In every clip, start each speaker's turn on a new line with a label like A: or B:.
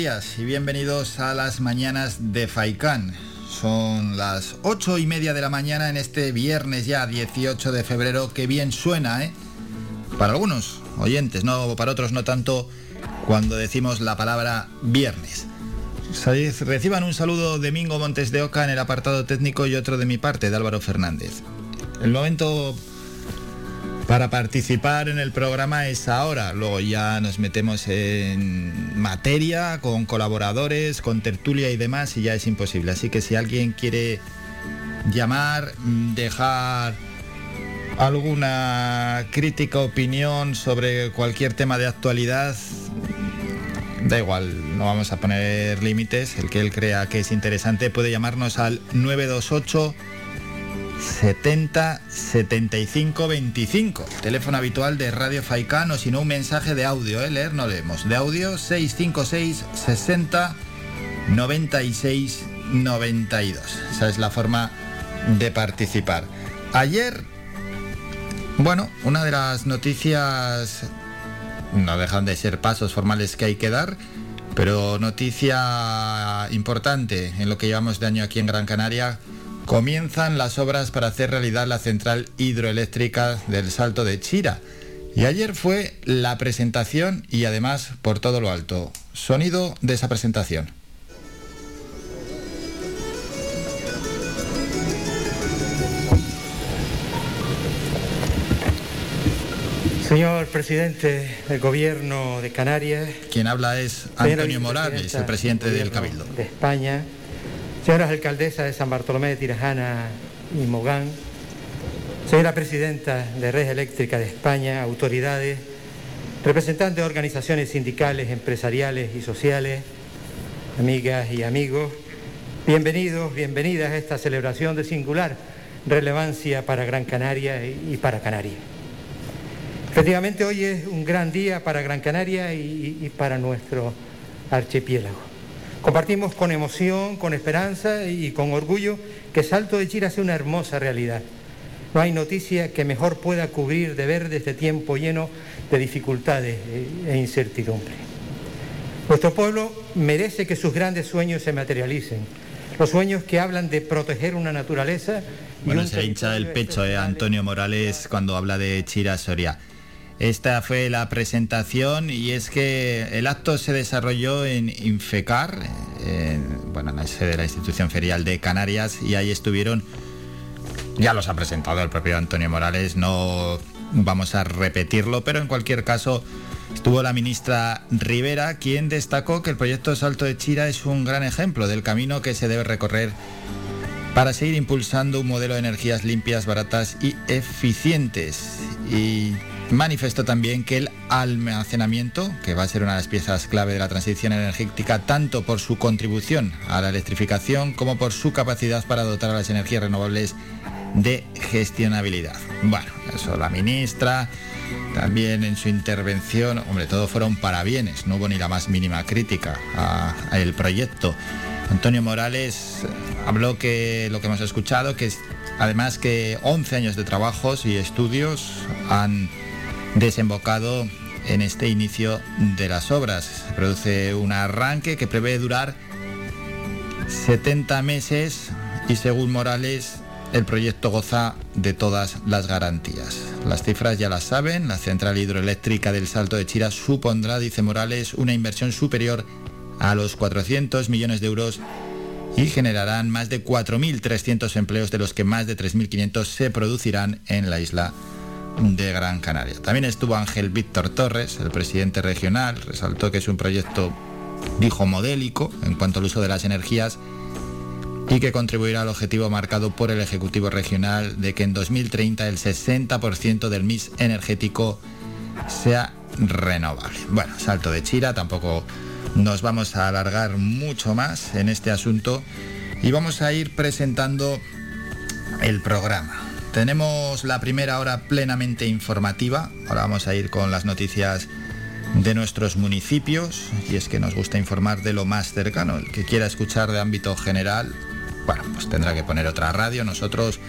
A: Días y bienvenidos a las mañanas de Faikán. Son las ocho y media de la mañana en este viernes ya 18 de febrero. Que bien suena, ¿eh? Para algunos oyentes, no, para otros no tanto cuando decimos la palabra viernes. Reciban un saludo de Mingo Montes de Oca en el apartado técnico y otro de mi parte, de Álvaro Fernández. El momento para participar en el programa es ahora, luego ya nos metemos en materia con colaboradores, con tertulia y demás y ya es imposible. Así que si alguien quiere llamar, dejar alguna crítica, opinión sobre cualquier tema de actualidad, da igual, no vamos a poner límites, el que él crea que es interesante puede llamarnos al 928 70 75 25. Teléfono habitual de Radio Faicán o si no un mensaje de audio, ¿eh? leer no leemos. De audio 656 60 96 92. Esa es la forma de participar. Ayer, bueno, una de las noticias no dejan de ser pasos formales que hay que dar, pero noticia importante en lo que llevamos de año aquí en Gran Canaria comienzan las obras para hacer realidad la central hidroeléctrica del Salto de Chira. Y ayer fue la presentación y además por todo lo alto. Sonido de esa presentación.
B: Señor presidente del Gobierno de Canarias.
A: Quien habla es Antonio Morales, el presidente del Cabildo.
B: De España señoras alcaldesas de San Bartolomé de Tirajana y Mogán, señora presidenta de Red Eléctrica de España, autoridades, representantes de organizaciones sindicales, empresariales y sociales, amigas y amigos, bienvenidos, bienvenidas a esta celebración de singular relevancia para Gran Canaria y para Canarias. Efectivamente, hoy es un gran día para Gran Canaria y, para nuestro archipiélago. Compartimos con emoción, con esperanza y con orgullo que Salto de Chira sea una hermosa realidad. No hay noticia que mejor pueda cubrir de verde este tiempo lleno de dificultades e incertidumbre. Nuestro pueblo merece que sus grandes sueños se materialicen. Los sueños que hablan de proteger una naturaleza.
A: bueno, se hincha el pecho eh, Antonio Morales cuando habla de Chira Soria. Esta fue la presentación y es que el acto se desarrolló en Infecar, en, bueno, en la sede de la institución ferial de Canarias y ahí estuvieron, ya los ha presentado el propio Antonio Morales, no vamos a repetirlo, pero en cualquier caso estuvo la ministra Rivera, quien destacó que el proyecto Salto de Chira es un gran ejemplo del camino que se debe recorrer para seguir impulsando un modelo de energías limpias, baratas y eficientes. Y Manifestó también que el almacenamiento, que va a ser una de las piezas clave de la transición energética, tanto por su contribución a la electrificación como por su capacidad para dotar a las energías renovables de gestionabilidad. Bueno, eso la ministra, también en su intervención, hombre, todo fueron parabienes, no hubo ni la más mínima crítica al proyecto. Antonio Morales habló que lo que hemos escuchado, que además que 11 años de trabajos y estudios han desembocado en este inicio de las obras. Se produce un arranque que prevé durar 70 meses y según Morales el proyecto goza de todas las garantías. Las cifras ya las saben, la central hidroeléctrica del Salto de Chira supondrá, dice Morales, una inversión superior a los 400 millones de euros y generarán más de 4.300 empleos de los que más de 3.500 se producirán en la isla de Gran Canaria. También estuvo Ángel Víctor Torres, el presidente regional, resaltó que es un proyecto dijo modélico en cuanto al uso de las energías y que contribuirá al objetivo marcado por el Ejecutivo Regional de que en 2030 el 60% del mix energético sea renovable. Bueno, salto de chira, tampoco nos vamos a alargar mucho más en este asunto y vamos a ir presentando el programa. Tenemos la primera hora plenamente informativa, ahora vamos a ir con las noticias de nuestros municipios y es que nos gusta informar de lo más cercano. El que quiera escuchar de ámbito general, bueno, pues tendrá que poner otra radio. Nosotros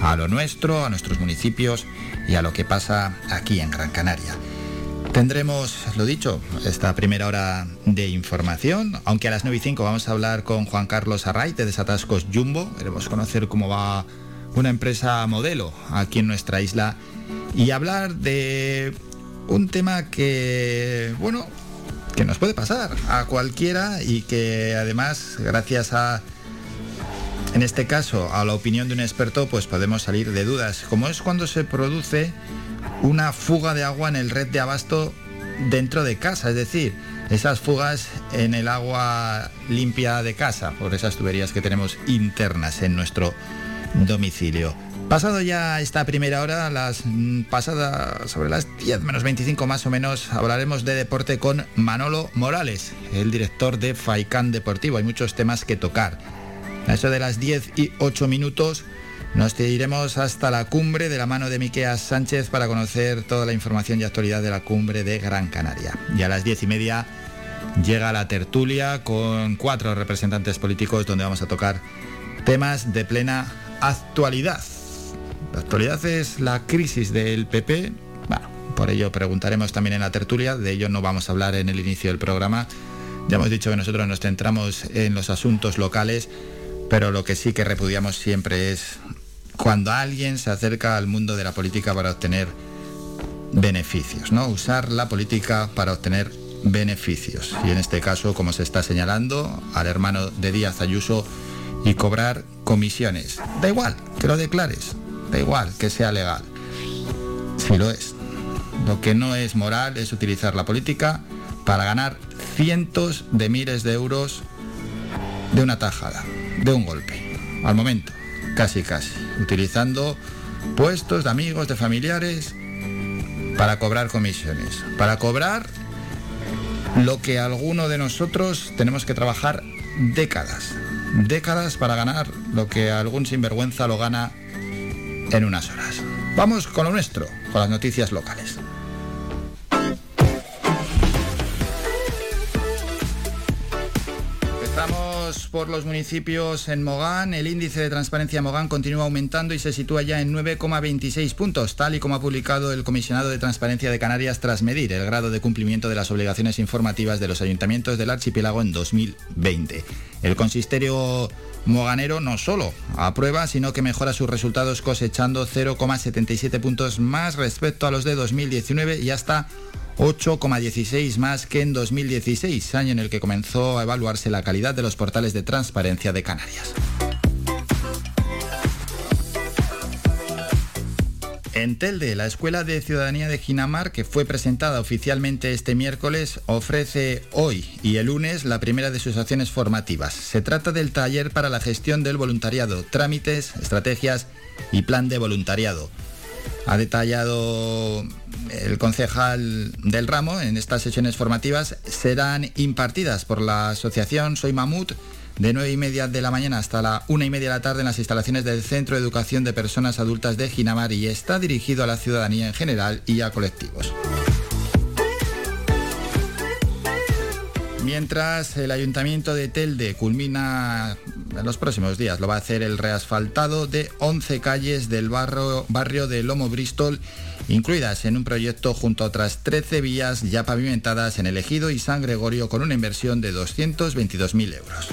A: a lo nuestro, a nuestros municipios y a lo que pasa aquí en Gran Canaria. Tendremos, lo dicho, esta primera hora de información, aunque a las 9 y 5 vamos a hablar con Juan Carlos Array de Desatascos Jumbo, queremos conocer cómo va una empresa modelo aquí en nuestra isla. Y hablar de un tema que, bueno, que nos puede pasar a cualquiera y que además, gracias a, en este caso, a la opinión de un experto, pues podemos salir de dudas, como es cuando se produce una fuga de agua en el red de abasto dentro de casa, es decir, esas fugas en el agua limpia de casa, por esas tuberías que tenemos internas en nuestro domicilio. Pasado ya esta primera hora, las mm, pasadas sobre las 10 menos 25 más o menos, hablaremos de deporte con Manolo Morales, el director de Faicán Deportivo. Hay muchos temas que tocar. A eso de las 10 y 8 minutos nos iremos hasta la cumbre de la mano de Miqueas Sánchez para conocer toda la información y actualidad de la cumbre de Gran Canaria. Y a las 10 y media llega la tertulia con cuatro representantes políticos donde vamos a tocar temas de plena actualidad. La actualidad es la crisis del PP. Bueno, por ello preguntaremos también en la tertulia, de ello no vamos a hablar en el inicio del programa. Ya hemos dicho que nosotros nos centramos en los asuntos locales, pero lo que sí que repudiamos siempre es cuando alguien se acerca al mundo de la política para obtener beneficios, ¿no? Usar la política para obtener beneficios. Y en este caso, como se está señalando, al hermano de Díaz Ayuso y cobrar comisiones. Da igual que lo declares, Da igual que sea legal. Si lo es. Lo que no es moral es utilizar la política para ganar cientos de miles de euros de una tajada, de un golpe. Al momento, casi casi. Utilizando puestos de amigos, de familiares, para cobrar comisiones. Para cobrar lo que alguno de nosotros tenemos que trabajar décadas. Décadas para ganar lo que algún sinvergüenza lo gana en unas horas. Vamos con lo nuestro, con las noticias locales. Por los municipios en Mogán. El índice de transparencia Mogán continúa aumentando y se sitúa ya en 9,26 puntos, tal y como ha publicado el comisionado de Transparencia de Canarias tras medir el grado de cumplimiento de las obligaciones informativas de los ayuntamientos del archipiélago en 2020. El consistorio Moganero no solo aprueba, sino que mejora sus resultados cosechando 0,77 puntos más respecto a los de 2019 y hasta 8,16 más que en 2016, año en el que comenzó a evaluarse la calidad de los portales de transparencia de Canarias. En Telde, la Escuela de Ciudadanía de Ginamar, que fue presentada oficialmente este miércoles, ofrece hoy y el lunes la primera de sus acciones formativas. Se trata del taller para la gestión del voluntariado, trámites, estrategias y plan de voluntariado. Ha detallado el concejal del ramo en estas sesiones formativas serán impartidas por la asociación Soy Mamut de 9 y media de la mañana hasta la 1 y media de la tarde en las instalaciones del Centro de Educación de Personas Adultas de Ginamar y está dirigido a la ciudadanía en general y a colectivos. Mientras el ayuntamiento de Telde culmina en los próximos días, lo va a hacer el reasfaltado de 11 calles del barrio, barrio de Lomo Bristol, incluidas en un proyecto junto a otras 13 vías ya pavimentadas en el Ejido y San Gregorio con una inversión de 222.000 euros.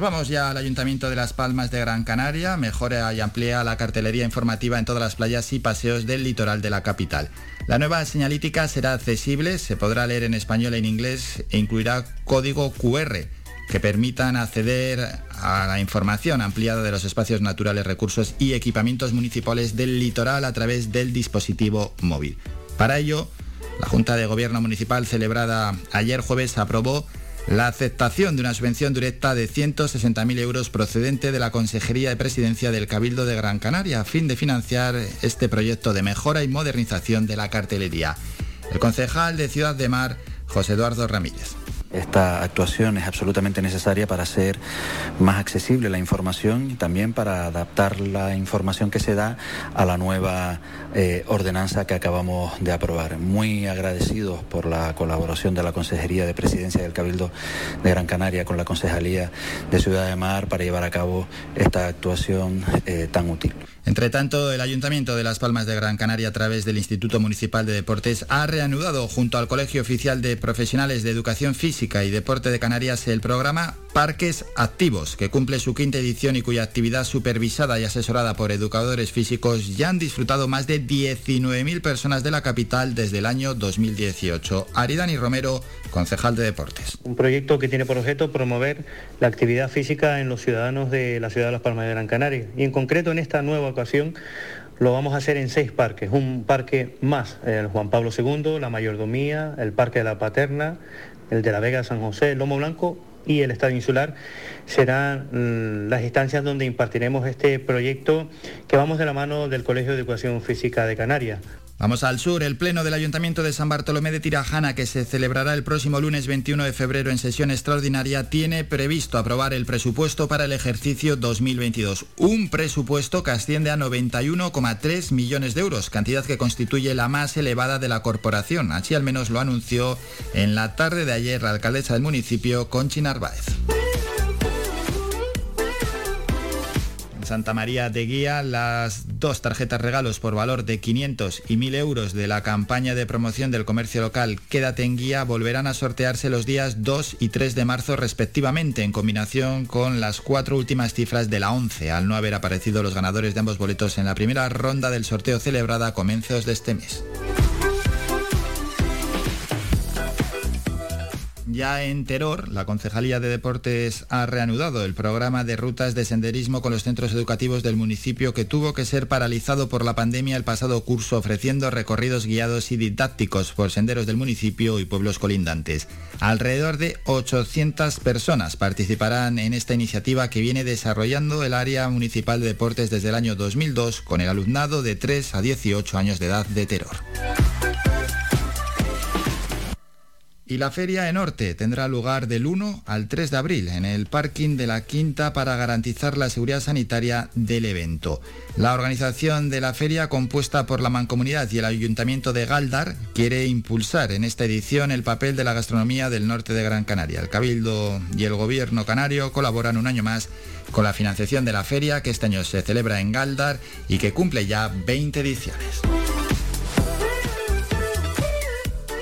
A: Nos vamos ya al Ayuntamiento de Las Palmas de Gran Canaria, mejora y amplía la cartelería informativa en todas las playas y paseos del litoral de la capital. La nueva señalítica será accesible, se podrá leer en español e en inglés e incluirá código QR que permitan acceder a la información ampliada de los espacios naturales, recursos y equipamientos municipales del litoral a través del dispositivo móvil. Para ello, La Junta de Gobierno Municipal celebrada ayer jueves aprobó la aceptación de una subvención directa de 160.000 euros procedente de la Consejería de Presidencia del Cabildo de Gran Canaria a fin de financiar este proyecto de mejora y modernización de la cartelería. El concejal de Ciudad de Mar, José Eduardo Ramírez.
C: Esta actuación es absolutamente necesaria para hacer más accesible la información y también para adaptar la información que se da a la nueva eh, ordenanza que acabamos de aprobar. Muy agradecidos por la colaboración de la Consejería de Presidencia del Cabildo de Gran Canaria con la Concejalía de Ciudad de Mar para llevar a cabo esta actuación eh, tan útil.
A: Entre tanto, el Ayuntamiento de Las Palmas de Gran Canaria, a través del Instituto Municipal de Deportes, ha reanudado junto al Colegio Oficial de Profesionales de Educación Física y Deporte de Canarias el programa Parques Activos, que cumple su quinta edición y cuya actividad supervisada y asesorada por educadores físicos ya han disfrutado más de 19.000 personas de la capital desde el año 2018. Aridani Romero, concejal de Deportes.
D: Un proyecto que tiene por objeto promover la actividad física en los ciudadanos de la ciudad de Las Palmas de Gran Canaria y en concreto en esta nueva ocasión lo vamos a hacer en seis parques, un parque más, el Juan Pablo II, la Mayordomía, el Parque de la Paterna, el de la Vega San José, el Lomo Blanco y el Estadio Insular serán mm, las instancias donde impartiremos este proyecto que vamos de la mano del Colegio de Educación Física de Canarias.
A: Vamos al sur. El Pleno del Ayuntamiento de San Bartolomé de Tirajana, que se celebrará el próximo lunes 21 de febrero en sesión extraordinaria, tiene previsto aprobar el presupuesto para el ejercicio 2022. Un presupuesto que asciende a 91,3 millones de euros, cantidad que constituye la más elevada de la corporación. Así al menos lo anunció en la tarde de ayer la alcaldesa del municipio, Conchi Narváez. Santa María de Guía las dos tarjetas regalos por valor de 500 y 1000 euros de la campaña de promoción del comercio local Quédate en Guía volverán a sortearse los días 2 y 3 de marzo respectivamente en combinación con las cuatro últimas cifras de la 11 al no haber aparecido los ganadores de ambos boletos en la primera ronda del sorteo celebrada a comienzos de este mes. Ya en Teror, la Concejalía de Deportes ha reanudado el programa de rutas de senderismo con los centros educativos del municipio que tuvo que ser paralizado por la pandemia el pasado curso, ofreciendo recorridos guiados y didácticos por senderos del municipio y pueblos colindantes. Alrededor de 800 personas participarán en esta iniciativa que viene desarrollando el área municipal de deportes desde el año 2002 con el alumnado de 3 a 18 años de edad de Teror. Y la Feria en Norte tendrá lugar del 1 al 3 de abril en el parking de la Quinta para garantizar la seguridad sanitaria del evento. La organización de la feria, compuesta por la Mancomunidad y el Ayuntamiento de Galdar, quiere impulsar en esta edición el papel de la gastronomía del norte de Gran Canaria. El Cabildo y el Gobierno canario colaboran un año más con la financiación de la feria que este año se celebra en Galdar y que cumple ya 20 ediciones.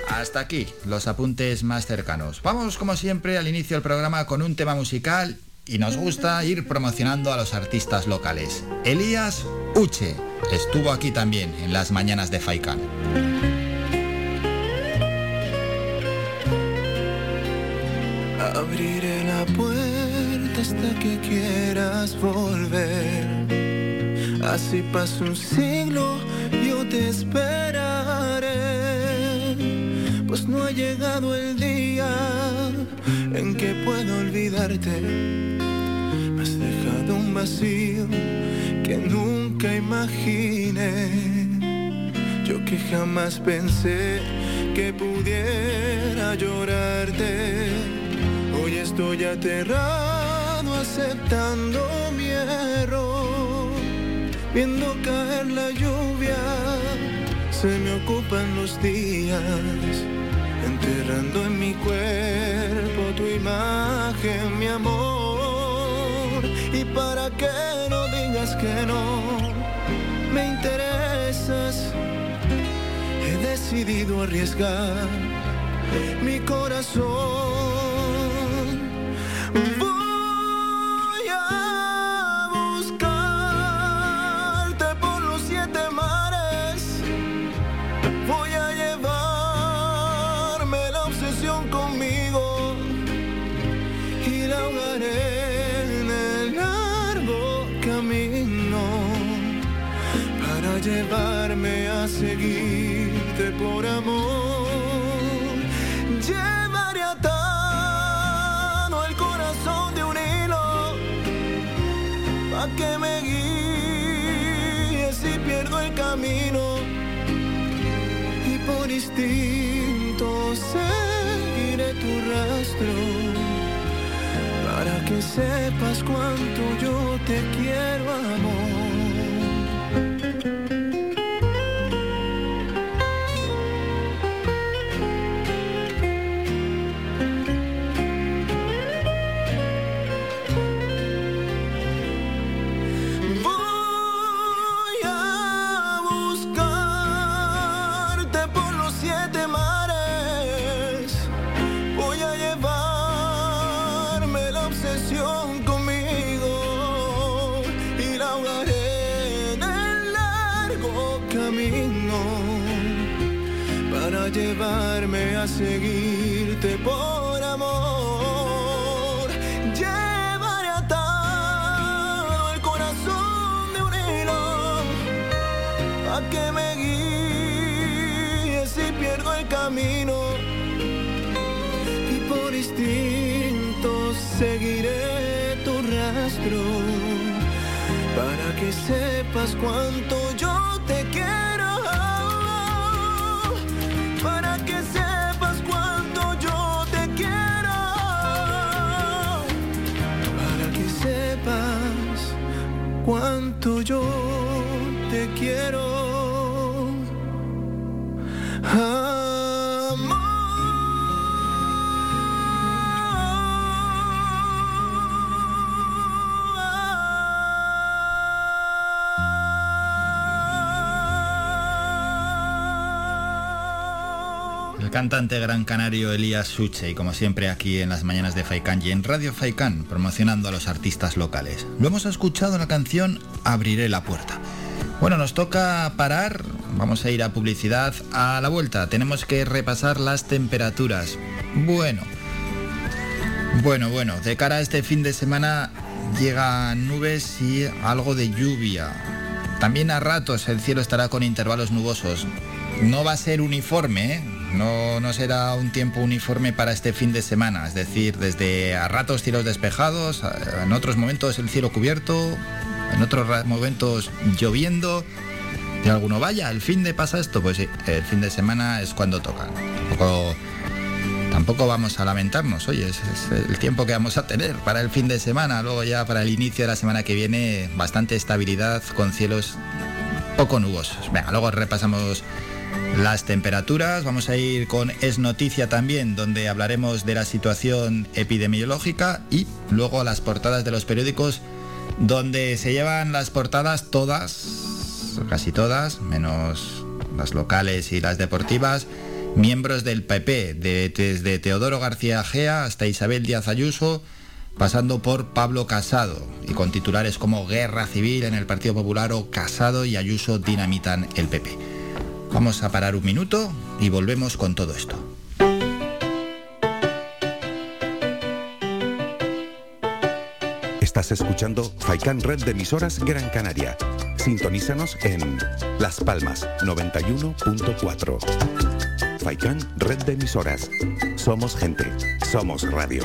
A: Hasta aquí los apuntes más cercanos. Vamos como siempre al inicio del programa con un tema musical y nos gusta ir promocionando a los artistas locales. Elías Uche estuvo aquí también en las mañanas de Faikan.
E: Abriré la puerta hasta que quieras volver. Así pasa un siglo, yo te esperaré pues no ha llegado el día en que puedo olvidarte. Me has dejado un vacío que nunca imaginé. Yo que jamás pensé que pudiera llorarte. Hoy estoy aterrado aceptando mi error, viendo caer la lluvia. Se me ocupan los días enterrando en mi cuerpo tu imagen, mi amor. Y para que no digas que no me interesas, he decidido arriesgar mi corazón. Seguirte por amor. Llevaré atado el corazón de un hilo pa' que me guíe si pierdo el camino y por instinto seguiré tu rastro para que sepas cuánto yo te quiero amor. Seguirte por amor. Llevaré atado el corazón de un hilo a que me guíe si pierdo el camino y por instinto seguiré tu rastro para que sepas cuánto
A: cantante gran canario Elías Suche y como siempre aquí en las mañanas de Faikan y en Radio Faikan promocionando a los artistas locales. Lo hemos escuchado en la canción Abriré la puerta. Bueno, nos toca parar, vamos a ir a publicidad a la vuelta. Tenemos que repasar las temperaturas. Bueno, bueno, bueno, de cara a este fin de semana llegan nubes y algo de lluvia. También a ratos el cielo estará con intervalos nubosos. No va a ser uniforme, ¿eh? No, no será un tiempo uniforme para este fin de semana. Es decir, desde a ratos cielos despejados, en otros momentos el cielo cubierto, en otros momentos lloviendo. De alguno vaya, el fin de pasa esto, pues sí, el fin de semana es cuando toca. Tampoco, tampoco vamos a lamentarnos, oye, es, es el tiempo que vamos a tener para el fin de semana. Luego ya para el inicio de la semana que viene, bastante estabilidad con cielos poco nubosos. Venga, luego repasamos las temperaturas. Vamos a ir con Es Noticia también, donde hablaremos de la situación epidemiológica y luego las portadas de los periódicos, donde se llevan las portadas todas, casi todas, menos las locales y las deportivas, miembros del PP, de- desde Teodoro García Gea hasta Isabel Díaz Ayuso, pasando por Pablo Casado, y con titulares como Guerra Civil en el Partido Popular o Casado y Ayuso dinamitan el PP. Vamos a parar un minuto y volvemos con todo esto.
F: Estás escuchando Faikan Red de emisoras Gran Canaria. Sintonízanos en Las Palmas 91.4. Faikan Red de emisoras. Somos gente. Somos radio.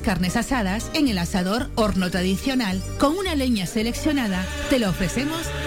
G: Carnes asadas en el asador horno tradicional con una leña seleccionada. Te lo ofrecemos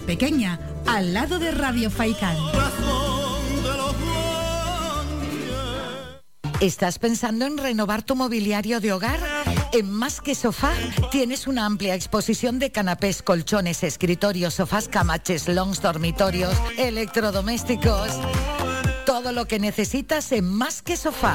G: Pequeña, al lado de Radio Faicán.
H: ¿Estás pensando en renovar tu mobiliario de hogar? En Más que Sofá tienes una amplia exposición de canapés, colchones, escritorios, sofás, camaches, longs, dormitorios, electrodomésticos. Todo lo que necesitas en Más que Sofá.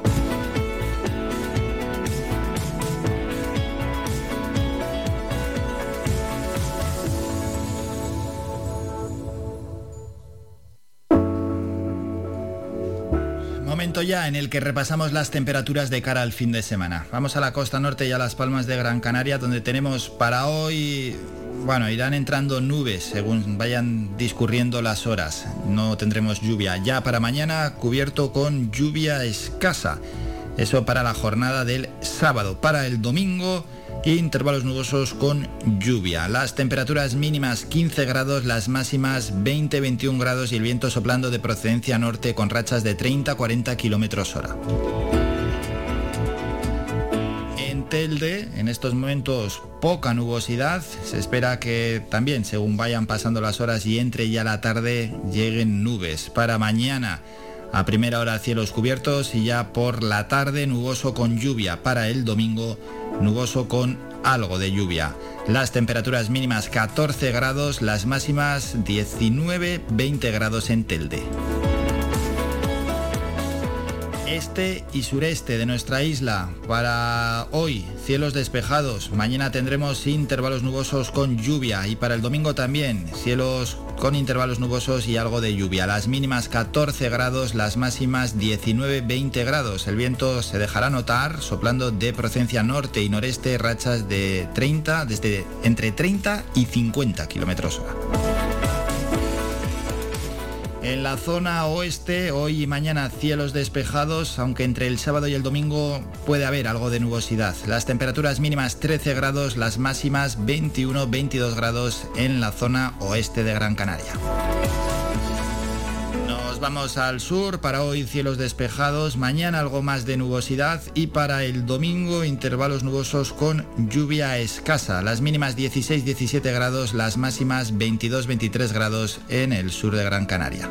A: Ya en el que repasamos las temperaturas de cara al fin de semana. Vamos a la costa norte y a las palmas de Gran Canaria, donde tenemos para hoy, bueno, irán entrando nubes según vayan discurriendo las horas. No tendremos lluvia. Ya para mañana cubierto con lluvia escasa. Eso para la jornada del sábado. Para el domingo intervalos nubosos con lluvia. Las temperaturas mínimas 15 grados, las máximas 20-21 grados y el viento soplando de procedencia norte con rachas de 30-40 kilómetros hora. En Telde, en estos momentos poca nubosidad, se espera que también según vayan pasando las horas y entre ya la tarde lleguen nubes. Para mañana a primera hora cielos cubiertos y ya por la tarde nuboso con lluvia. Para el domingo nuboso con algo de lluvia. Las temperaturas mínimas 14 grados, las máximas 19-20 grados en Telde. Este y sureste de nuestra isla. Para hoy, cielos despejados. Mañana tendremos intervalos nubosos con lluvia. Y para el domingo también, cielos con intervalos nubosos y algo de lluvia. Las mínimas 14 grados, las máximas 19-20 grados. El viento se dejará notar soplando de procedencia norte y noreste rachas de 30, desde entre 30 y 50 kilómetros hora. En la zona oeste, hoy y mañana cielos despejados, aunque entre el sábado y el domingo puede haber algo de nubosidad. Las temperaturas mínimas 13 grados, las máximas 21-22 grados en la zona oeste de Gran Canaria. Vamos al sur, para hoy cielos despejados, mañana algo más de nubosidad y para el domingo intervalos nubosos con lluvia escasa. Las mínimas 16-17 grados, las máximas 22-23 grados en el sur de Gran Canaria.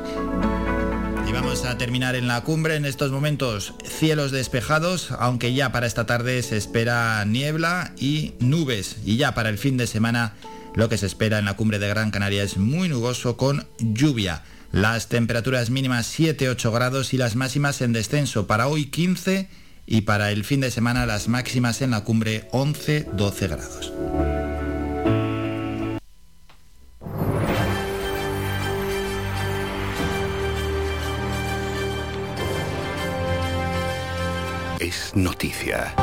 A: Y vamos a terminar en la cumbre. En estos momentos cielos despejados, aunque ya para esta tarde se espera niebla y nubes. Y ya para el fin de semana lo que se espera en la cumbre de Gran Canaria es muy nuboso con lluvia. Las temperaturas mínimas 7-8 grados y las máximas en descenso. Para hoy 15 y para el fin de semana las máximas en la cumbre 11-12 grados.
I: Es noticia.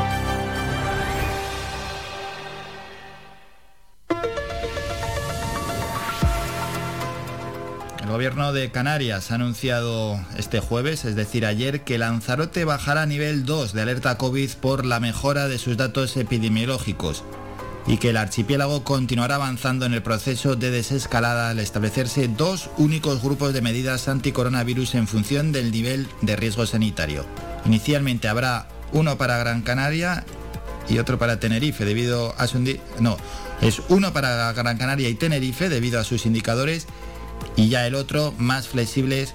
A: Gobierno de Canarias ha anunciado este jueves, es decir, ayer, que Lanzarote bajará a nivel 2 de alerta COVID por la mejora de sus datos epidemiológicos y que el archipiélago continuará avanzando en el proceso de desescalada al establecerse dos únicos grupos de medidas anticoronavirus en función del nivel de riesgo sanitario. Inicialmente habrá uno para Gran Canaria y otro para Tenerife debido a su no, es uno para Gran Canaria y Tenerife debido a sus indicadores y ya el otro más flexibles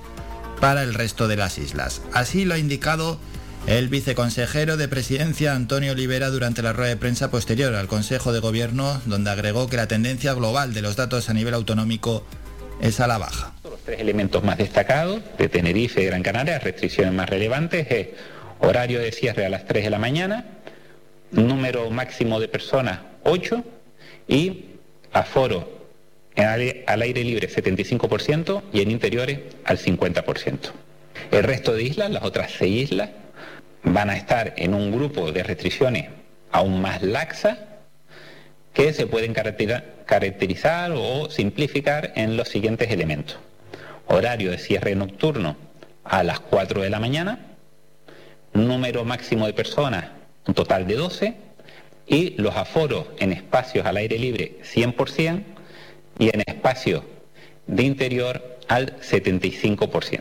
A: para el resto de las islas. Así lo ha indicado el viceconsejero de Presidencia Antonio Olivera durante la rueda de prensa posterior al Consejo de Gobierno, donde agregó que la tendencia global de los datos a nivel autonómico es a la baja.
J: Los tres elementos más destacados de Tenerife y Gran Canaria, restricciones más relevantes, es horario de cierre a las 3 de la mañana, número máximo de personas 8 y aforo al aire libre 75% y en interiores al 50%. El resto de islas, las otras seis islas, van a estar en un grupo de restricciones aún más laxa que se pueden caracterizar o simplificar en los siguientes elementos. Horario de cierre nocturno a las 4 de la mañana, número máximo de personas, un total de 12, y los aforos en espacios al aire libre 100% y en espacios de interior al 75%.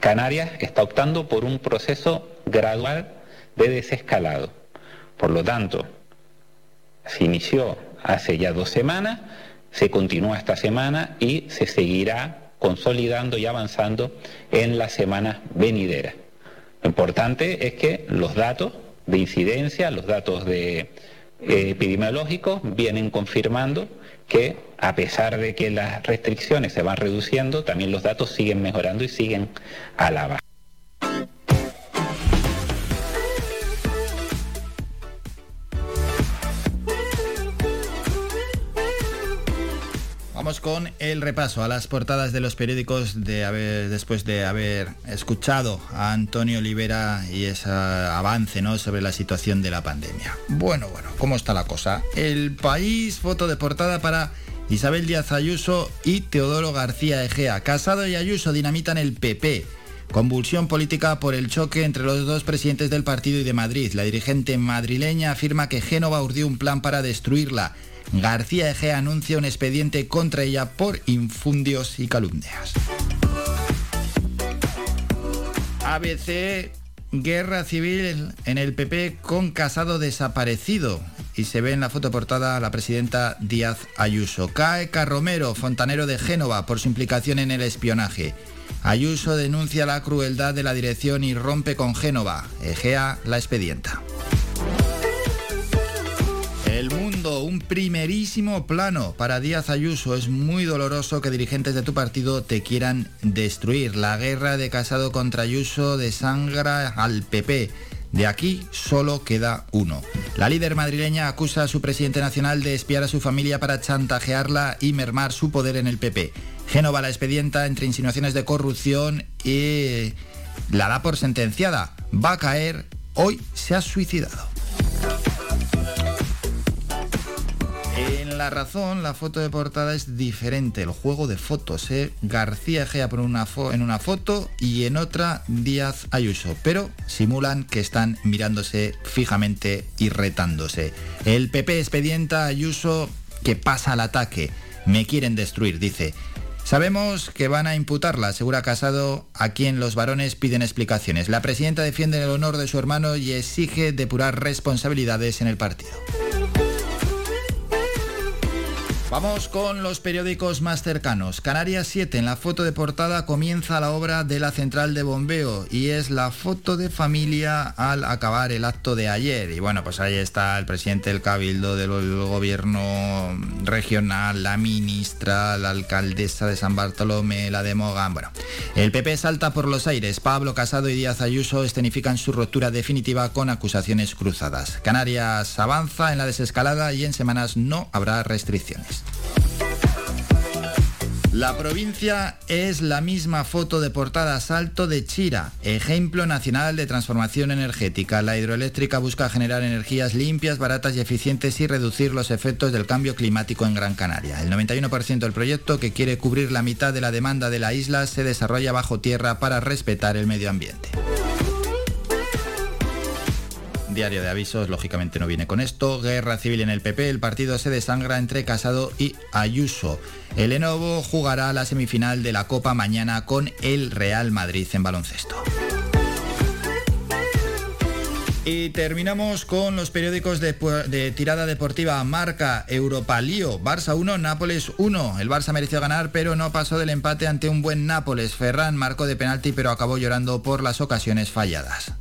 J: Canarias está optando por un proceso gradual de desescalado. Por lo tanto, se inició hace ya dos semanas, se continúa esta semana y se seguirá consolidando y avanzando en las semanas venideras. Lo importante es que los datos de incidencia, los datos de, eh, epidemiológicos vienen confirmando que a pesar de que las restricciones se van reduciendo, también los datos siguen mejorando y siguen a la baja.
A: Con el repaso a las portadas de los periódicos de haber, después de haber escuchado a Antonio Olivera y ese avance ¿no? sobre la situación de la pandemia. Bueno, bueno, ¿cómo está la cosa? El país, foto de portada para Isabel Díaz Ayuso y Teodoro García Egea. Casado y Ayuso dinamitan el PP. Convulsión política por el choque entre los dos presidentes del partido y de Madrid. La dirigente madrileña afirma que Génova urdió un plan para destruirla. García Egea anuncia un expediente contra ella por infundios y calumnias. ABC, guerra civil en el PP con Casado desaparecido. Y se ve en la foto portada a la presidenta Díaz Ayuso. Cae Carromero, fontanero de Génova, por su implicación en el espionaje. Ayuso denuncia la crueldad de la dirección y rompe con Génova. Egea la expedienta. El mundo, un primerísimo plano para Díaz Ayuso. Es muy doloroso que dirigentes de tu partido te quieran destruir. La guerra de Casado contra Ayuso desangra al PP. De aquí solo queda uno. La líder madrileña acusa a su presidente nacional de espiar a su familia para chantajearla y mermar su poder en el PP. Génova la expedienta entre insinuaciones de corrupción y la da por sentenciada. Va a caer, hoy se ha suicidado. En La Razón, la foto de portada es diferente, el juego de fotos. ¿eh? García Egea por una en una foto y en otra Díaz Ayuso, pero simulan que están mirándose fijamente y retándose. El PP expedienta a Ayuso que pasa al ataque. Me quieren destruir, dice. Sabemos que van a imputarla, asegura Casado, a quien los varones piden explicaciones. La presidenta defiende el honor de su hermano y exige depurar responsabilidades en el partido. Vamos con los periódicos más cercanos. Canarias 7, en la foto de portada comienza la obra de la central de bombeo y es la foto de familia al acabar el acto de ayer. Y bueno, pues ahí está el presidente del Cabildo del gobierno regional, la ministra, la alcaldesa de San Bartolomé, la de Mogán. Bueno, el PP salta por los aires. Pablo Casado y Díaz Ayuso escenifican su ruptura definitiva con acusaciones cruzadas. Canarias avanza en la desescalada y en semanas no habrá restricciones. La provincia es la misma foto de portada Salto de Chira, ejemplo nacional de transformación energética. La hidroeléctrica busca generar energías limpias, baratas y eficientes y reducir los efectos del cambio climático en Gran Canaria. El 91% del proyecto, que quiere cubrir la mitad de la demanda de la isla, se desarrolla bajo tierra para respetar el medio ambiente diario de avisos, lógicamente no viene con esto. Guerra civil en el PP, el partido se desangra entre Casado y Ayuso. El Lenovo jugará la semifinal de la Copa mañana con el Real Madrid en baloncesto. Y terminamos con los periódicos de, de, tirada deportiva Marca, Europa Lío, Barça 1, Nápoles 1. El Barça mereció ganar, pero no pasó del empate ante un buen Nápoles. Ferran marcó de penalti, pero acabó llorando por las ocasiones falladas.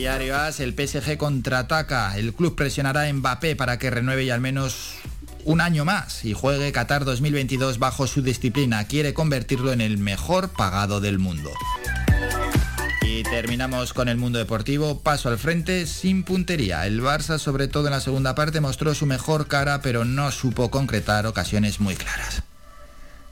A: Diario As, el PSG contraataca. El club presionará a Mbappé para que renueve y al menos un año más y juegue Qatar 2022 bajo su disciplina. Quiere convertirlo en el mejor pagado del mundo. Y terminamos con el mundo deportivo. Paso al frente sin puntería. El Barça, sobre todo en la segunda parte, mostró su mejor cara, pero no supo concretar ocasiones muy claras.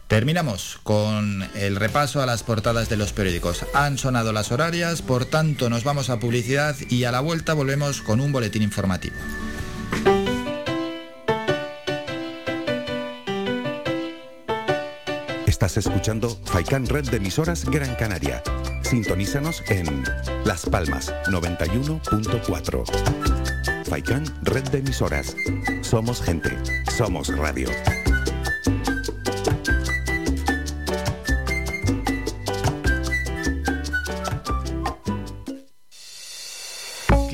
A: Terminamos con el repaso a las portadas de los periódicos. Han sonado las horarias, por tanto nos vamos a publicidad y a la vuelta volvemos con un boletín informativo.
F: Estás escuchando Faikan Red de emisoras Gran Canaria. Sintonízanos en Las Palmas 91.4. Faikan Red de emisoras. Somos gente, somos radio.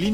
A: Berlin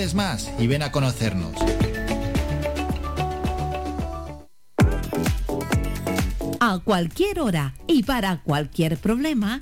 A: más y ven a conocernos.
K: A cualquier hora y para cualquier problema,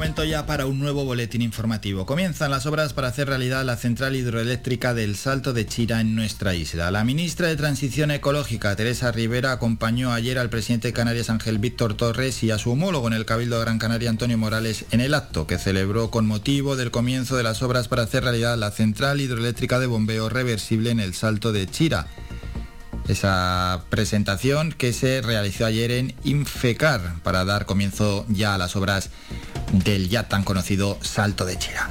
A: Momento ya para un nuevo boletín informativo. Comienzan las obras para hacer realidad la central hidroeléctrica del Salto de Chira en nuestra isla. La ministra de Transición Ecológica, Teresa Rivera, acompañó ayer al presidente de Canarias Ángel Víctor Torres y a su homólogo en el Cabildo de Gran Canaria Antonio Morales en el acto que celebró con motivo del comienzo de las obras para hacer realidad la central hidroeléctrica de bombeo reversible en el Salto de Chira esa presentación que se realizó ayer en Infecar para dar comienzo ya a las obras del ya tan conocido Salto de Chira.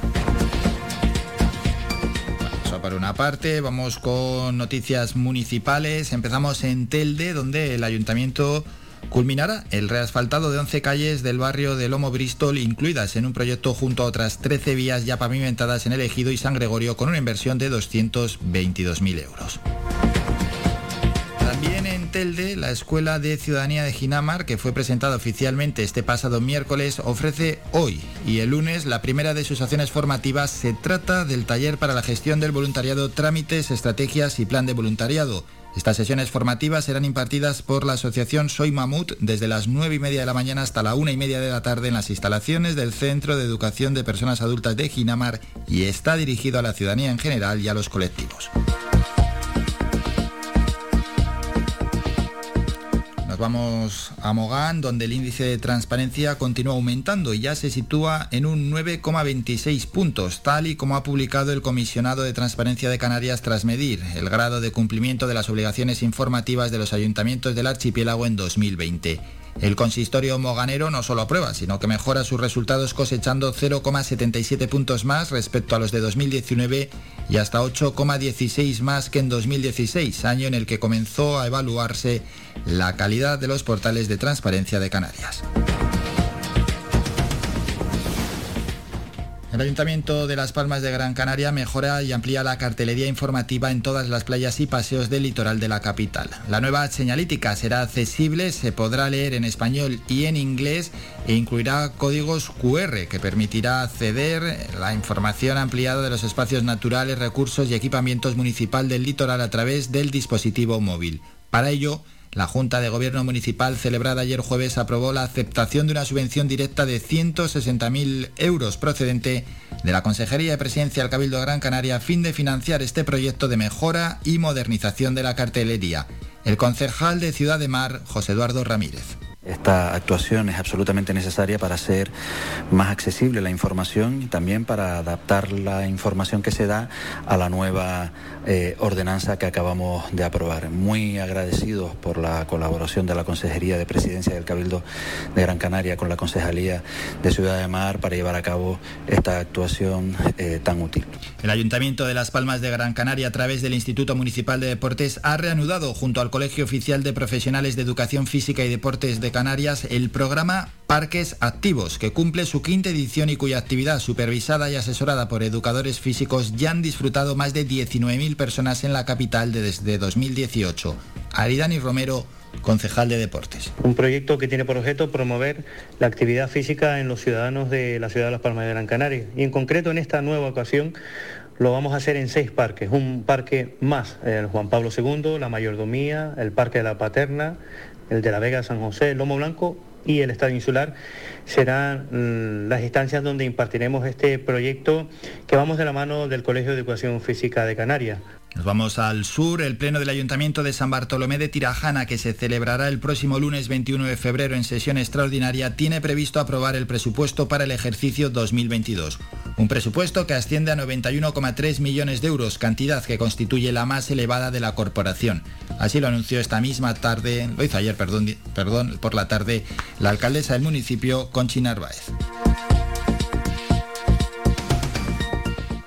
A: Eso por una parte, vamos con noticias municipales. Empezamos en Telde, donde el ayuntamiento culminará el reasfaltado de 11 calles del barrio de Lomo Bristol, incluidas en un proyecto junto a otras 13 vías ya pavimentadas en el Ejido y San Gregorio, con una inversión de 222.000 euros. También en Telde, la Escuela de Ciudadanía de Ginamar, que fue presentada oficialmente este pasado miércoles, ofrece hoy y el lunes la primera de sus acciones formativas. Se trata del taller para la gestión del voluntariado, trámites, estrategias y plan de voluntariado. Estas sesiones formativas serán impartidas por la asociación Soy Mamut desde las 9 y media de la mañana hasta la una y media de la tarde en las instalaciones del Centro de Educación de Personas Adultas de Ginamar y está dirigido a la ciudadanía en general y a los colectivos. Vamos a Mogán, donde el índice de transparencia continúa aumentando y ya se sitúa en un 9,26 puntos, tal y como ha publicado el comisionado de Transparencia de Canarias tras medir el grado de cumplimiento de las obligaciones informativas de los ayuntamientos del archipiélago en 2020. El consistorio moganero no solo aprueba, sino que mejora sus resultados cosechando 0,77 puntos más respecto a los de 2019 y hasta 8,16 más que en 2016, año en el que comenzó a evaluarse la calidad de los portales de transparencia de Canarias. El Ayuntamiento de Las Palmas de Gran Canaria mejora y amplía la cartelería informativa en todas las playas y paseos del litoral de la capital. La nueva señalítica será accesible, se podrá leer en español y en inglés e incluirá códigos QR que permitirá acceder a la información ampliada de los espacios naturales, recursos y equipamientos municipal del litoral a través del dispositivo móvil. Para ello, la Junta de Gobierno Municipal celebrada ayer jueves aprobó la aceptación de una subvención directa de 160.000 euros procedente de la Consejería de Presidencia del Cabildo de Gran Canaria a fin de financiar este proyecto de mejora y modernización de la cartelería. El concejal de Ciudad de Mar, José Eduardo Ramírez.
C: Esta actuación es absolutamente necesaria para hacer más accesible la información y también para adaptar la información que se da a la nueva eh, ordenanza que acabamos de aprobar. Muy agradecidos por la colaboración de la Consejería de Presidencia del Cabildo de Gran Canaria con la Concejalía de Ciudad de Mar para llevar a cabo esta actuación eh, tan útil.
A: El Ayuntamiento de Las Palmas de Gran Canaria, a través del Instituto Municipal de Deportes, ha reanudado junto al Colegio Oficial de Profesionales de Educación Física y Deportes de Canarias el programa Parques Activos, que cumple su quinta edición y cuya actividad supervisada y asesorada por educadores físicos ya han disfrutado más de 19.000 personas en la capital desde 2018. Aridani Romero, concejal de deportes.
D: Un proyecto que tiene por objeto promover la actividad física en los ciudadanos de la ciudad de Las Palmas de Gran Canaria. Y en concreto en esta nueva ocasión lo vamos a hacer en seis parques, un parque más, el Juan Pablo II, la Mayordomía, el Parque de la Paterna, el de la Vega San José, el Lomo Blanco y el Estadio Insular serán mm, las instancias donde impartiremos este proyecto que vamos de la mano del Colegio de Educación Física de Canarias.
A: Nos vamos al sur. El Pleno del Ayuntamiento de San Bartolomé de Tirajana, que se celebrará el próximo lunes 21 de febrero en sesión extraordinaria, tiene previsto aprobar el presupuesto para el ejercicio 2022. Un presupuesto que asciende a 91,3 millones de euros, cantidad que constituye la más elevada de la corporación. Así lo anunció esta misma tarde, lo hizo ayer, perdón, perdón por la tarde, la alcaldesa del municipio, Conchi Narváez.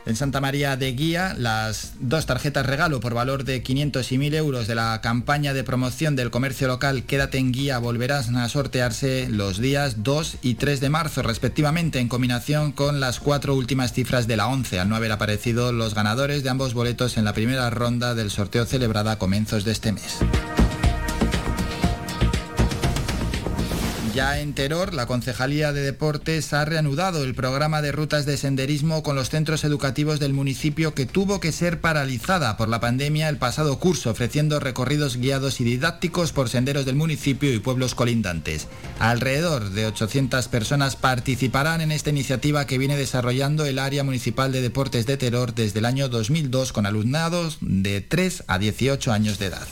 A: En Santa María de Guía, las dos tarjetas regalo por valor de 500 y 1000 euros de la campaña de promoción del comercio local Quédate en Guía volverán a sortearse los días 2 y 3 de marzo, respectivamente, en combinación con las cuatro últimas cifras de la 11, al no haber aparecido los ganadores de ambos boletos en la primera ronda del sorteo celebrada a comienzos de este mes. Ya en Teror, la Concejalía de Deportes ha reanudado el programa de rutas de senderismo con los centros educativos del municipio que tuvo que ser paralizada por la pandemia el pasado curso, ofreciendo recorridos guiados y didácticos por senderos del municipio y pueblos colindantes. Alrededor de 800 personas participarán en esta iniciativa que viene desarrollando el Área Municipal de Deportes de Teror desde el año 2002 con alumnados de 3 a 18 años de edad.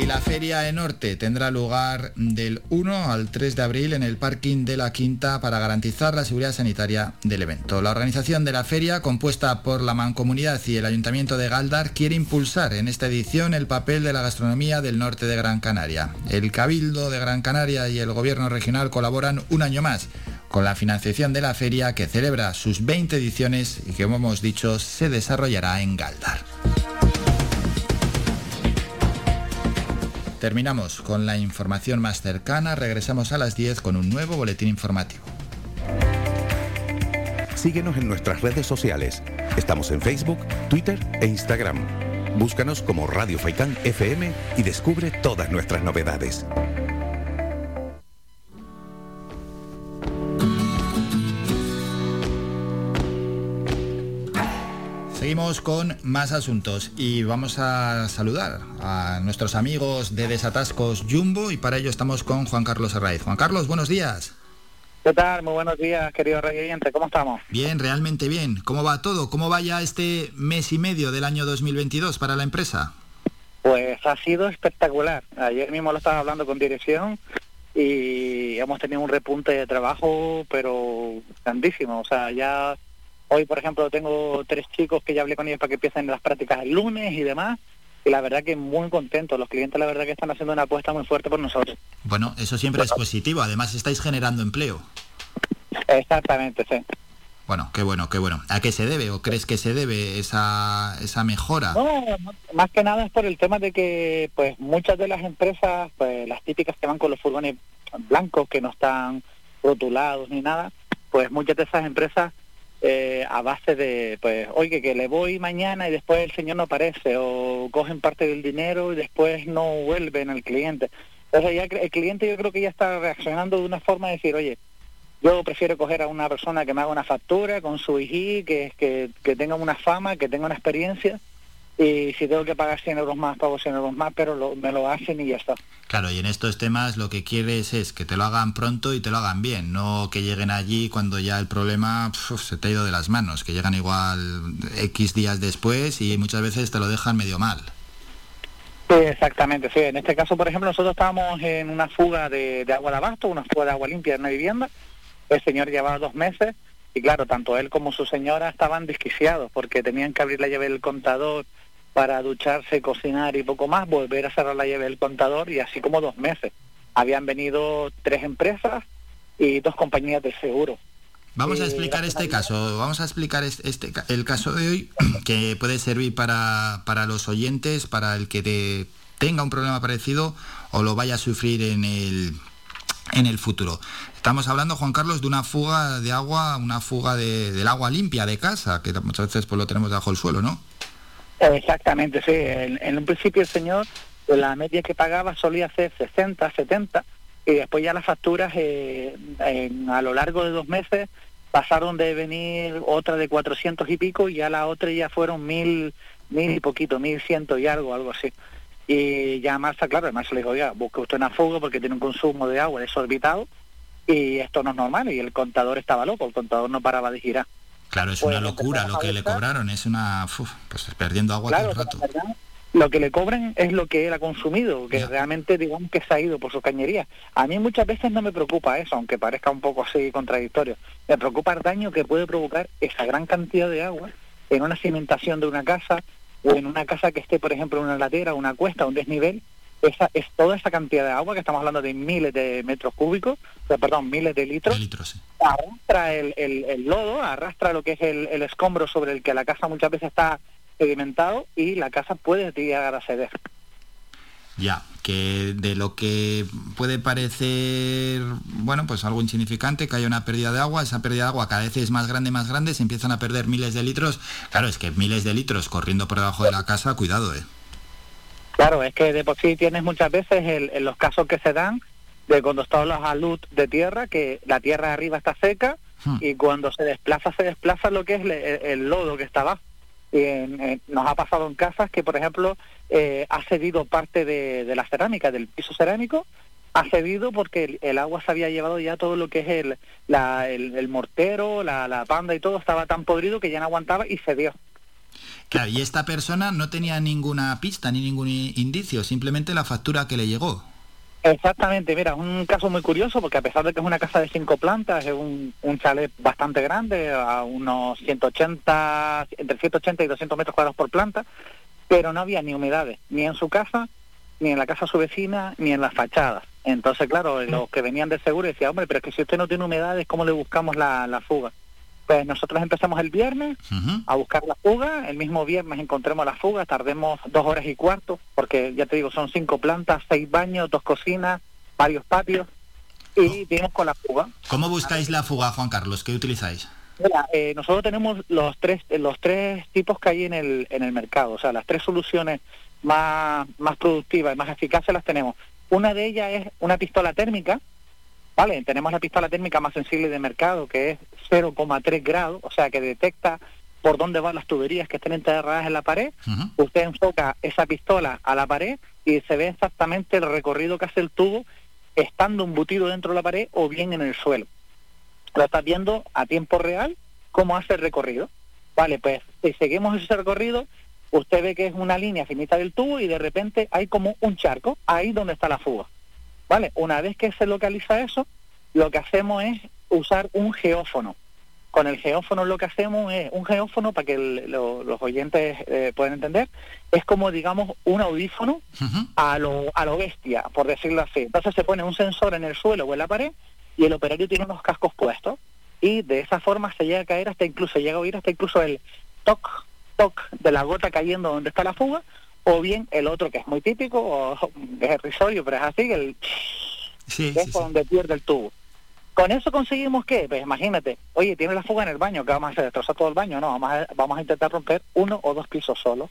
A: Y la Feria de Norte tendrá lugar del 1 al 3 de abril en el parking de la Quinta para garantizar la seguridad sanitaria del evento. La organización de la feria, compuesta por la Mancomunidad y el Ayuntamiento de Galdar, quiere impulsar en esta edición el papel de la gastronomía del norte de Gran Canaria. El Cabildo de Gran Canaria y el Gobierno regional colaboran un año más con la financiación de la feria que celebra sus 20 ediciones y que, como hemos dicho, se desarrollará en Galdar. Terminamos con la información más cercana, regresamos a las 10 con un nuevo boletín informativo.
F: Síguenos en nuestras redes sociales. Estamos en Facebook, Twitter e Instagram. Búscanos como Radio Faicán FM y descubre todas nuestras novedades.
A: Seguimos con más asuntos y vamos a saludar a nuestros amigos de Desatascos Jumbo y para ello estamos con Juan Carlos Arraiz. Juan Carlos, buenos días.
L: ¿Qué tal? Muy buenos días, querido oyente. ¿Cómo estamos?
A: Bien, realmente bien. ¿Cómo va todo? ¿Cómo va ya este mes y medio del año 2022 para la empresa?
L: Pues ha sido espectacular. Ayer mismo lo estaba hablando con dirección y hemos tenido un repunte de trabajo, pero grandísimo. O sea, ya Hoy, por ejemplo, tengo tres chicos que ya hablé con ellos para que empiecen las prácticas el lunes y demás. Y la verdad que muy contentos. Los clientes la verdad que están haciendo una apuesta muy fuerte por nosotros.
A: Bueno, eso siempre es positivo. Además, estáis generando empleo.
L: Exactamente, sí.
A: Bueno, qué bueno, qué bueno. ¿A qué se debe o crees que se debe esa, esa mejora?
L: No, más que nada es por el tema de que pues muchas de las empresas, pues las típicas que van con los furgones blancos que no están rotulados ni nada, pues muchas de esas empresas eh, a base de, pues, oye, que le voy mañana y después el señor no aparece, o cogen parte del dinero y después no vuelven al cliente. Entonces ya el cliente yo creo que ya está reaccionando de una forma de decir, oye, yo prefiero coger a una persona que me haga una factura con su IG, que, que, que tenga una fama, que tenga una experiencia, y si tengo que pagar 100 euros más, pago 100 euros más, pero me lo hacen y ya está.
A: Claro, y en estos temas lo que quieres es que te lo hagan pronto y te lo hagan bien, no que lleguen allí cuando ya el problema se te ha ido de las manos, que llegan igual X días después y muchas veces te lo dejan medio mal.
L: Sí, exactamente, sí. En este caso, por ejemplo, nosotros estábamos en una fuga de, de agua de abasto, una fuga de agua limpia en una vivienda. El señor llevaba dos meses y claro, tanto él como su señora estaban desquiciados porque tenían que abrir la llave del contador para ducharse, cocinar y poco más, volver a cerrar la llave del contador y así como dos meses. Habían venido tres empresas y dos compañías de seguro.
A: Vamos a explicar este caso, vamos a explicar este, el caso de hoy que puede servir para, para los oyentes, para el que te tenga un problema parecido o lo vaya a sufrir en el, en el futuro. Estamos hablando, Juan Carlos, de una fuga de agua, una fuga de, del agua limpia de casa, que muchas veces pues, lo tenemos bajo el suelo, ¿no?
L: Exactamente, sí. En, un principio el señor, la media que pagaba solía ser 60, 70, y después ya las facturas eh, a lo largo de dos meses pasaron de venir otra de 400 y pico y ya la otra ya fueron mil, mil y poquito, mil ciento y algo, algo así. Y ya Marta, claro, Marta le dijo, oiga, busque usted una fuga porque tiene un consumo de agua desorbitado y esto no es normal y el contador estaba loco, el contador no paraba de girar.
A: Claro, es una locura lo que le cobraron, es una... pues perdiendo agua todo el rato.
L: lo que le cobran es lo que él ha consumido, que realmente digamos que se ha ido por su cañería. A mí muchas veces no me preocupa eso, aunque parezca un poco así contradictorio. Me preocupa el daño que puede provocar esa gran cantidad de agua en una cimentación de una casa o en una casa que esté, por ejemplo, en una ladera, una cuesta, un desnivel, esa, es toda esa cantidad de agua, que estamos hablando de miles de metros cúbicos, perdón, miles de litros, arrastra el, el, lodo, arrastra lo que es el, el, escombro sobre el que la casa muchas veces está sedimentado y la casa puede llegar a ceder.
A: Ya, que de lo que puede parecer, bueno, pues algo insignificante, que haya una pérdida de agua, esa pérdida de agua cada vez es más grande, más grande, se empiezan a perder miles de litros. Claro, es que miles de litros corriendo por debajo de la casa, cuidado, eh.
L: Claro, es que de por sí tienes muchas veces en los casos que se dan de cuando está la luz de tierra, que la tierra de arriba está seca hmm. y cuando se desplaza, se desplaza lo que es el, lodo que está abajo. Y nos ha pasado en casas que, por ejemplo, eh, ha cedido parte de, la cerámica, del piso cerámico, ha cedido porque el, agua se había llevado ya todo lo que es el, el, mortero, la, la panda y todo, estaba tan podrido que ya no aguantaba y cedió.
A: Claro, y esta persona no tenía ninguna pista ni ningún indicio, simplemente la factura que le llegó.
L: Exactamente, mira, un caso muy curioso porque a pesar de que es una casa de cinco plantas, es un, un chalet bastante grande, a unos 180, entre 180 y 200 metros cuadrados por planta, pero no había ni humedades, ni en su casa, ni en la casa su vecina, ni en las fachadas. Entonces, claro, los que venían de seguro decían, hombre, pero es que si usted no tiene humedades, ¿cómo le buscamos la, la fuga? Pues nosotros empezamos el viernes a buscar la fuga, el mismo viernes encontremos la fuga, tardemos dos horas y cuarto, porque ya te digo, son cinco plantas, seis baños, dos cocinas, varios patios, y dimos con la fuga.
A: ¿Cómo buscáis la fuga, Juan Carlos? ¿Qué utilizáis?
L: Eh, nosotros tenemos los tres, los tres tipos que hay en el, en el mercado, o sea, las tres soluciones más, más productivas y más eficaces las tenemos. Una de ellas es una pistola térmica, Vale, tenemos la pistola térmica más sensible de mercado, que es 0,3 grados, o sea, que detecta por dónde van las tuberías que estén enterradas en la pared. Usted enfoca esa pistola a la pared y se ve exactamente el recorrido que hace el tubo estando embutido dentro de la pared o bien en el suelo. Lo está viendo a tiempo real cómo hace el recorrido. Vale, pues si seguimos ese recorrido, usted ve que es una línea finita del tubo y de repente hay como un charco ahí donde está la fuga. ¿Vale? Una vez que se localiza eso, lo que hacemos es usar un geófono. Con el geófono lo que hacemos es, un geófono, para que los oyentes eh, puedan entender, es como, digamos, un audífono a, lo, a lo bestia, por decirlo así. Entonces se pone un sensor en el suelo o en la pared y el operario tiene unos cascos puestos y de esa forma se llega a caer hasta incluso, llega a oír hasta incluso el toc, toc de la gota cayendo donde está la fuga o bien el otro que es muy típico, o, es risorio, pero es así, el sí, es donde pierde el tubo. Con eso conseguimos que, pues imagínate, oye, tiene la fuga en el baño, que vamos a hacer? ¿Destrozar todo el baño? No, vamos a, vamos a intentar romper uno o dos pisos solo.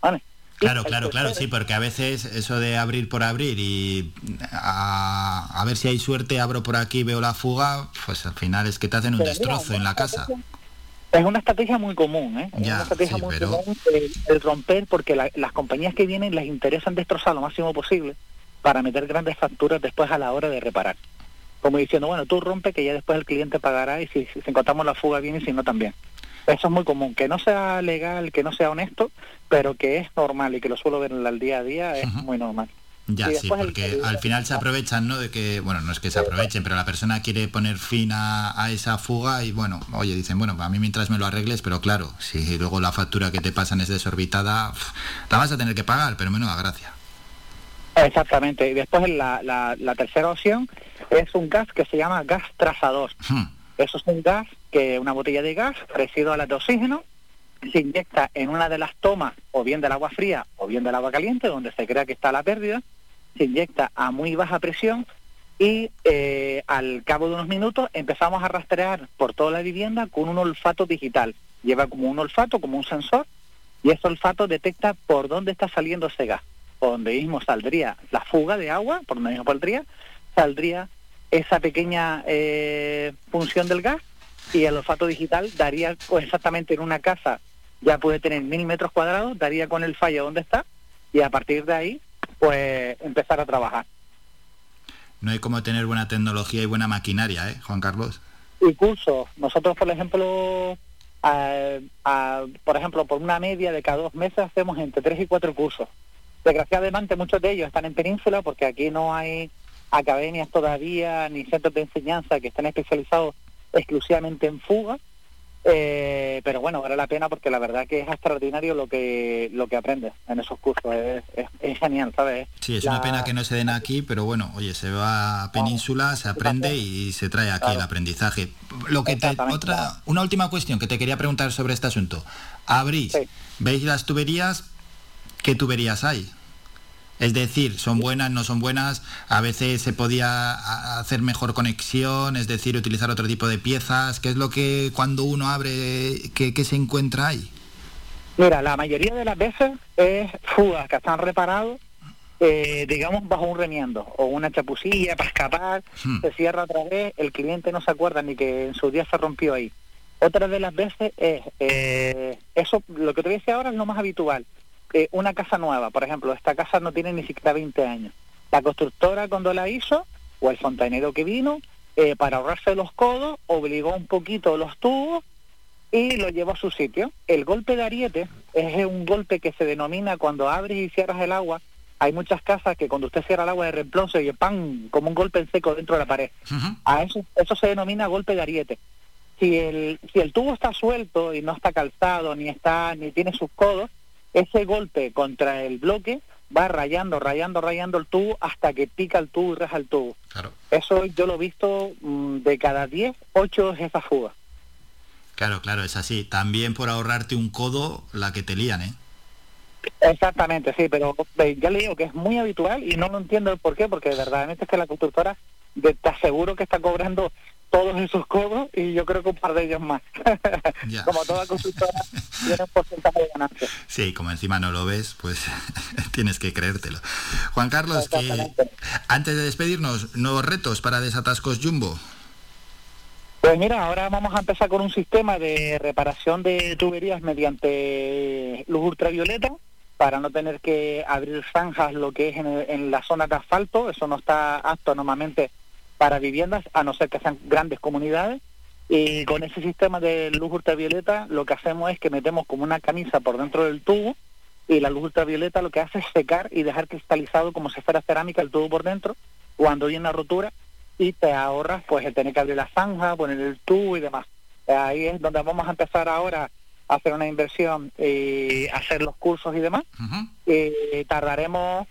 L: ¿Vale?
A: Claro, claro, claro, sí, porque a veces eso de abrir por abrir y a, ver si hay suerte, abro por aquí, veo la fuga, pues al final es que te hacen un destrozo en la casa.
L: Es una estrategia muy común, ¿eh? es una estrategia muy común el, romper porque las compañías que vienen les interesan destrozar lo máximo posible para meter grandes facturas después a la hora de reparar. Como diciendo, bueno, tú rompe que ya después el cliente pagará y si, si encontramos la fuga bien y si no también. Eso es muy común, que no sea legal, que no sea honesto, pero que es normal y que lo suelo ver al día a día es muy normal.
A: Ya, sí, porque al final se aprovechan, ¿no? De que, bueno, no es que se aprovechen, pero la persona quiere poner fin a, esa fuga y, bueno, oye, dicen, bueno, a mí mientras me lo arregles, pero claro, si luego la factura que te pasan es desorbitada, la vas a tener que pagar, pero menos a gracia.
L: Exactamente, y después la, la, tercera opción es un gas que se llama gas trazador. Hmm. Eso es un gas que una botella de gas residuo de oxígeno se inyecta en una de las tomas o bien del agua fría o bien del agua caliente, donde se crea que está la pérdida, se inyecta a muy baja presión y eh, al cabo de unos minutos empezamos a rastrear por toda la vivienda con un olfato digital. Lleva como un olfato, como un sensor, y ese olfato detecta por dónde está saliendo ese gas. Por donde mismo saldría la fuga de agua, por donde mismo saldría, saldría esa pequeña eh, función del gas y el olfato digital daría pues, exactamente en una casa, ya puede tener mil metros cuadrados, daría con el fallo donde está y a partir de ahí pues empezar a trabajar.
A: No hay como tener buena tecnología y buena maquinaria, ¿eh, Juan Carlos?
L: Y cursos. Nosotros, por ejemplo, por ejemplo, por una media de cada dos meses hacemos entre tres y cuatro cursos. Desgraciadamente muchos de ellos están en península porque aquí no hay academias todavía ni centros de enseñanza que estén especializados exclusivamente en fuga eh, pero bueno, vale la pena porque la verdad que es extraordinario lo que lo que aprendes en esos cursos, es, genial, ¿sabes?
A: Sí, es una pena que no se den aquí, pero bueno, oye, se va a Península, se aprende y se trae aquí el aprendizaje. Lo que otra, una última cuestión que te quería preguntar sobre este asunto. Abrís, ¿veis las tuberías? ¿Qué tuberías hay? Es decir, son buenas, no son buenas, a veces se podía hacer mejor conexión, es decir, utilizar otro tipo de piezas. ¿Qué es lo que cuando uno abre, qué, se encuentra ahí?
L: Mira, la mayoría de las veces es fugas que están reparados, eh, digamos, bajo un remiendo o una chapucilla para escapar, hmm. se cierra otra vez, el cliente no se acuerda ni que en su día se rompió ahí. Otra de las veces es, eh, eso, lo que te voy a decir ahora es lo más habitual, eh, una casa nueva, por ejemplo, esta casa no tiene ni siquiera 20 años. La constructora cuando la hizo, o el fontanero que vino, eh, para ahorrarse los codos, obligó un poquito los tubos y lo llevó a su sitio. El golpe de ariete es un golpe que se denomina cuando abres y cierras el agua. Hay muchas casas que cuando usted cierra el agua de reemplazo y pan como un golpe en seco dentro de la pared. A eso, eso se denomina golpe de ariete. Si el, si el tubo está suelto y no está calzado, ni está, ni tiene sus codos, ese golpe contra el bloque va rayando, rayando, rayando el tubo hasta que pica el tubo y raja el tubo. Eso yo lo he visto mm, de cada 10, 8 es esa fuga.
A: Claro, claro, es así. También por ahorrarte un codo, la que te lían, ¿eh?
L: Exactamente, sí, pero ya le digo que es muy habitual y no lo entiendo el por qué, porque verdaderamente es que la constructora te aseguro que está cobrando todos esos codos y yo creo que un par de ellos más. como toda consultora tiene un porcentaje de ganancia.
A: Sí, como encima no lo ves, pues tienes que creértelo. Juan Carlos, que antes de despedirnos, nuevos retos para Desatascos Jumbo.
L: Pues mira, ahora vamos a empezar con un sistema de reparación de tuberías mediante luz ultravioleta para no tener que abrir zanjas lo que es en, en la zona de asfalto, eso no está apto normalmente para viviendas, a no ser que sean grandes comunidades. Y con ese sistema de luz ultravioleta lo que hacemos es que metemos como una camisa por dentro del tubo y la luz ultravioleta lo que hace es secar y dejar cristalizado como si fuera cerámica el tubo por dentro cuando hay una rotura y te ahorras pues el tener que abrir la zanja, poner el tubo y demás. Ahí es donde vamos a empezar ahora a hacer una inversión y hacer los cursos y demás. y tardaremos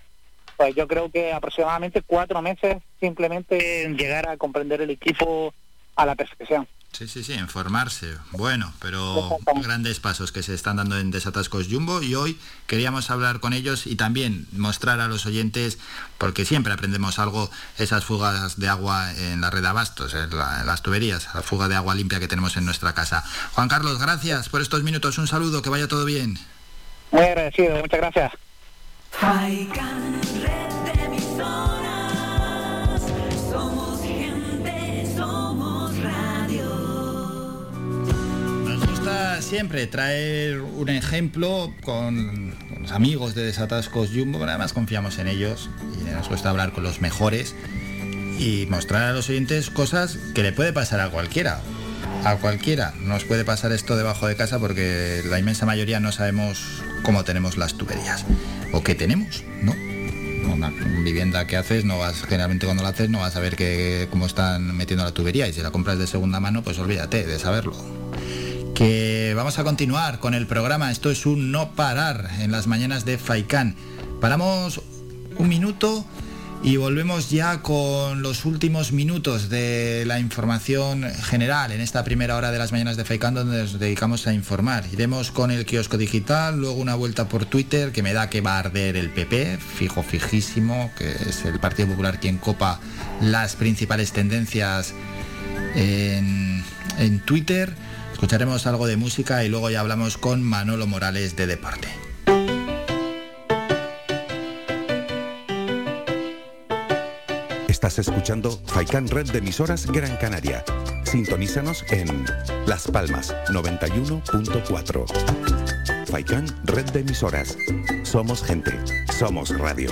L: pues yo creo que aproximadamente cuatro meses simplemente en llegar a comprender el equipo a la perfección.
A: Sí, sí, sí, en formarse. Bueno, pero grandes pasos que se están dando en Desatascos Jumbo y hoy queríamos hablar con ellos y también mostrar a los oyentes, porque siempre aprendemos algo, esas fugas de agua en la red de abastos, en, las tuberías, la fuga de agua limpia que tenemos en nuestra casa. Juan Carlos, gracias por estos minutos, un saludo, que vaya todo bien.
L: Muy agradecido, muchas gracias.
A: Siempre, traer un ejemplo con, los amigos de Desatascos Jumbo, pero además confiamos en ellos y nos gusta hablar con los mejores y mostrar a los oyentes cosas que le puede pasar a cualquiera. A cualquiera nos puede pasar esto debajo de casa porque la inmensa mayoría no sabemos cómo tenemos las tuberías o qué tenemos, ¿no? Una vivienda que haces, no vas, generalmente cuando la haces no vas a ver que, cómo están metiendo la tubería y si la compras de segunda mano, pues olvídate de saberlo. Que vamos a continuar con el programa, esto es un no parar en las mañanas de Faikán. Paramos un minuto y volvemos ya con los últimos minutos de la información general en esta primera hora de las mañanas de FECAN donde nos dedicamos a informar. Iremos con el kiosco digital, luego una vuelta por Twitter que me da que va a arder el PP, fijo fijísimo, que es el Partido Popular quien copa las principales tendencias en, en Twitter. Escucharemos algo de música y luego ya hablamos con Manolo Morales de Deporte.
F: Estás escuchando Faikan Red de emisoras Gran Canaria. Sintonízanos en Las Palmas 91.4. Faikan Red de emisoras. Somos gente. Somos radio.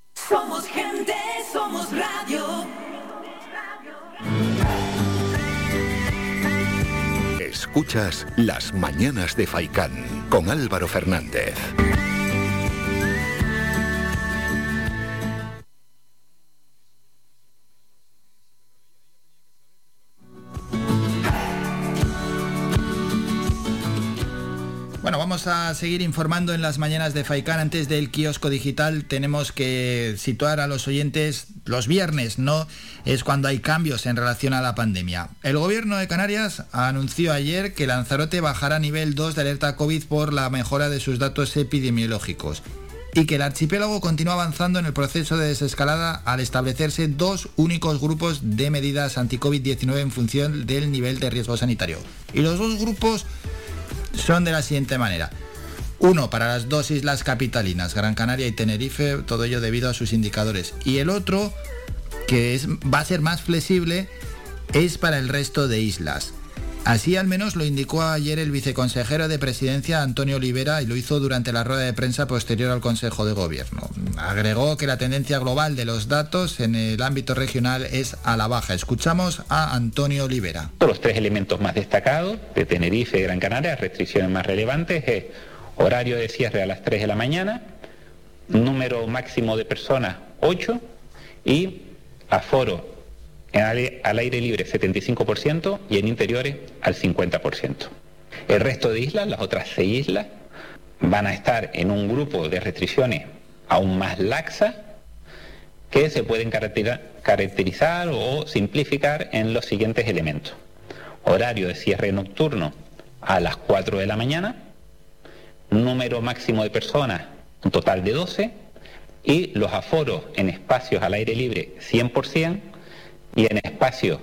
E: Somos radio.
I: Escuchas Las Mañanas de Faicán con Álvaro Fernández.
A: A seguir informando en las mañanas de Faikán. Antes del kiosco digital tenemos que situar a los oyentes los viernes, ¿no? Es cuando hay cambios en relación a la pandemia. El gobierno de Canarias anunció ayer que Lanzarote bajará a nivel 2 de alerta COVID por la mejora de sus datos epidemiológicos y que el archipiélago continúa avanzando en el proceso de desescalada al establecerse dos únicos grupos de medidas anti-COVID-19 en función del nivel de riesgo sanitario. Y los dos grupos son de la siguiente manera. Uno para las dos islas capitalinas, Gran Canaria y Tenerife, todo ello debido a sus indicadores. Y el otro, que es, va a ser más flexible, es para el resto de islas. Así al menos lo indicó ayer el viceconsejero de Presidencia Antonio Olivera y lo hizo durante la rueda de prensa posterior al Consejo de Gobierno. Agregó que la tendencia global de los datos en el ámbito regional es a la baja. Escuchamos a Antonio Olivera.
J: Los tres elementos más destacados de Tenerife y Gran Canaria, restricciones más relevantes, es horario de cierre a las 3 de la mañana, número máximo de personas 8 y aforo al, aire libre 75% y en interiores al 50%. El resto de islas, las otras seis islas, van a estar en un grupo de restricciones aún más laxas que se pueden caracteri- caracterizar o simplificar en los siguientes elementos. Horario de cierre nocturno a las 4 de la mañana, número máximo de personas, un total de 12, y los aforos en espacios al aire libre 100% y en espacios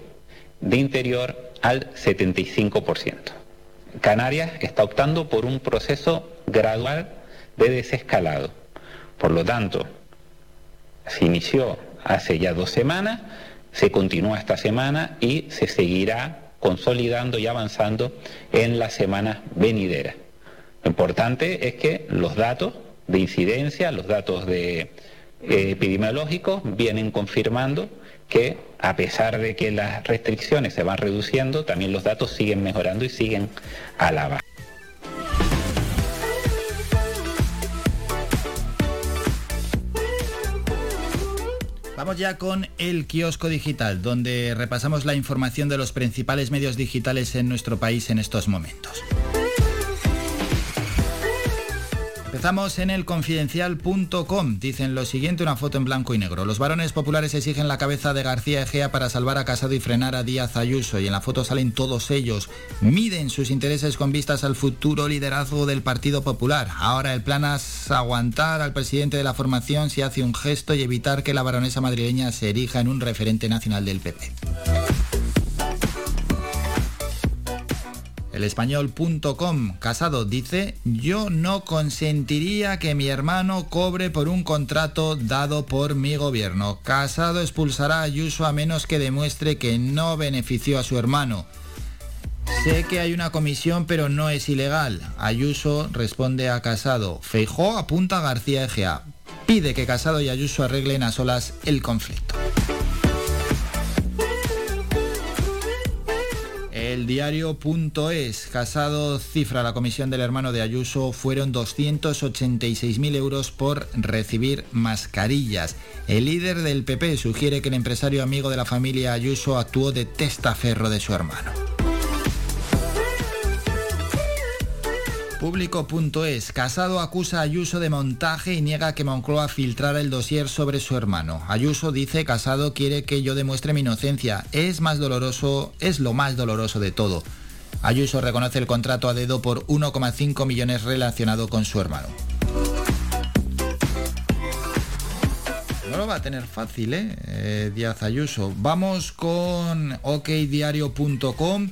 J: de interior al 75%. Canarias está optando por un proceso gradual de desescalado. Por lo tanto, se inició hace ya dos semanas, se continúa esta semana y se seguirá consolidando y avanzando en las semanas venideras. Lo importante es que los datos de incidencia, los datos de, eh, epidemiológicos vienen confirmando que a pesar de que las restricciones se van reduciendo, también los datos siguen mejorando y siguen a la baja.
A: Vamos ya con el kiosco digital, donde repasamos la información de los principales medios digitales en nuestro país en estos momentos. Empezamos en el confidencial.com. Dicen lo siguiente, una foto en blanco y negro. Los varones populares exigen la cabeza de García Egea para salvar a Casado y frenar a Díaz Ayuso. Y en la foto salen todos ellos. Miden sus intereses con vistas al futuro liderazgo del Partido Popular. Ahora el plan es aguantar al presidente de la formación si hace un gesto y evitar que la baronesa madrileña se erija en un referente nacional del PP. El español.com Casado dice, yo no consentiría que mi hermano cobre por un contrato dado por mi gobierno. Casado expulsará a Ayuso a menos que demuestre que no benefició a su hermano. Sé que hay una comisión, pero no es ilegal. Ayuso responde a Casado. Feijó apunta a García Egea. Pide que Casado y Ayuso arreglen a solas el conflicto. El diario.es, Casado cifra la comisión del hermano de Ayuso, fueron 286.000 euros por recibir mascarillas. El líder del PP sugiere que el empresario amigo de la familia Ayuso actuó de testaferro de su hermano. Público.es. Casado acusa a Ayuso de montaje y niega que Moncloa filtrara el dossier sobre su hermano. Ayuso dice Casado quiere que yo demuestre mi inocencia. Es más doloroso, es lo más doloroso de todo. Ayuso reconoce el contrato a dedo por 1,5 millones relacionado con su hermano. No lo va a tener fácil, ¿eh? eh Díaz Ayuso. Vamos con okdiario.com.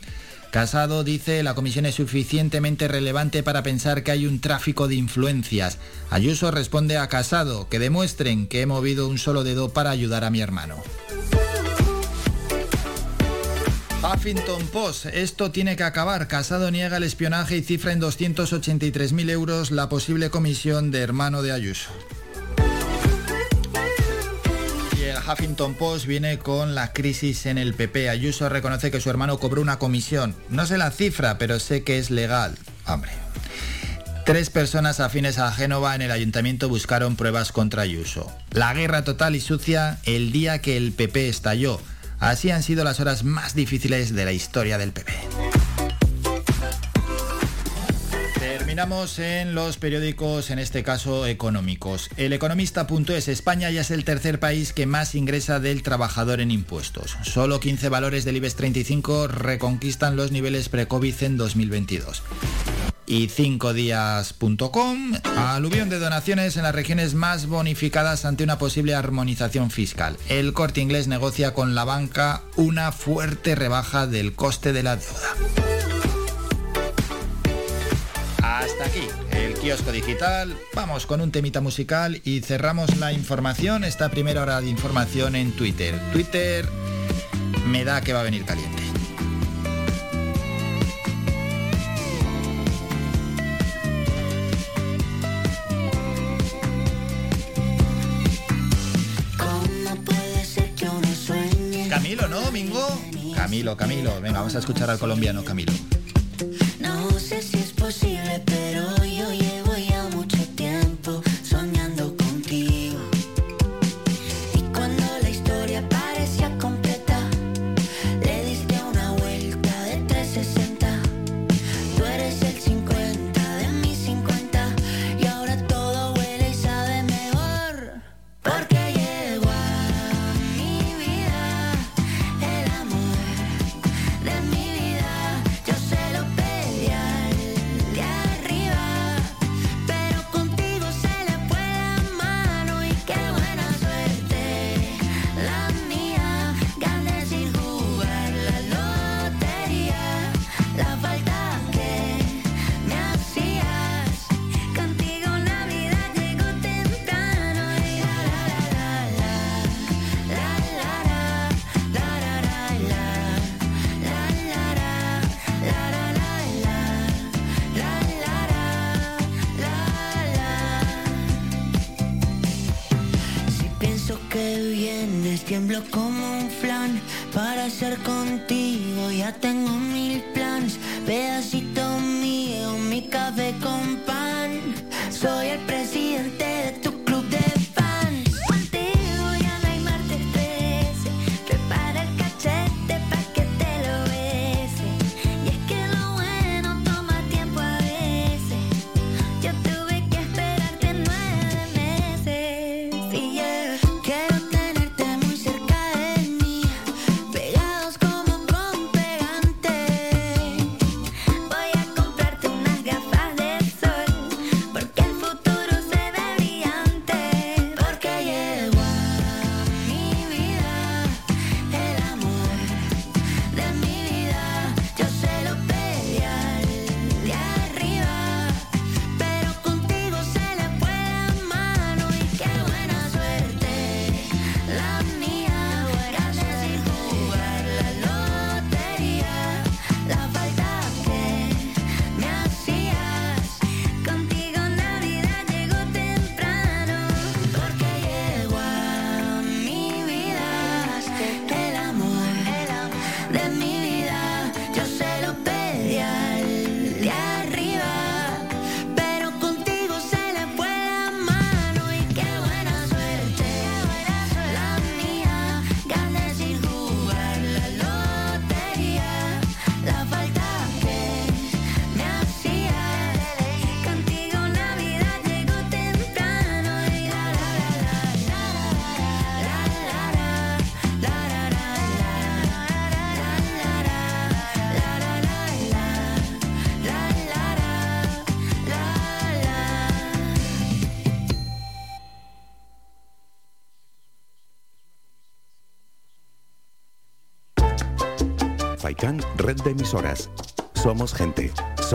A: Casado dice la comisión es suficientemente relevante para pensar que hay un tráfico de influencias. Ayuso responde a Casado que demuestren que he movido un solo dedo para ayudar a mi hermano. Huffington Post, esto tiene que acabar. Casado niega el espionaje y cifra en 283.000 euros la posible comisión de hermano de Ayuso. Huffington Post viene con la crisis en el PP. Ayuso reconoce que su hermano cobró una comisión. No sé la cifra, pero sé que es legal. Hombre. Tres personas afines a Génova en el ayuntamiento buscaron pruebas contra Ayuso. La guerra total y sucia el día que el PP estalló. Así han sido las horas más difíciles de la historia del PP. Terminamos en los periódicos, en este caso económicos. El economista.es, España ya es el tercer país que más ingresa del trabajador en impuestos. Solo 15 valores del IBEX 35 reconquistan los niveles pre-COVID en 2022 y 5días.com, aluvión de donaciones en las regiones más bonificadas ante una posible armonización fiscal. El corte inglés negocia con la banca una fuerte rebaja del coste de la deuda. Hasta aquí el kiosco digital. Vamos con un temita musical y cerramos la información, esta primera hora de información en Twitter. Twitter me da que va a venir caliente. Camilo, ¿no, Mingo? Camilo, Camilo. Venga, vamos a escuchar al colombiano Camilo.
M: No sé si es posible, pero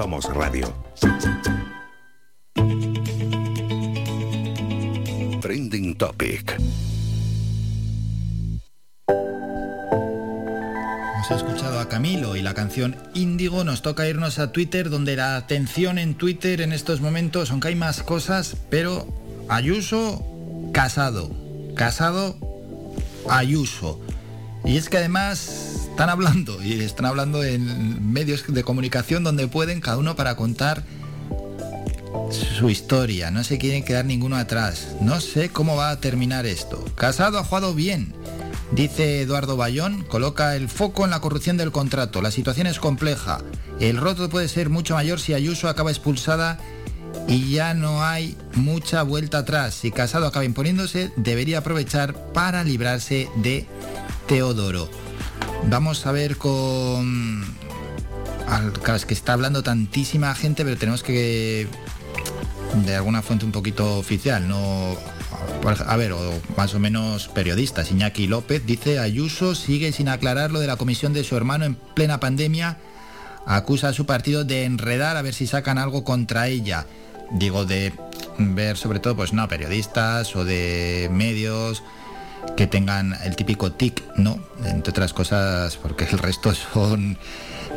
F: somos radio.
I: Trending Topic.
A: Hemos escuchado a Camilo y la canción Índigo. Nos toca irnos a Twitter, donde la atención en Twitter en estos momentos, aunque hay más cosas, pero Ayuso casado. Casado Ayuso. Y es que además están hablando, y están hablando en medios de comunicación donde pueden, cada uno para contar su historia. No se quieren quedar ninguno atrás. No sé cómo va a terminar esto. Casado ha jugado bien. Dice Eduardo Bayón, coloca el foco en la corrupción del contrato. La situación es compleja. El roto puede ser mucho mayor si Ayuso acaba expulsada y ya no hay mucha vuelta atrás. Si Casado acaba imponiéndose, debería aprovechar para librarse de Teodoro. Vamos a ver con... al- que está hablando tantísima gente, pero tenemos que... De alguna fuente un poquito oficial, no... A ver, o más o menos periodistas. Iñaki López dice, Ayuso sigue sin aclarar lo de la comisión de su hermano en plena pandemia. Acusa a su partido de enredar a ver si sacan algo contra ella. Digo, de ver sobre todo, pues no, periodistas o de medios que tengan el típico tic, ¿no? Entre otras cosas, porque el resto son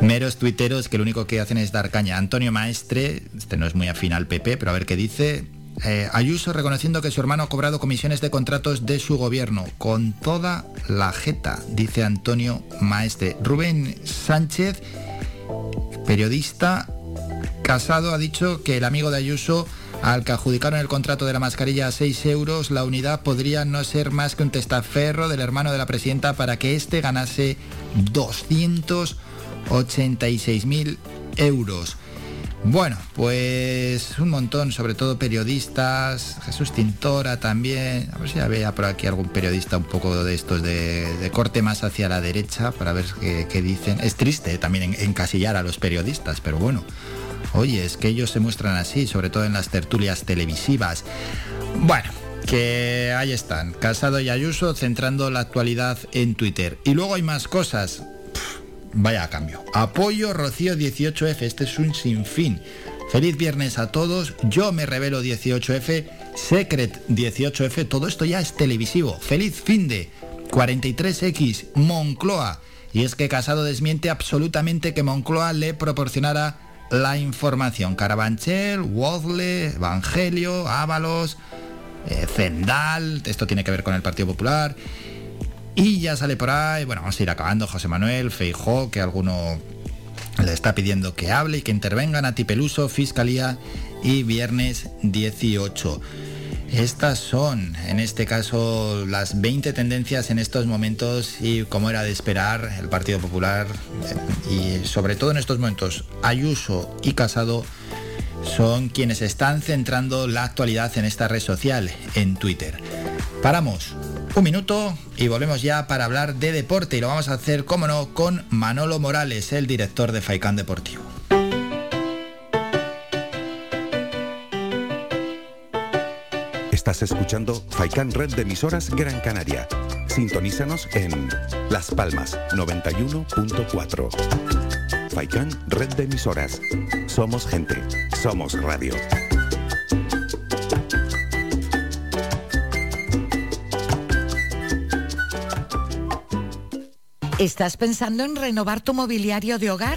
A: meros tuiteros que lo único que hacen es dar caña. Antonio Maestre, este no es muy afín al PP, pero a ver qué dice. Eh, Ayuso reconociendo que su hermano ha cobrado comisiones de contratos de su gobierno con toda la jeta, dice Antonio Maestre. Rubén Sánchez, periodista casado, ha dicho que el amigo de Ayuso al que adjudicaron el contrato de la mascarilla a 6 euros, la unidad podría no ser más que un testaferro del hermano de la presidenta para que éste ganase 286.000 euros. Bueno, pues un montón, sobre todo periodistas, Jesús Tintora también, a ver si había por aquí algún periodista un poco de estos de, corte más hacia la derecha para ver qué, qué dicen. Es triste también en- encasillar a los periodistas, pero bueno, oye, es que ellos se muestran así, sobre todo en las tertulias televisivas. Bueno, que ahí están, Casado y Ayuso centrando la actualidad en Twitter. Y luego hay más cosas. Vaya cambio. Apoyo Rocío 18F. Este es un sinfín. Feliz viernes a todos. Yo me revelo 18F. Secret 18F. Todo esto ya es televisivo. Feliz fin de 43X. Moncloa. Y es que Casado desmiente absolutamente que Moncloa le proporcionara la información. Carabanchel, Wozle, Evangelio, Ábalos, eh, Zendal. Esto tiene que ver con el Partido Popular. Y ya sale por ahí, bueno, vamos a ir acabando, José Manuel, Feijó, que alguno le está pidiendo que hable y que intervengan a Tipeluso, Fiscalía y viernes 18. Estas son, en este caso, las 20 tendencias en estos momentos y como era de esperar, el Partido Popular eh, y sobre todo en estos momentos, Ayuso y Casado son quienes están centrando la actualidad en esta red social, en Twitter. Paramos un minuto y volvemos ya para hablar de deporte y lo vamos a hacer, como no, con Manolo Morales, el director de Faicán Deportivo.
F: Estás escuchando Faicán Red de Emisoras Gran Canaria. Sintonízanos en Las Palmas 91.4. Faicán Red de Emisoras. Somos gente. Somos radio.
H: ¿Estás pensando en renovar tu mobiliario de hogar?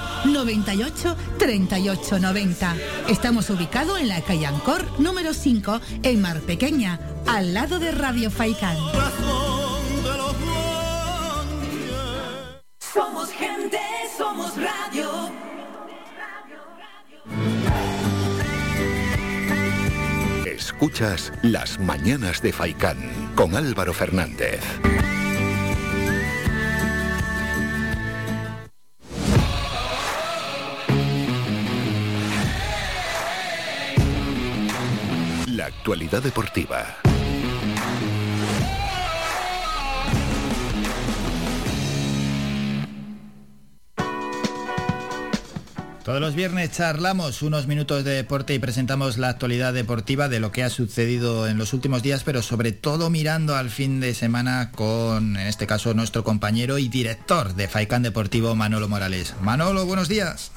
G: 98 38 90. Estamos ubicados en la calle Ancor número 5 en Mar Pequeña, al lado de Radio Faicán.
M: Somos gente, somos radio.
I: Escuchas Las Mañanas de Faicán con Álvaro Fernández. Actualidad deportiva.
A: Todos los viernes charlamos unos minutos de deporte y presentamos la actualidad deportiva de lo que ha sucedido en los últimos días, pero sobre todo mirando al fin de semana con, en este caso, nuestro compañero y director de Faicán Deportivo, Manolo Morales. Manolo, buenos días.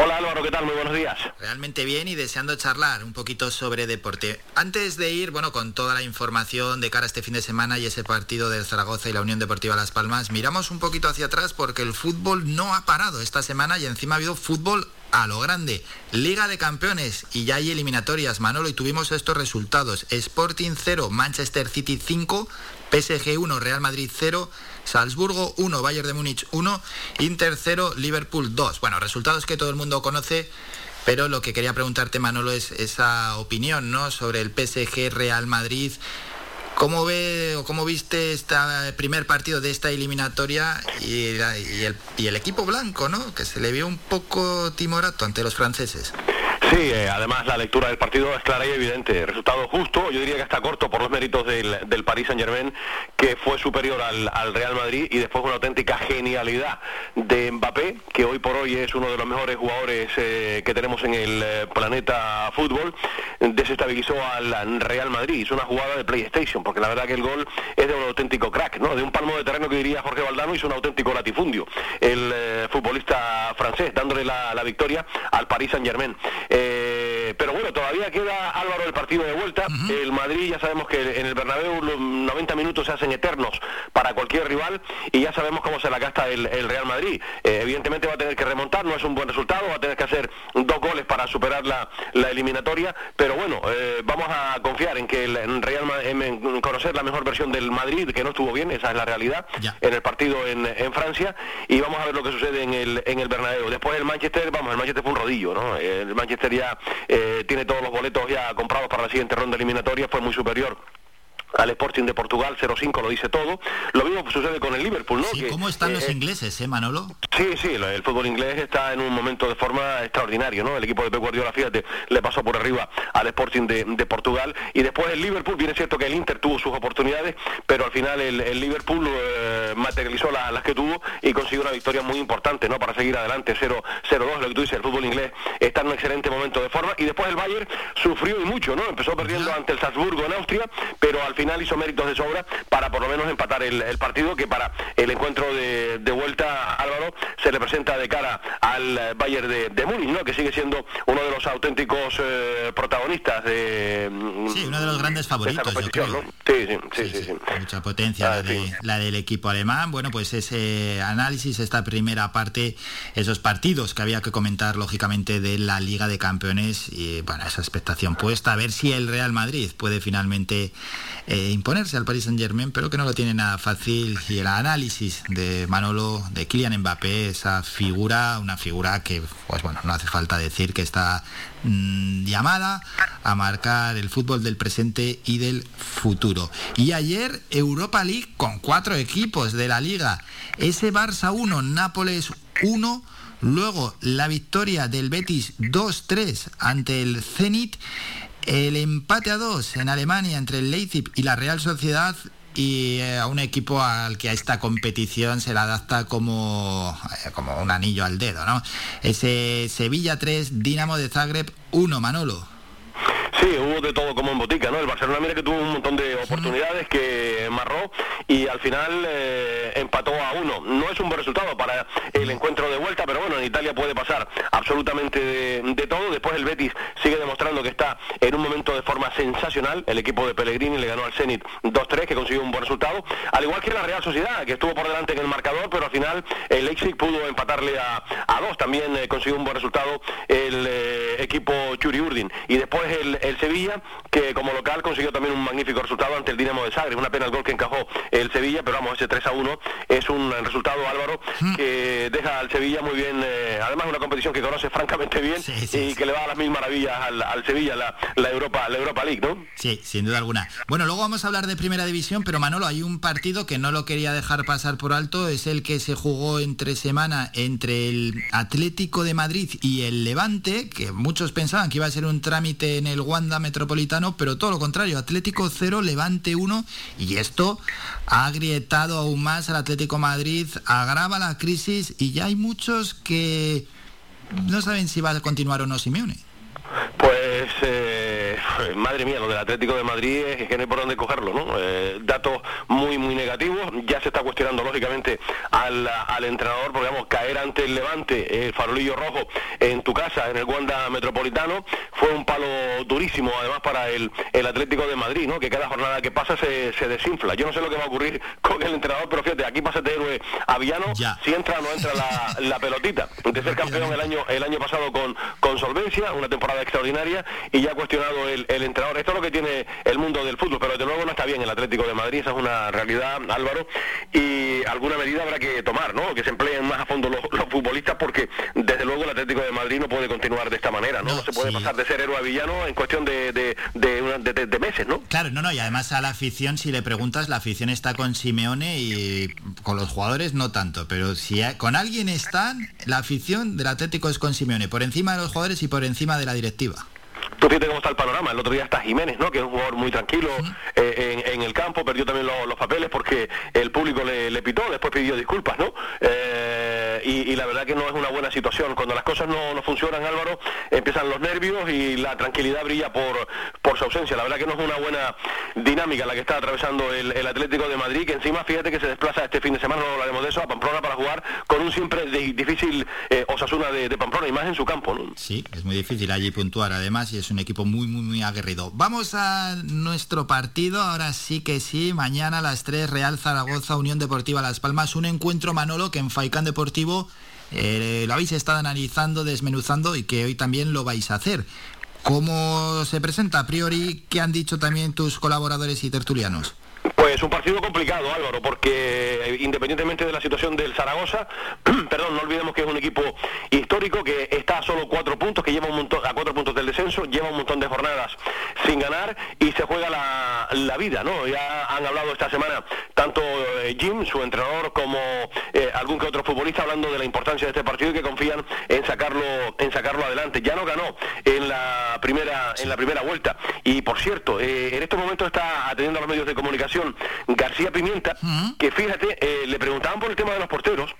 N: Hola Álvaro, ¿qué tal? Muy buenos días.
A: Realmente bien y deseando charlar un poquito sobre deporte. Antes de ir, bueno, con toda la información de cara a este fin de semana y ese partido del Zaragoza y la Unión Deportiva Las Palmas, miramos un poquito hacia atrás porque el fútbol no ha parado esta semana y encima ha habido fútbol a lo grande. Liga de Campeones y ya hay eliminatorias, Manolo, y tuvimos estos resultados. Sporting 0, Manchester City 5, PSG 1, Real Madrid 0, Salzburgo 1, Bayern de Múnich 1, Inter 0, Liverpool 2. Bueno, resultados que todo el mundo conoce, pero lo que quería preguntarte, Manolo, es esa opinión ¿no? sobre el PSG Real Madrid. ¿Cómo ve o cómo viste este primer partido de esta eliminatoria y, la- y el, equipo blanco, ¿no? Que se le vio un poco timorato ante los franceses.
N: Sí, eh, además la lectura del partido es clara y evidente. Resultado justo, yo diría que está corto por los méritos del, del Paris Saint Germain, que fue superior al, al Real Madrid y después una auténtica genialidad de Mbappé, que hoy por hoy es uno de los mejores jugadores eh, que tenemos en el eh, planeta fútbol, desestabilizó al Real Madrid. Hizo una jugada de PlayStation, porque la verdad que el gol es de un auténtico crack, ¿no? De un palmo de terreno que diría Jorge Valdano hizo un auténtico latifundio. El eh, futbolista francés dándole la, la victoria al Paris Saint Germain. Eh, pero bueno, todavía queda Álvaro el partido de vuelta. El Madrid ya sabemos que en el Bernabéu los 90 minutos se hacen eternos para cualquier rival y ya sabemos cómo se la gasta el, Real Madrid. Eh, evidentemente va a tener que remontar, no es un buen resultado, va a tener que hacer dos goles para superar la, eliminatoria, pero bueno, vamos a confiar en que el Real en conocer la mejor versión del Madrid, que no estuvo bien, esa es la realidad, en el partido en, en, Francia, y vamos a ver lo que sucede en el, en el Bernabéu. Después el Manchester, vamos, el Manchester fue un rodillo, ¿no? El Manchester ya eh, tiene todos los boletos ya comprados para la siguiente ronda eliminatoria, fue muy superior al Sporting de Portugal, 0-5 lo dice todo. Lo mismo sucede con el Liverpool, ¿no?
A: Sí, ¿Cómo están los eh, ingleses, eh, Manolo?
N: Sí, sí, el fútbol inglés está en un momento de forma extraordinario, ¿no? El equipo de Pep Guardiola, fíjate, le pasó por arriba al Sporting de, Portugal y después el Liverpool, bien es cierto que el Inter tuvo sus oportunidades, pero al final el, Liverpool eh, materializó las que tuvo y consiguió una victoria muy importante, ¿no? Para seguir adelante, 0-2, lo que tú dices, el fútbol inglés está en un excelente momento de forma y después el Bayern sufrió y mucho, ¿no? Empezó perdiendo ante el Salzburgo en Austria, pero al final hizo méritos de sobra para por lo menos empatar el, partido, que para el encuentro de, vuelta, Álvaro, se le presenta de cara al Bayern de, de Múnich, ¿no? que sigue siendo uno de los auténticos eh, protagonistas de...
A: Sí, uno de los grandes favoritos,
N: yo creo. Sí, sí, sí, sí,
A: Mucha potencia la, ah, la del equipo alemán. Bueno, pues ese análisis, esta primera parte, esos partidos que había que comentar, lógicamente, de la Liga de Campeones y, bueno, esa expectación puesta, a ver si el Real Madrid puede finalmente eh, imponerse al Paris Saint Germain, pero que no lo tiene nada fácil. Y el análisis de Manolo, de Kylian Mbappé, esa figura, una figura que, pues bueno, no hace falta decir que está mm, llamada a marcar el fútbol del presente y del futuro. Y ayer Europa League con cuatro equipos de la liga. Ese Barça 1, Nápoles 1. Luego la victoria del Betis 2-3 ante el Zenit el empate a dos en Alemania entre el Leipzig y la Real Sociedad y eh, a un equipo al que a esta competición se le adapta como, eh, como un anillo al dedo, ¿no? Ese Sevilla 3, Dinamo de Zagreb 1, Manolo.
N: Sí, hubo de todo como en botica, ¿no? El Barcelona mira que tuvo un montón de oportunidades que marró y al final eh, empató a uno. No es un buen resultado para el encuentro de vuelta, pero bueno, en Italia puede pasar absolutamente de, todo. Después el Betis sigue demostrando que está en un momento de forma sensacional. El equipo de Pellegrini le ganó al Zenit 2-3, que consiguió un buen resultado. Al igual que la Real Sociedad, que estuvo por delante en el marcador, pero al final el Leipzig pudo empatarle a, a dos. También eh, consiguió un buen resultado el eh, equipo Churi Urdin. Y después el el Sevilla, que como local consiguió también un magnífico resultado ante el Dinamo de Zagreb. Una pena el gol que encajó el Sevilla, pero vamos, ese 3 a 1 es un resultado, Álvaro, mm. que deja al Sevilla muy bien, eh, además una competición que conoce francamente bien y que le va a las mil maravillas al, Sevilla, la, Europa, la Europa League, ¿no?
A: Sí, sin duda alguna. Bueno, luego vamos a hablar de Primera División, pero Manolo, hay un partido que no lo quería dejar pasar por alto, es el que se jugó entre semana entre el Atlético de Madrid y el Levante, que muchos pensaban que iba a ser un trámite en el Metropolitano, pero todo lo contrario, Atlético 0, Levante 1, y esto ha agrietado aún más al Atlético Madrid, agrava la crisis y ya hay muchos que no saben si va a continuar o no Simeone.
N: Pues eh, madre mía, lo del Atlético de Madrid es que no hay por dónde cogerlo, ¿no? Eh, datos muy, muy negativos. Ya se está cuestionando, lógicamente, al, entrenador, porque vamos, caer ante el Levante, el farolillo rojo, en tu casa, en el Wanda Metropolitano, fue un palo durísimo, además, para el, el Atlético de Madrid, ¿no? Que cada jornada que pasa se, se, desinfla. Yo no sé lo que va a ocurrir con el entrenador, pero fíjate, aquí pasa este héroe a si entra o no entra la, la pelotita. De ser campeón el año, el año pasado con, con solvencia, una temporada extraordinaria, y ya ha cuestionado el, el entrenador. Esto es lo que tiene el mundo del fútbol, pero desde luego no está bien el Atlético de Madrid, esa es una realidad, Álvaro, y alguna medida habrá que tomar, ¿no? Que se empleen más a fondo los, futbolistas, porque desde luego el Atlético de Madrid no puede continuar de esta manera, ¿no? No, se puede pasar de ser héroe a villano en cuestión de, de, de, meses, ¿no?
A: Claro, no, no, y además a la afición, si le preguntas, la afición está con Simeone y con los jugadores no tanto, pero si con alguien están, la afición del Atlético es con Simeone, por encima de los jugadores y por encima de la directiva
N: tú fíjate cómo está el panorama. El otro día está Jiménez, ¿no? Que es un jugador muy tranquilo eh, en, el campo perdió también lo- los papeles porque el público le, le pitó, después pidió disculpas, ¿no? Eh, y, y la verdad que no es una buena situación. Cuando las cosas no, no funcionan, Álvaro, empiezan los nervios y la tranquilidad brilla por, por su ausencia. La verdad que no es una buena dinámica la que está atravesando el, el Atlético de Madrid, que encima fíjate que se desplaza este fin de semana, no hablaremos de eso, a Pamplona para jugar con un siempre di- difícil eh, Osasuna de, de Pamplona y más en su campo, ¿no?
A: Sí, es muy difícil allí puntuar además y es un equipo muy, muy, muy aguerrido. Vamos a nuestro partido, ahora sí que sí, mañana a las 3, Real Zaragoza, Unión Deportiva Las Palmas, un encuentro Manolo que en Faicán Deportivo eh, lo habéis estado analizando, desmenuzando y que hoy también lo vais a hacer. ¿Cómo se presenta a priori? ¿Qué han dicho también tus colaboradores y tertulianos?
N: Pues un partido complicado, Álvaro, porque eh, independientemente de la situación del Zaragoza, perdón, no olvidemos que es un equipo histórico que está a solo cuatro puntos, que lleva un montón, a cuatro puntos del descenso, lleva un montón de jornadas sin ganar y se juega la, la vida, ¿no? Ya han hablado esta semana tanto eh, Jim, su entrenador, como eh, algún que otro futbolista hablando de la importancia de este partido y que confían en sacarlo, en sacarlo adelante. Ya no ganó en la primera, en la primera vuelta. Y por cierto, eh, en estos momentos está atendiendo a los medios de comunicación García Pimienta, que fíjate, eh, le preguntaban por el tema de los porteros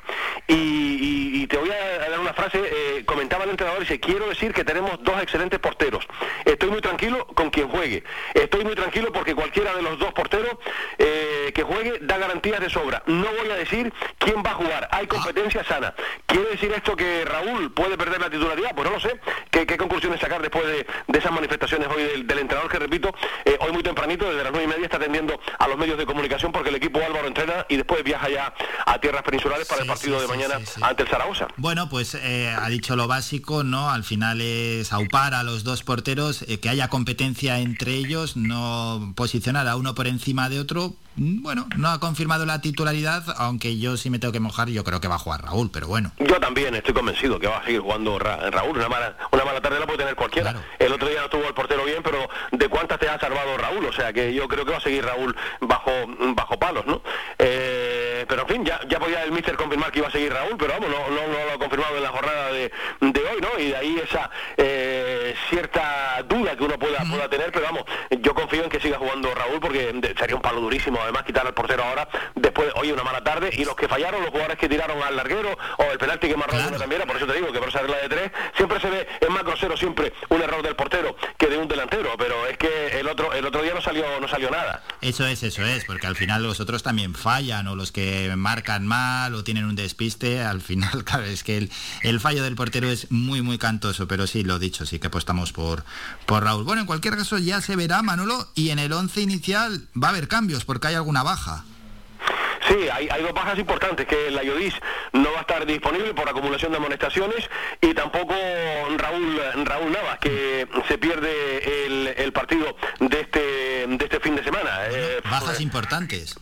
N: y, y- y te voy a dar una frase, eh, comentaba el entrenador y dice, quiero decir que tenemos dos excelentes porteros. Estoy muy tranquilo con quien juegue. Estoy muy tranquilo porque cualquiera de los dos porteros eh, que juegue da garantías de sobra. No voy a decir quién va a jugar. Hay competencia sana. ¿Quiere decir esto que Raúl puede perder la titularidad? Pues no lo sé. ¿Qué, qué conclusiones sacar después de, de esas manifestaciones hoy del, del entrenador que, repito, hoy muy tempranito, desde las nueve y media, está atendiendo a los medios de comunicación porque el equipo Álvaro entrena y después viaja ya a tierras peninsulares para el partido de mañana ante el Zaragoza.
A: Bueno, pues eh, ha dicho lo básico, ¿no? Al final es aupar a los dos porteros, eh, que haya competencia entre ellos, no posicionar a uno por encima de otro. Mm, Bueno, no ha confirmado la titularidad, aunque yo sí me tengo que mojar, yo creo que va a jugar Raúl, pero bueno.
N: Yo también estoy convencido que va a seguir jugando Ra- Raúl. Una mala, una mala tarde la puede tener cualquiera. El otro día no tuvo el portero bien, pero ¿de cuántas te ha salvado Raúl? O sea que yo creo que va a seguir Raúl bajo, bajo palos, ¿no? Eh, pero en fin, ya, ya podía el míster confirmar que iba a seguir Raúl, pero vamos, no, no, no lo ha confirmado en la jornada de, de hoy, ¿no? Y de ahí esa eh, cierta duda que uno pueda, pueda tener, pero vamos, yo confío en que siga jugando Raúl porque sería un palo durísimo, además quitar al portero ahora, después, hoy una mala tarde, y los que fallaron, los jugadores que tiraron al larguero, o el penalti que más rápido también, por eso te digo que por esa regla de tres, siempre se ve, es más grosero siempre un error del portero que de un delantero, pero es que el otro, el otro día no salió, no salió nada.
A: Eso es, eso es, porque al final los otros también fallan, o los que marcan mal, o tienen un despiste, al final, claro, es que el, el fallo del portero es muy, muy cantoso, pero sí, lo dicho, sí que apostamos por, por Raúl. Bueno, en cualquier caso ya se verá, Manolo, y en el once inicial va a haber cambios, porque hay alguna baja.
N: Sí, hay, hay dos bajas importantes, que la Yodis no va a estar disponible por acumulación de amonestaciones y tampoco Raúl Raúl Navas, que se pierde el, el partido de este de este fin de semana. Eh,
A: Bajas importantes.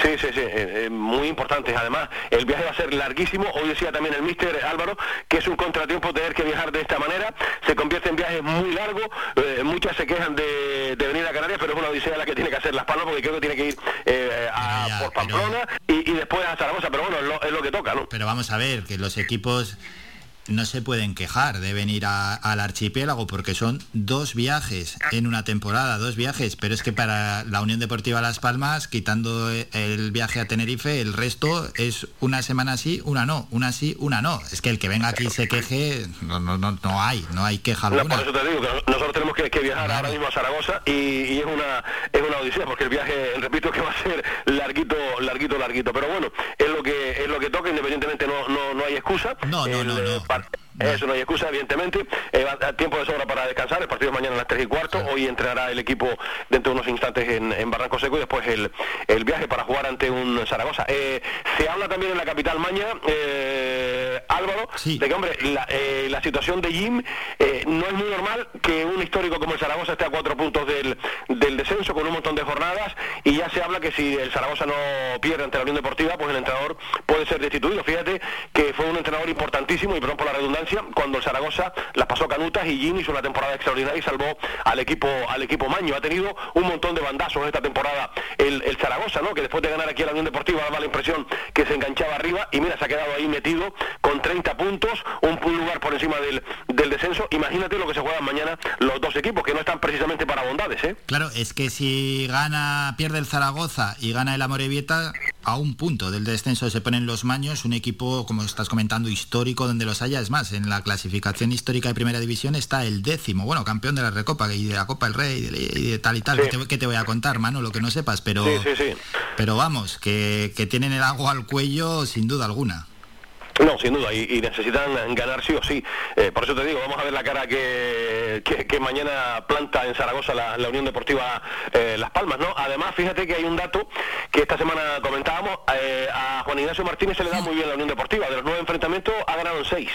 N: Sí, sí, sí, eh, muy importantes. Además, el viaje va a ser larguísimo. Hoy decía también el míster Álvaro que es un contratiempo tener que viajar de esta manera. Se convierte en viajes muy largos. Eh, muchas se quejan de, de venir a Canarias, pero es una odisea la que tiene que hacer Las Palmas porque creo que tiene que ir eh, a, por Pamplona y, y después a Zaragoza. Pero bueno, es lo, es lo que toca, ¿no?
A: Pero vamos a ver, que los equipos no se pueden quejar de venir a- al archipiélago porque son dos viajes en una temporada, dos viajes, pero es que para la Unión Deportiva Las Palmas, quitando el viaje a Tenerife, el resto es una semana sí, una no, una sí, una no. Es que el que venga aquí y se queje, no, no, no, no hay, no hay queja
N: No,
A: alguna.
N: por eso te digo que nos- nosotros tenemos que, que viajar ahora mismo a Zaragoza y, y es una es una odisea porque el viaje, repito, que va a ser larguito, larguito, larguito. Pero bueno, es lo que es lo que toca, independientemente no no, no hay excusa.
A: No, no, no, no.
N: Pa- Eso no hay excusa, evidentemente. Eh, tiempo de sobra para descansar. El partido es mañana a las 3 y cuarto. Hoy entrará el equipo dentro de unos instantes en, en Barranco Seco y después el, el viaje para jugar ante un Zaragoza. Eh, se habla también en la capital Maña, eh, Álvaro, de que, hombre, la, la situación de Jim no es muy normal que un histórico como el Zaragoza esté a cuatro puntos del, del descenso con un montón de jornadas y ya se habla que si el Zaragoza no pierde ante la Unión Deportiva, pues el entrenador puede ser destituido. Fíjate que que fue un entrenador importantísimo, y perdón por la redundancia, cuando el Zaragoza las pasó canutas y Gini hizo una temporada extraordinaria y salvó al equipo al equipo Maño. Ha tenido un montón de bandazos esta temporada el, el Zaragoza, ¿no? que después de ganar aquí a la Unión Deportiva daba la impresión que se enganchaba arriba y mira, se ha quedado ahí metido con 30 puntos, un, lugar por encima del, del descenso. Imagínate lo que se juegan mañana los dos equipos, que no están precisamente para bondades. ¿eh?
A: Claro, es que si gana, pierde el Zaragoza y gana el Amorebieta, a un punto del descenso se ponen los maños, un equipo, como estás comentando, histórico donde los haya. Es más, en la clasificación histórica de primera división está el décimo, bueno, campeón de la Recopa y de la Copa del Rey y de, tal y tal. ¿Qué, te, voy a contar, mano? Lo que no sepas, pero, pero vamos, que, que tienen el agua al cuello sin duda alguna.
N: No, sin duda, y, necesitan ganar sí o sí. Eh, por eso te digo, vamos a ver la cara que, que, mañana planta en Zaragoza la, Unión Deportiva eh, Las Palmas, ¿no? Además, fíjate que hay un dato que esta semana comentábamos, eh, a Juan Ignacio Martínez se le da muy bien la Unión Deportiva, de los nueve enfrentamientos ha ganado en seis.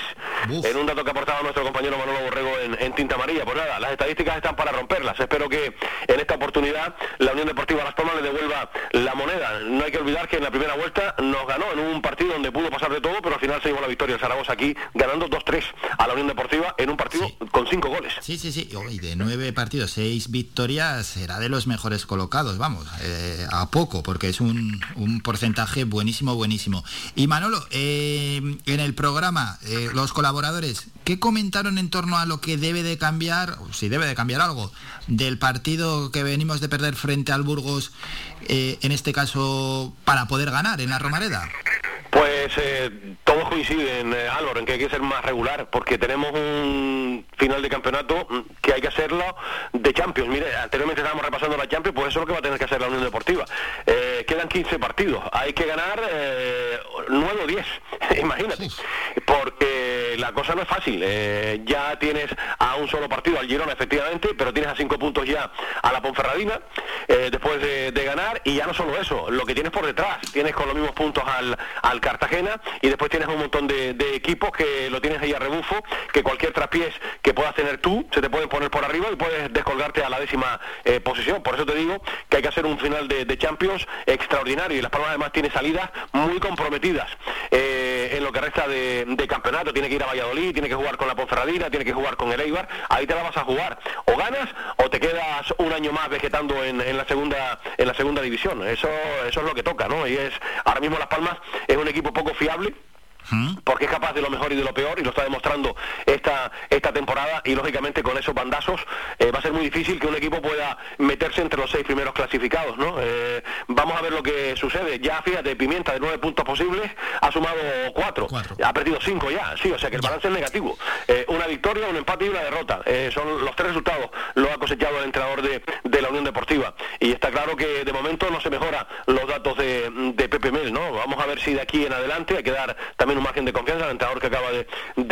N: En un dato que aportaba nuestro compañero Manolo Borrego en, Tinta Amarilla. Pues nada, las estadísticas están para romperlas. Espero que en esta oportunidad la Unión Deportiva Las Palmas le devuelva la moneda. No hay que olvidar que en la primera vuelta nos ganó en un partido donde pudo pasar de todo, pero al final se llevó la victoria el Zaragoza aquí, ganando 2-3 a la Unión Deportiva en un partido con cinco goles.
A: Sí, sí, sí. Y de nueve partidos, seis victorias, será de los mejores colocados, vamos, eh, a poco, porque es un, porcentaje buenísimo, buenísimo. Y Manolo, eh, en el programa, eh, los colaboradores, ¿qué comentaron en torno a lo que debe de cambiar, o si debe de cambiar algo, del partido que venimos de perder frente al Burgos, en este caso, para poder ganar en la Romareda?
N: Pues eh, todos coinciden, eh, Álvaro, en que hay que ser más regular, porque tenemos un final de campeonato mm, que hay que hacerlo de Champions. Mire, anteriormente estábamos repasando la Champions, pues eso es lo que va a tener que hacer la Unión Deportiva. Eh, quedan 15 partidos, hay que ganar eh, 9 o 10, imagínate, porque la cosa no es fácil. Eh, ya tienes a un solo partido, al Girona, efectivamente, pero tienes a 5 puntos ya a la Ponferradina, después de, ganar, y ya no solo eso, lo que tienes por detrás, tienes con los mismos puntos al, al Cartagena y después tienes un montón de, equipos que lo tienes ahí a rebufo, que cualquier trapiés que puedas tener tú se te pueden poner por arriba y puedes descolgarte a la décima eh, posición. Por eso te digo que hay que hacer un final de, Champions extraordinario y Las Palmas además tiene salidas muy comprometidas eh, en lo que resta de, campeonato. Tiene que ir a Valladolid, tiene que jugar con la Ponferradina, tiene que jugar con el Eibar. Ahí te la vas a jugar. O ganas o te quedas un año más vegetando en, la segunda en la segunda división. Eso eso es lo que toca, ¿no? Y es ahora mismo Las Palmas es un equipo poco fiable porque es capaz de lo mejor y de lo peor y lo está demostrando esta esta temporada y lógicamente con esos bandazos eh, va a ser muy difícil que un equipo pueda meterse entre los seis primeros clasificados ¿no? Eh, vamos a ver lo que sucede. Ya fíjate Pimienta de nueve puntos posibles ha sumado cuatro, ha perdido cinco ya sí o sea que el balance es negativo. Eh, una victoria un empate y una derrota. Son los tres resultados lo ha cosechado el entrenador de, de, la Unión Deportiva. Y está claro que de momento no se mejora los datos de, de Pepe Mel ¿no? vamos a ver si de aquí en adelante hay que dar también un margen de confianza al entrenador que acaba de,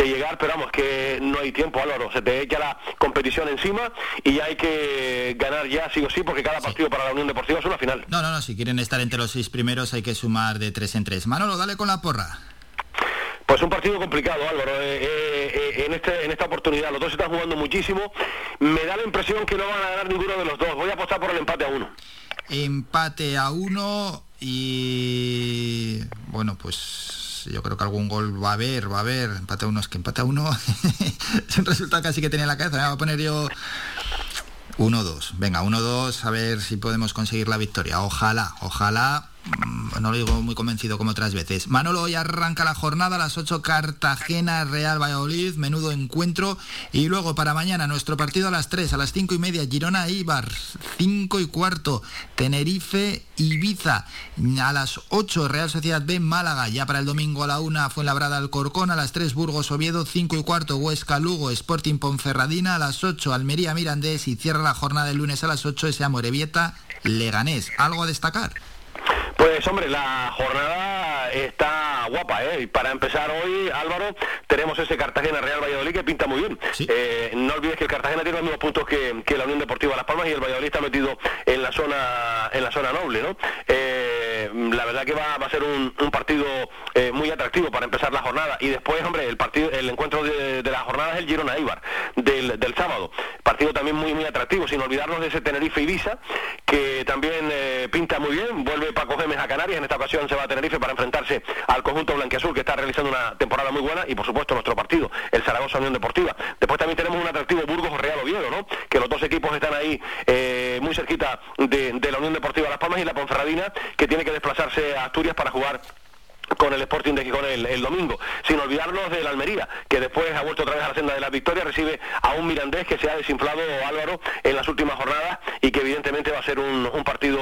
N: llegar, pero vamos, que no hay tiempo, Álvaro, se te echa la competición encima y hay que ganar ya sí o sí, porque cada partido para la Unión Deportiva es una final.
A: No, no, no, si quieren estar entre los seis primeros hay que sumar de tres en tres. Manolo, dale con la porra.
N: Pues un partido complicado, Álvaro. Eh, eh, eh, en, este, en esta oportunidad los dos están jugando muchísimo. Me da la impresión que no van a ganar ninguno de los dos. Voy a apostar por el empate a uno.
A: Empate a uno y bueno, pues yo creo que algún gol va a haber, va a haber. Empate a uno, es que empate a uno. es un resultado casi que tenía en la cabeza. Voy a poner yo 1-2. Venga, 1-2, a ver si podemos conseguir la victoria. Ojalá, ojalá no lo digo muy convencido como otras veces. Manolo, hoy arranca la jornada a las 8 Cartagena, Real Valladolid, menudo encuentro. Y luego para mañana nuestro partido a las 3, a las 5 y media, Girona Ibar, 5 y cuarto, Tenerife, Ibiza. A las 8 Real Sociedad B, Málaga. Ya para el domingo a la 1 fue Labrada Alcorcón, a las 3 Burgos Oviedo, 5 y cuarto Huesca Lugo, Sporting Ponferradina, a las 8 Almería Mirandés y cierra la jornada el lunes a las 8 ese Amorebieta Leganés. ¿Algo a destacar?
N: Pues hombre, la jornada está guapa, ¿eh? Y para empezar hoy, Álvaro, tenemos ese Cartagena Real Valladolid que pinta muy bien. Eh, no olvides que el Cartagena tiene los mismos puntos que, la Unión Deportiva Las Palmas y el Valladolid está metido en la zona en la zona noble, ¿no? Eh, la verdad que va, a ser un, partido eh, muy atractivo para empezar la jornada y después, hombre, el partido, el encuentro de, la jornada es el Girona Ibar del, del sábado partido también muy muy atractivo, sin olvidarnos de ese Tenerife Ibiza, que también eh, pinta muy bien, vuelve Paco a Canarias, en esta ocasión se va a Tenerife para enfrentarse al conjunto blanquiazul que está realizando una temporada muy buena y por supuesto nuestro partido, el Zaragoza Unión Deportiva. Después también tenemos un atractivo Burgos Real Oviedo, ¿no? Que los dos equipos están ahí eh, muy cerquita de, de la Unión Deportiva Las Palmas y la Ponferradina, que tiene que desplazarse a Asturias para jugar con el Sporting de Gijón el, domingo, sin olvidarnos del Almería, que después ha vuelto otra vez a la senda de la victoria, recibe a un Mirandés que se ha desinflado Álvaro en las últimas jornadas y que evidentemente va a ser un, partido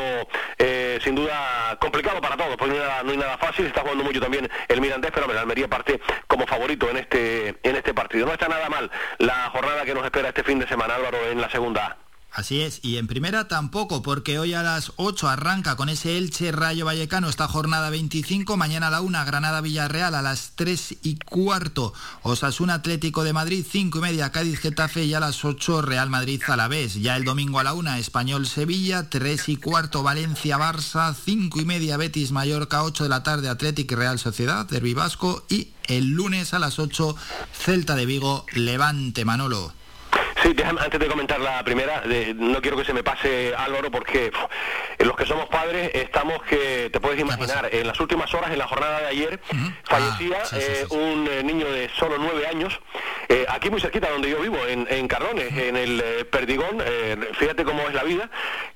N: eh, sin duda complicado para todos, porque no hay, nada, fácil, está jugando mucho también el Mirandés, pero el Almería parte como favorito en este, en este partido. No está nada mal la jornada que nos espera este fin de semana, Álvaro, en la segunda.
A: Así es, y en primera tampoco, porque hoy a las 8 arranca con ese Elche Rayo Vallecano esta jornada 25, mañana a la 1 Granada Villarreal, a las 3 y cuarto Osasuna Atlético de Madrid, 5 y media Cádiz Getafe y a las 8 Real Madrid Alavés. Ya el domingo a la 1 Español Sevilla, 3 y cuarto Valencia Barça, 5 y media Betis Mallorca, 8 de la tarde Atlético Real Sociedad, Derby Vasco y el lunes a las 8 Celta de Vigo, Levante Manolo.
N: Sí, antes de comentar la primera, no quiero que se me pase Álvaro porque los que somos padres estamos que, te puedes imaginar, en las últimas horas, en la jornada de ayer, fallecía ah, eh, un eh, niño de solo nueve años, eh, aquí muy cerquita donde yo vivo, en, en Cardones, en el Perdigón, fíjate cómo es la vida,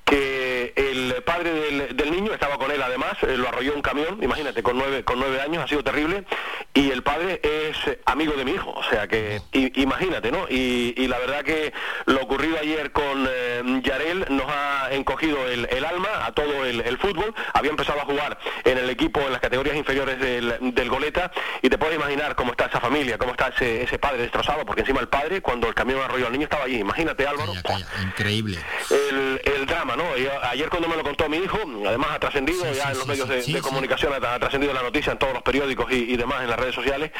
N: que el padre del, niño estaba con él además, lo arrolló un camión, imagínate, con nueve, con nueve años, ha sido terrible, y el padre es amigo de mi hijo, o sea que imagínate, ¿no? y la verdad que lo ocurrido ayer con eh, Yarel nos ha encogido el, alma a todo el, fútbol. Había empezado a jugar en el equipo en las categorías inferiores del, Goleta y te puedes imaginar cómo está esa familia, cómo está ese, padre destrozado, porque encima el padre, cuando el camión arrolló al niño, estaba allí. Imagínate, Álvaro.
A: Increíble.
N: El, drama, ¿no? ayer cuando me lo contó mi hijo, además ha trascendido ya en los medios de, comunicación, ha, trascendido la noticia en todos los periódicos y, demás en las redes sociales.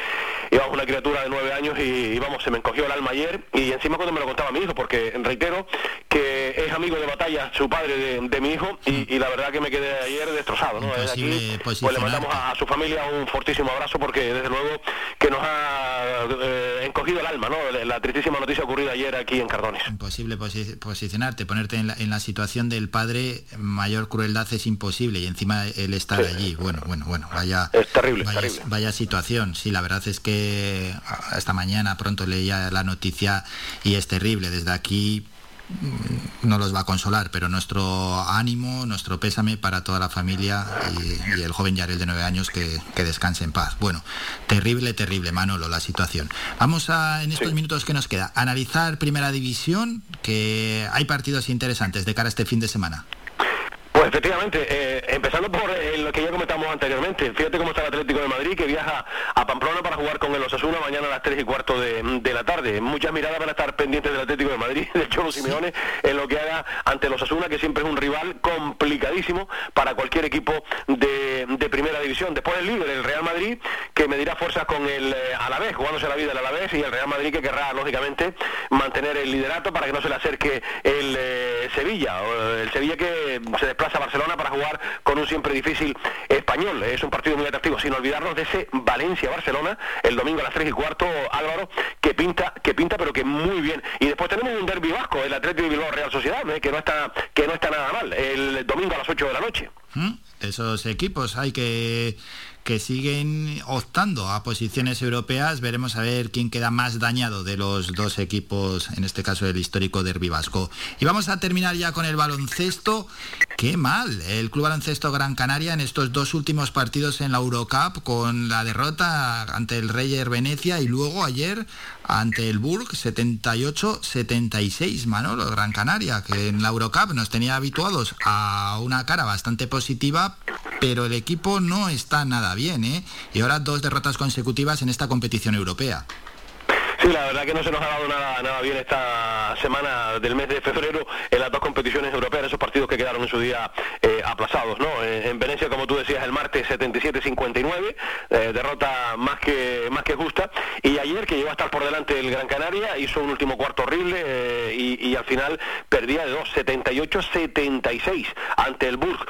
N: Íbamos una criatura de nueve años y, y, vamos, se me encogió el alma ayer y encima cuando me lo contaba mi hijo, porque reitero que es amigo de batalla su padre de, mi hijo y, la verdad que me quedé ayer destrozado. ¿no? Desde aquí, pues le mandamos a, su familia un fortísimo abrazo porque desde luego que nos ha eh, encogido el alma, ¿no? La tristísima noticia ocurrida ayer aquí en Cardones.
A: Imposible posicionarte, ponerte en la, situación del padre, mayor crueldad es imposible y encima él estar allí. Bueno, bueno, bueno, vaya,
N: es terrible,
A: vaya,
N: terrible.
A: vaya situación. Sí, la verdad es que esta mañana pronto leía la noticia y es terrible desde aquí mm, no los va a consolar, pero nuestro ánimo, nuestro pésame para toda la familia y, el joven Yarel de nueve años que, descanse en paz. Bueno, terrible, terrible, Manolo, la situación. Vamos a, en estos minutos que nos queda, analizar Primera División, que hay partidos interesantes de cara a este fin de semana.
N: Efectivamente, eh, empezando por eh, lo que ya comentamos anteriormente, fíjate cómo está el Atlético de Madrid que viaja a Pamplona para jugar con el Osasuna mañana a las 3 y cuarto de, la tarde. Muchas miradas van a estar pendientes del Atlético de Madrid, de Cholo Simeone, en lo que haga ante el Osasuna, que siempre es un rival complicadísimo para cualquier equipo de, primera división. Después el líder, el Real Madrid, que medirá fuerzas con el eh, Alavés, jugándose la vida el Alavés, y el Real Madrid que querrá, lógicamente, mantener el liderato para que no se le acerque el Sevilla, el Sevilla que se desplaza Barcelona para jugar con un siempre difícil español. Es un partido muy atractivo, sin olvidarnos de ese Valencia-Barcelona el domingo a las 3 y cuarto, Álvaro, que pinta, que pinta pero que muy bien. Y después tenemos un derbi vasco, el Atlético de Bilbao Real Sociedad, ¿eh? que no está, que no está nada mal, el domingo a las 8 de la noche.
A: ¿Mm? Esos equipos hay que que siguen optando a posiciones europeas. Veremos a ver quién queda más dañado de los dos equipos, en este caso el histórico Derby Vasco. Y vamos a terminar ya con el baloncesto. Qué mal, el Club Baloncesto Gran Canaria en estos dos últimos partidos en la Eurocup con la derrota ante el Reyer Venecia y luego ayer ante el Burg 78-76, Manolo, Gran Canaria, que en la Eurocup nos tenía habituados a una cara bastante positiva, pero el equipo no está nada bien, ¿eh? Y ahora dos derrotas consecutivas en esta competición europea.
N: Sí, la verdad que no se nos ha dado nada, nada bien esta semana del mes de febrero en las dos competiciones europeas, esos partidos que quedaron en su día eh, aplazados, ¿no? En, Venecia, como tú decías, el martes 77-59, eh, derrota más que más que justa, y ayer que llegó a estar por delante el Gran Canaria, hizo un último cuarto horrible eh, y, al final perdía de 2, 78-76 ante el Burg.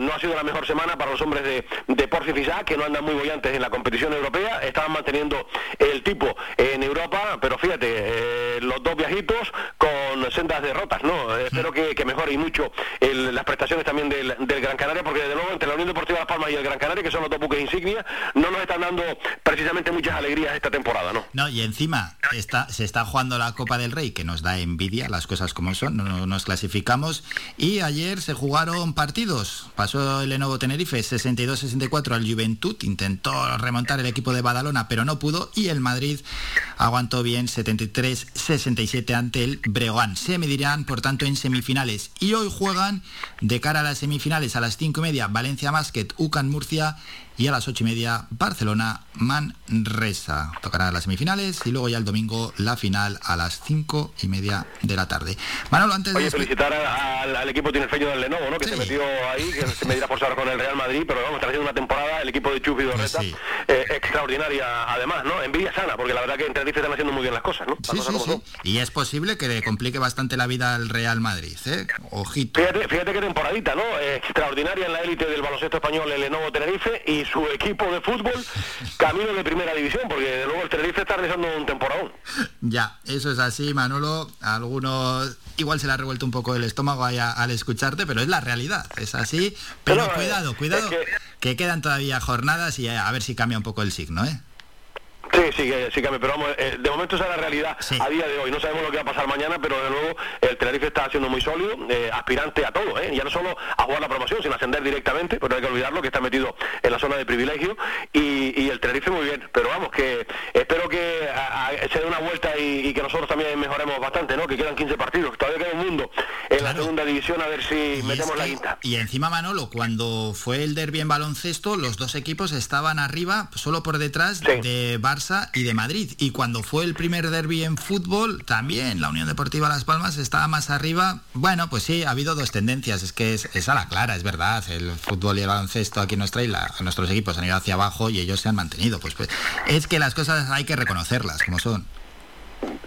N: no ha sido la mejor semana para los hombres de, de Porfi que no andan muy bollantes en la competición europea, estaban manteniendo el tipo en Europa, pero fíjate, los dos viajitos con sendas derrotas, ¿no? Eh, espero que, que mejore y mucho el- las prestaciones también del, del Gran Canaria, porque desde luego entre la Unión Deportiva Las Palmas y el Gran Canaria, que son los dos buques insignia, no nos están dando precisamente muchas alegrías esta temporada, ¿no?
A: No, y encima está, se está jugando la Copa del Rey, que nos da envidia, las cosas como son, no, no nos clasificamos. Y ayer se jugaron partidos. Pasó el Lenovo Tenerife 62-64 al Juventud, intentó remontar el equipo de Badalona, pero no pudo. Y el Madrid aguantó bien 73-67 ante el Breogán. Se medirán, por tanto, en semifinales. Y hoy juegan de cara a las semifinales a las 5 y media Valencia Basket, UCAN Murcia y a las ocho y media Barcelona Manresa. Tocará las semifinales y luego ya el domingo la final a las cinco y media de la tarde. Manolo, antes de
N: Oye,
A: despe-
N: felicitar a- al, al equipo tinerfeño del Lenovo, ¿no? Que se metió ahí, que se medirá por con el Real Madrid, pero vamos, está haciendo una temporada el equipo de Chupi Dorreta eh, extraordinaria, además, ¿no? Envidia sana, porque la verdad que en Tenerife están haciendo muy bien las cosas, ¿no? Las
A: Sí,
N: cosas
A: sí,
N: como
A: sí.
N: son.
A: Y es posible que le complique bastante la vida al Real Madrid, ¿eh? Ojito.
N: Fíjate, fíjate qué temporadita, ¿no? Extraordinaria en la élite del baloncesto español el Lenovo Tenerife y su equipo de fútbol camino de primera división, porque de luego el Tenerife está realizando un temporadón.
A: Ya, eso es así, Manolo. A algunos igual se le ha revuelto un poco el estómago ahí a- al escucharte, pero es la realidad, es así. Pero cuidado, cuidado,
N: es
A: que quedan todavía jornadas y a ver si cambia un poco el signo, ¿eh?
N: Sí, sí, sí, Cami, pero vamos, eh, de momento esa es la realidad a día de hoy. No sabemos lo que va a pasar mañana, pero de luego el Tenerife está siendo muy sólido, eh, aspirante a todo, ¿eh? ya no solo a jugar la promoción, sino ascender directamente, pero no hay que olvidarlo que está metido en la zona de privilegio y, y el Tenerife muy bien. Pero vamos, que espero que a- a- se dé una vuelta y, y que nosotros también mejoremos bastante, ¿no? Que quedan 15 partidos, que todavía queda un mundo en la segunda división a ver si metemos la quinta.
A: Y encima Manolo, cuando fue el derby en baloncesto, los dos equipos estaban arriba, solo por detrás de Y de Madrid. Y cuando fue el primer derby en fútbol, también la Unión Deportiva Las Palmas estaba más arriba. Bueno, pues sí, ha habido dos tendencias. Es que es, es a la clara, es verdad. El fútbol y el baloncesto aquí en nuestra isla, nuestros equipos han ido hacia abajo y ellos se han mantenido. Pues, pues es que las cosas hay que reconocerlas como son.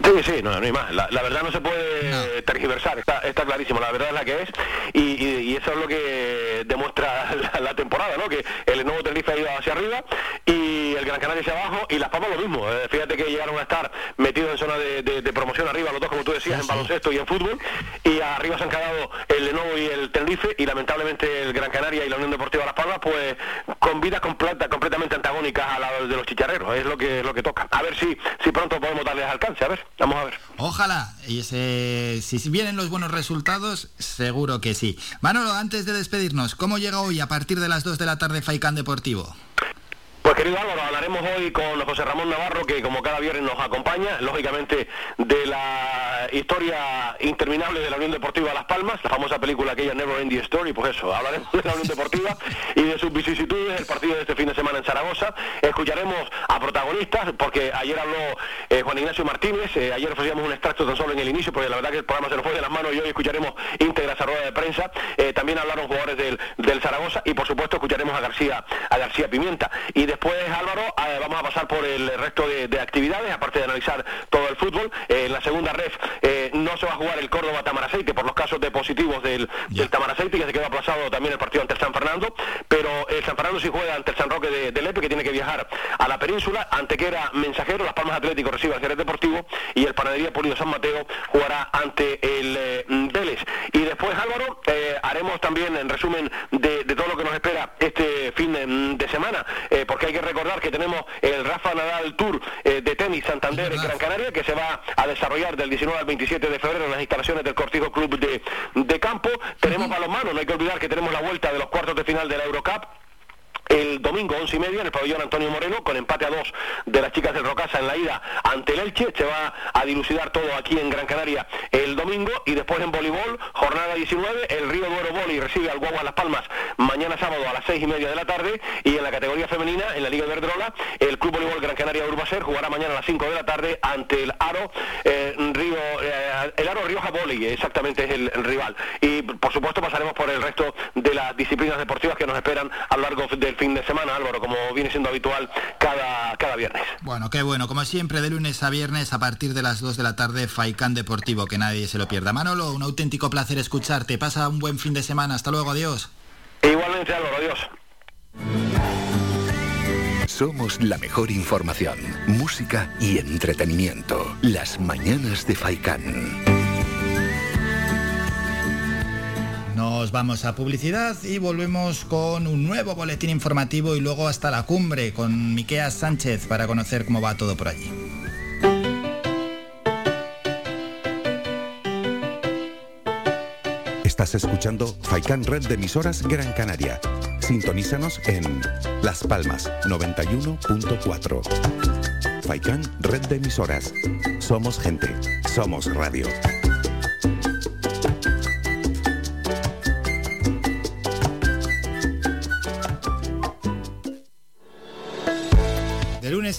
N: Sí, sí, no, no hay más. La, la verdad no se puede tergiversar, está, está clarísimo, la verdad es la que es y, y- y eso es lo que demuestra la, la temporada, ¿no? Que el nuevo Tenerife ha ido hacia arriba y el Gran Canaria hacia abajo y Las Palmas lo mismo. Eh, fíjate que llegaron a estar metidos en zona de, de- de promoción arriba, los dos como tú decías, en baloncesto y en fútbol y arriba se han quedado el Lenovo y el Tenerife y lamentablemente el Gran Canaria y la Unión Deportiva Las Palmas pues con vidas completa- completamente antagónicas a la de los chicharreros, es lo que es lo que toca. A ver si, si pronto podemos darles alcance, a ver, vamos a ver.
A: Ojalá, y ese, si vienen los buenos resultados, seguro que sí. Manolo, antes de despedirnos, ¿cómo llega hoy a partir de las 2 de la tarde Faicán Deportivo?
N: Pues querido Álvaro, hablaremos hoy con José Ramón Navarro, que como cada viernes nos acompaña, lógicamente, de la historia interminable de la Unión Deportiva Las Palmas, la famosa película aquella Never Ending Story, pues eso, hablaremos de la Unión Deportiva y de sus vicisitudes, el partido de este fin de semana en Zaragoza, escucharemos a protagonistas, porque ayer habló eh, Juan Ignacio Martínez, eh, ayer ofrecíamos un extracto tan solo en el inicio, porque la verdad que el programa se nos fue de las manos y hoy escucharemos íntegra esa rueda de prensa, Eh, también hablaron jugadores del, Zaragoza y por supuesto escucharemos a García, a García Pimienta. Y Álvaro, eh, vamos a pasar por el resto de, de actividades, aparte de analizar todo el fútbol. Eh, en la segunda ref eh, no se va a jugar el Córdoba Tamaraceite por los casos de positivos del, del Tamaraceite, que se quedó aplazado también el partido ante el San Fernando, pero el San Fernando sí juega ante el San Roque de, de Lepe, que tiene que viajar a la península, ante que era mensajero, Las Palmas Atlético recibe al Jerez Deportivo y el Panadería Pulido San Mateo jugará ante el eh, Vélez. Y después, Álvaro, haremos también en resumen de, de todo lo que nos espera este fin de, de semana, porque hay que recordar que tenemos el Rafa Nadal Tour eh, de tenis Santander en Gran Canaria, que se va a desarrollar del 19 al 27 de febrero en las instalaciones del Cortijo Club de, de Campo. Tenemos balonmano, no hay que olvidar que tenemos la vuelta de los cuartos de final de la Eurocup el domingo 11 y media en el pabellón Antonio Moreno con empate a dos de las chicas del Rocasa en la ida ante el Elche. Se va a dilucidar todo aquí en Gran Canaria el domingo. Y después en voleibol jornada 19 el Río Duero Voli recibe al Guagua Las Palmas mañana sábado a las seis y media de la tarde. Y en la categoría femenina en la Liga Iberdrola el Club Voleibol Gran Canaria Urbacer jugará mañana a las 5 de la tarde ante el Aro eh, Río eh, el Aro Rioja Voli exactamente es el rival. Y por supuesto pasaremos por el resto de las disciplinas deportivas que nos esperan a lo largo del fin de semana Álvaro como viene siendo habitual cada, cada viernes
A: Bueno, qué bueno, como siempre, de lunes a viernes a partir de las 2 de la tarde, Faicán Deportivo, que nadie se lo pierda. Manolo, un auténtico placer escucharte. Pasa un buen fin de semana. Hasta luego, adiós.
N: igualmente Álvaro adiós
I: Somos la mejor información, música y entretenimiento. Las mañanas de Faikán.
A: Nos vamos a publicidad y volvemos con un nuevo boletín informativo y luego hasta la cumbre con Miquea Sánchez para conocer cómo va todo por allí.
F: Estás escuchando Faikan Red de emisoras Gran Canaria. Sintonízanos en Las Palmas 91.4. Faikan Red de emisoras. Somos gente. Somos radio.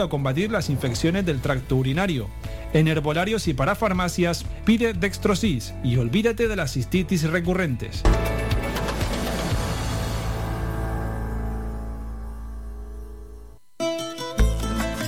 O: a combatir las infecciones del tracto urinario. En herbolarios y para farmacias pide Dextrosis y olvídate de las cistitis recurrentes.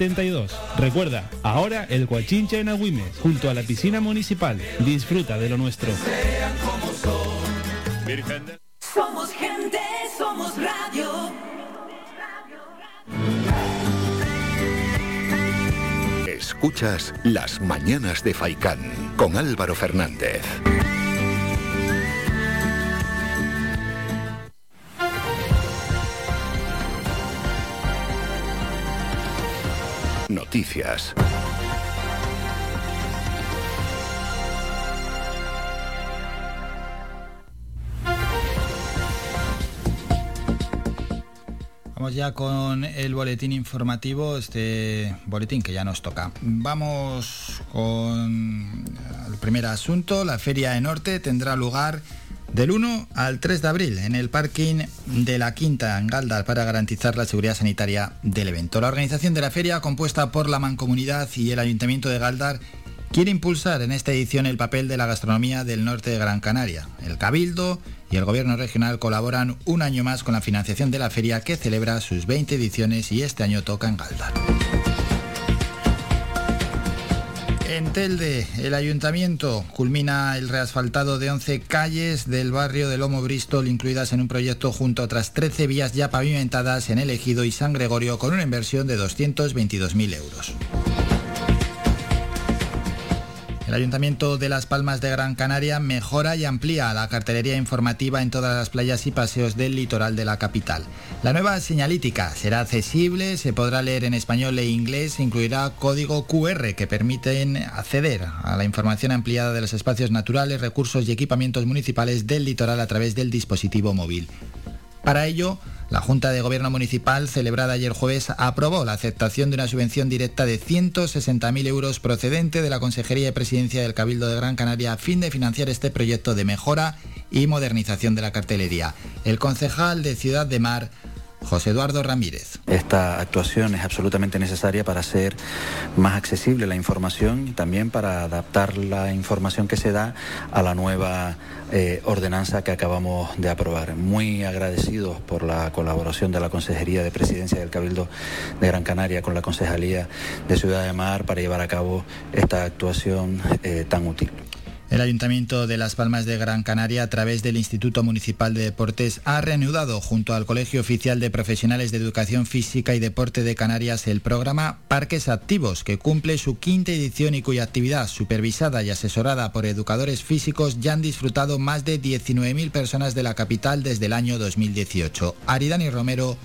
O: 72. Recuerda, ahora el Guachincha en Agüimes, junto a la piscina municipal. Disfruta de lo nuestro.
M: Somos gente, somos radio.
I: Escuchas Las Mañanas de Faicán con Álvaro Fernández. Noticias.
A: Vamos ya con el boletín informativo, este boletín que ya nos toca. Vamos con el primer asunto. La Feria de Norte tendrá lugar del 1 al 3 de abril en el parking de la Quinta en Galdar para garantizar la seguridad sanitaria del evento. La organización de la feria, compuesta por la Mancomunidad y el Ayuntamiento de Galdar, quiere impulsar en esta edición el papel de la gastronomía del norte de Gran Canaria. El Cabildo y el Gobierno regional colaboran un año más con la financiación de la feria que celebra sus 20 ediciones y este año toca en Galdar. En Telde, el ayuntamiento culmina el reasfaltado de 11 calles del barrio de Lomo Bristol, incluidas en un proyecto junto a otras 13 vías ya pavimentadas en El Ejido y San Gregorio, con una inversión de 222.000 euros. El Ayuntamiento de Las Palmas de Gran Canaria mejora y amplía la cartelería informativa en todas las playas y paseos del litoral de la capital. La nueva señalítica será accesible, se podrá leer en español e inglés, incluirá código QR que permiten acceder a la información ampliada de los espacios naturales, recursos y equipamientos municipales del litoral a través del dispositivo móvil. Para ello, la Junta de Gobierno Municipal, celebrada ayer jueves, aprobó la aceptación de una subvención directa de 160.000 euros procedente de la Consejería de Presidencia del Cabildo de Gran Canaria a fin de financiar este proyecto de mejora y modernización de la cartelería. El concejal de Ciudad de Mar, José Eduardo Ramírez.
C: Esta actuación es absolutamente necesaria para hacer más accesible la información y también para adaptar la información que se da a la nueva eh, ordenanza que acabamos de aprobar. Muy agradecidos por la colaboración de la Consejería de Presidencia del Cabildo de Gran Canaria con la Concejalía de Ciudad de Mar para llevar a cabo esta actuación eh, tan útil.
A: El Ayuntamiento de Las Palmas de Gran Canaria, a través del Instituto Municipal de Deportes, ha reanudado junto al Colegio Oficial de Profesionales de Educación Física y Deporte de Canarias el programa Parques Activos, que cumple su quinta edición y cuya actividad, supervisada y asesorada por educadores físicos, ya han disfrutado más de 19.000 personas de la capital desde el año 2018. Aridani Romero,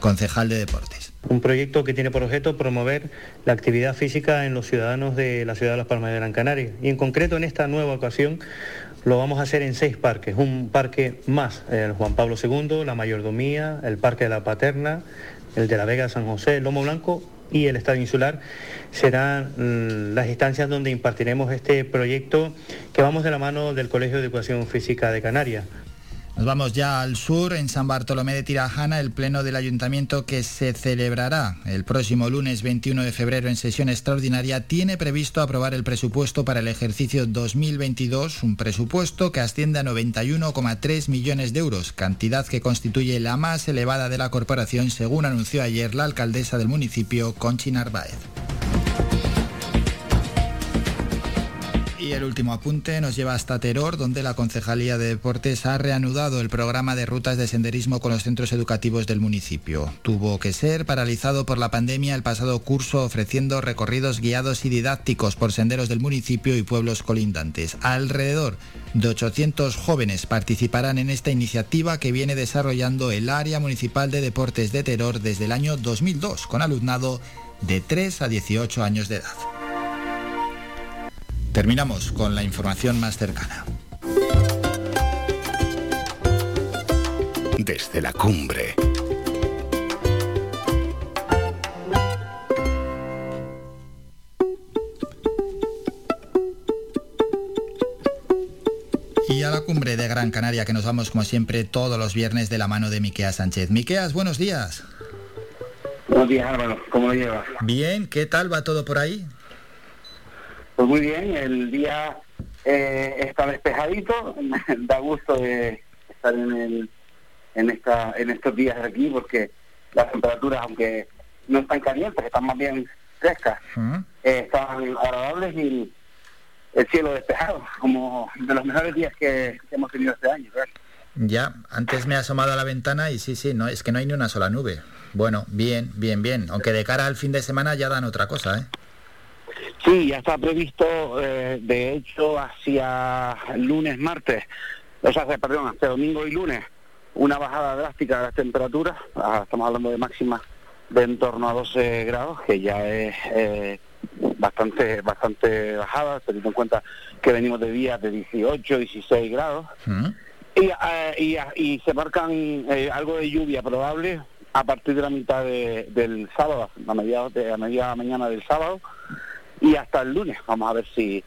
A: concejal de Deportes.
D: Un proyecto que tiene por objeto promover la actividad física en los ciudadanos de la ciudad de Las Palmas de Gran Canaria. Y en concreto en esta nueva ocasión lo vamos a hacer en seis parques, un parque más, el Juan Pablo II, la Mayordomía, el Parque de la Paterna, el de la Vega San José, el Lomo Blanco y el Estadio Insular serán mm, las instancias donde impartiremos este proyecto que vamos de la mano del Colegio de Educación Física de Canarias.
A: Nos vamos ya al sur, en San Bartolomé de Tirajana, el pleno del ayuntamiento que se celebrará el próximo lunes 21 de febrero en sesión extraordinaria tiene previsto aprobar el presupuesto para el ejercicio 2022, un presupuesto que asciende a 91,3 millones de euros, cantidad que constituye la más elevada de la corporación según anunció ayer la alcaldesa del municipio, Conchi Narváez. Y el último apunte nos lleva hasta Teror, donde la Concejalía de Deportes ha reanudado el programa de rutas de senderismo con los centros educativos del municipio. Tuvo que ser paralizado por la pandemia el pasado curso ofreciendo recorridos guiados y didácticos por senderos del municipio y pueblos colindantes. Alrededor de 800 jóvenes participarán en esta iniciativa que viene desarrollando el Área Municipal de Deportes de Teror desde el año 2002, con alumnado de 3 a 18 años de edad. Terminamos con la información más cercana.
I: Desde la cumbre.
A: Y a la cumbre de Gran Canaria que nos vamos como siempre todos los viernes de la mano de Miqueas Sánchez. Miqueas, buenos días.
P: Buenos días Álvaro, ¿cómo lo llevas?
A: Bien, ¿qué tal va todo por ahí?
P: Pues muy bien, el día eh, está despejadito, da gusto de estar en, el, en, esta, en estos días de aquí porque las temperaturas, aunque no están calientes, están más bien frescas, eh, están agradables y el cielo despejado, como de los mejores días que, que hemos tenido este año. ¿verdad?
A: Ya, antes me he asomado a la ventana y sí, sí, no, es que no hay ni una sola nube. Bueno, bien, bien, bien. Aunque de cara al fin de semana ya dan otra cosa, ¿eh?
P: Sí, ya está previsto, eh, de hecho, hacia lunes, martes, o sea, perdón, hasta domingo y lunes, una bajada drástica de las temperaturas. Ah, estamos hablando de máximas de en torno a 12 grados, que ya es eh, bastante bastante bajada, teniendo en cuenta que venimos de días de 18, 16 grados. Y, eh, y, y se marcan algo de lluvia probable a partir de la mitad de- del sábado, a mediados de a media mañana del sábado y hasta el lunes. Vamos a ver si,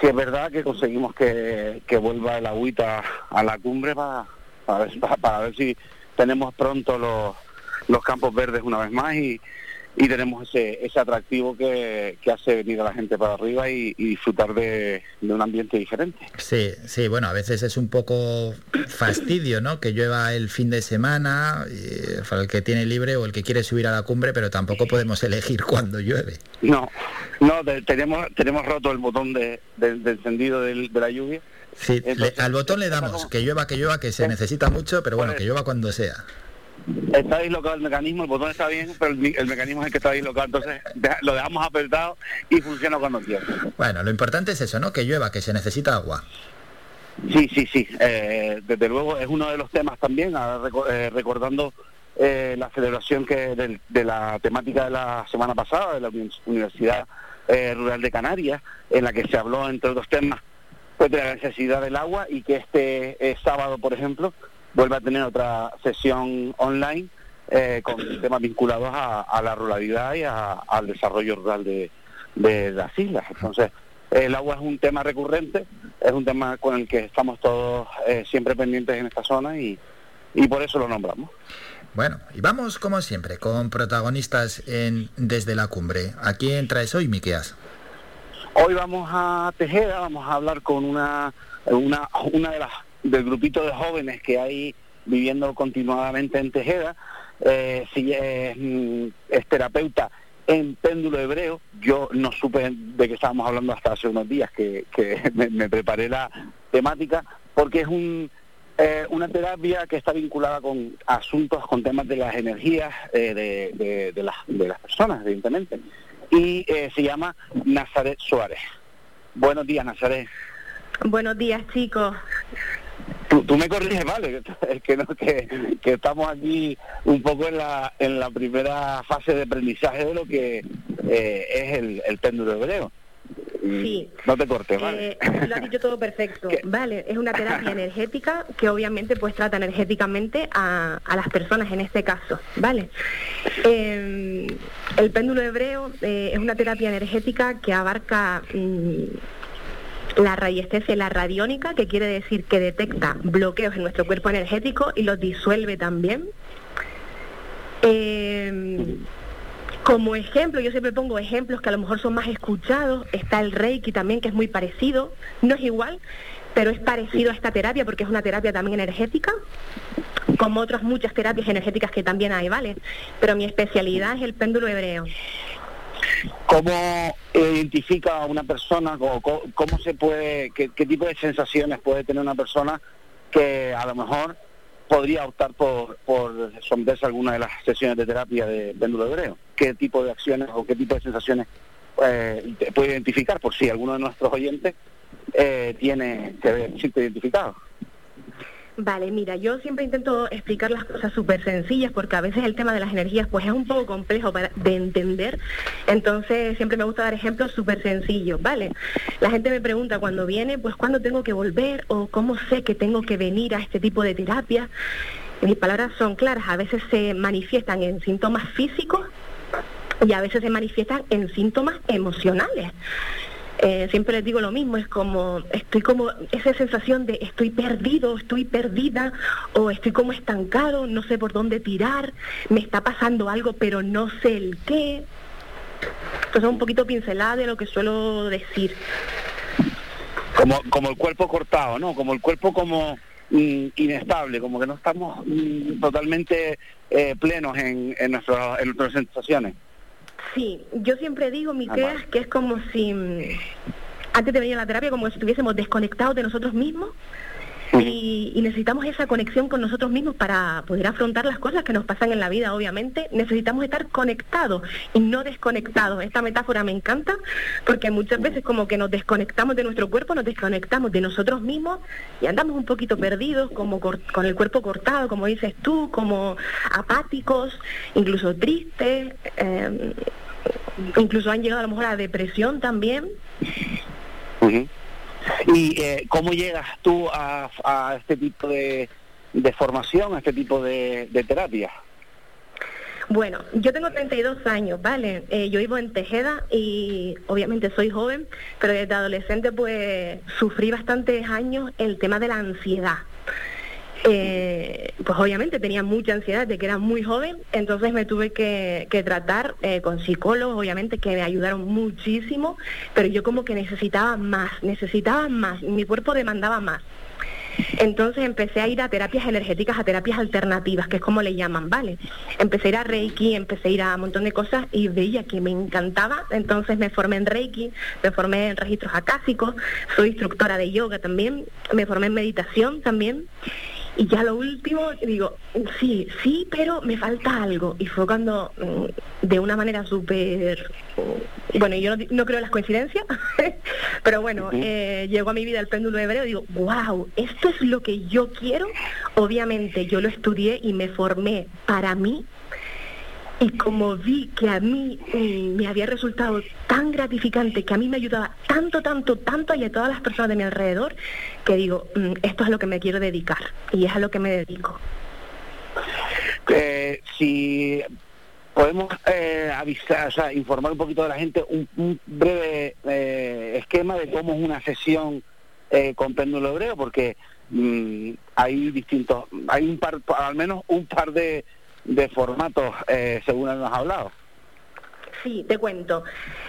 P: es verdad que conseguimos que, que vuelva el agüita a la cumbre para, para, ver, para, para ver si tenemos pronto los, los campos verdes una vez más y, y tenemos ese, ese atractivo que, que hace venir a la gente para arriba y, y disfrutar de, de un ambiente diferente.
A: Sí, sí, bueno, a veces es un poco fastidio, ¿no? Que llueva el fin de semana, eh, para el que tiene libre o el que quiere subir a la cumbre, pero tampoco podemos elegir cuándo llueve.
P: No, no, te- tenemos, tenemos roto el botón de, de- de encendido del- de la lluvia.
A: Sí, le- al botón le damos, que llueva, que llueva, que se necesita mucho, pero bueno, que llueva cuando sea.
P: Está dislocado el mecanismo, el botón está bien, pero el, mecanismo es el que está dislocado, entonces deja- lo dejamos apretado y funciona cuando quiera.
A: Bueno, lo importante es eso, ¿no? Que llueva, que se necesita agua.
P: Sí, sí, sí. eh, desde luego es uno de los temas también, ahora eh, recordando eh, la celebración que del- de la temática de la semana pasada de la Uni- Universidad eh, Rural de Canarias, en la que se habló, entre otros temas, pues de la necesidad del agua y que este sábado, por ejemplo, vuelva a tener otra sesión online eh, con temas vinculados a, a la ruralidad y a- al desarrollo rural de, de las islas. Entonces, el agua es un tema recurrente, es un tema con el que estamos todos eh, siempre pendientes en esta zona y, y por eso lo nombramos.
A: Bueno, y vamos como siempre, con protagonistas en Desde la Cumbre. ¿A quién traes hoy, Miqueas?
P: Hoy vamos a Tejeda, vamos a hablar con una, una, una de las del grupito de jóvenes que hay viviendo continuadamente en Tejeda. Eh, sí, es, mm, es terapeuta en péndulo hebreo. Yo no supe de qué estábamos hablando hasta hace unos días que, que me, preparé la temática, porque es un, eh, una terapia que está vinculada con asuntos, con temas de las energías eh, de, las, de las personas, evidentemente. Y eh, se llama Nazaret Suárez. Buenos días, Nazaret.
Q: Buenos días, chicos.
P: Tú, tú me corriges, vale, es que, no, que, que estamos aquí un poco en la, en la primera fase de aprendizaje de lo que eh, es el, el péndulo hebreo. Sí. No te cortes, ¿vale?
Q: Eh, lo has dicho todo perfecto. Vale, es una terapia energética que obviamente pues trata energéticamente a, a las personas en este caso, ¿vale? Eh, el péndulo hebreo eh, es una terapia energética que abarca mm, la radiestesia la radiónica, que quiere decir que detecta bloqueos en nuestro cuerpo energético y los disuelve también. Eh, como ejemplo, yo siempre pongo ejemplos que a lo mejor son más escuchados. Está el Reiki también, que es muy parecido. No es igual, pero es parecido a esta terapia porque es una terapia también energética, como otras muchas terapias energéticas que también hay, ¿vale? Pero mi especialidad es el péndulo hebreo.
P: ¿Cómo identifica a una persona, o co- cómo, se puede, qué, tipo de sensaciones puede tener una persona que a lo mejor podría optar por, por someterse a alguna de las sesiones de terapia de péndulo hebreo? ¿Qué tipo de acciones o qué tipo de sensaciones eh, puede identificar por si alguno de nuestros oyentes eh, tiene, se ve siente identificado?
Q: Vale, mira, yo siempre intento explicar las cosas súper sencillas porque a veces el tema de las energías pues es un poco complejo para, de entender, entonces siempre me gusta dar ejemplos súper sencillos, ¿vale? La gente me pregunta cuando viene, pues cuándo tengo que volver o cómo sé que tengo que venir a este tipo de terapia. Mis palabras son claras, a veces se manifiestan en síntomas físicos y a veces se manifiestan en síntomas emocionales. Eh, siempre les digo lo mismo, es como, estoy como, esa sensación de estoy perdido, estoy perdida, o estoy como estancado, no sé por dónde tirar, me está pasando algo pero no sé el qué. Entonces un poquito pincelada de lo que suelo decir.
P: Como, como el cuerpo cortado, ¿no? Como el cuerpo como mm, inestable, como que no estamos mm, totalmente eh, plenos en, en, nuestro- en nuestras sensaciones.
Q: Sí, yo siempre digo, mi
P: Ah,
Q: que es que es como si mm, antes de venir a la terapia, como si estuviésemos desconectados de nosotros mismos y, y necesitamos esa conexión con nosotros mismos para poder afrontar las cosas que nos pasan en la vida, obviamente. Necesitamos estar conectados y no desconectados. Esta metáfora me encanta porque muchas veces como que nos desconectamos de nuestro cuerpo, nos desconectamos de nosotros mismos y andamos un poquito perdidos, como con el cuerpo cortado, como dices tú, como apáticos, incluso tristes. eh, incluso han llegado a lo mejor a depresión también.
P: ¿Y eh, cómo llegas tú a, a este tipo de, de formación, a este tipo de, de terapia?
Q: Bueno, yo tengo 32 años, ¿vale? Eh, yo vivo en Tejeda y obviamente soy joven, pero desde adolescente pues sufrí bastantes años el tema de la ansiedad. Eh, pues obviamente tenía mucha ansiedad de que era muy joven, entonces me tuve que, que tratar eh, con psicólogos, obviamente que me ayudaron muchísimo, pero yo como que necesitaba más, necesitaba más, mi cuerpo demandaba más. Entonces empecé a ir a terapias energéticas, a terapias alternativas, que es como le llaman, ¿vale? Empecé a ir a Reiki, empecé a ir a un montón de cosas y veía que me encantaba, entonces me formé en Reiki, me formé en registros acásicos, soy instructora de yoga también, me formé en meditación también. Y ya lo último, digo, sí, sí, pero me falta algo. Y fue cuando, mm, de una manera súper... mm, Bueno, yo no, creo en las coincidencias, pero bueno, eh, llegó a mi vida el péndulo hebreo y digo, wow, esto es lo que yo quiero. Obviamente yo lo estudié y me formé para mí. Y como vi que a mí mm, me había resultado tan gratificante, que a mí me ayudaba tanto, tanto, tanto y a todas las personas de mi alrededor, que digo, mm, esto es a lo que me quiero dedicar y es a lo que me dedico.
P: Eh, si podemos eh, avisar, o sea, informar un poquito de la gente, un, breve eh, esquema de cómo es una sesión eh, con péndulo hebreo, porque mm, hay distintos, hay un par, al menos un par de, de formatos, eh, según nos ha hablado.
Q: Sí, te cuento.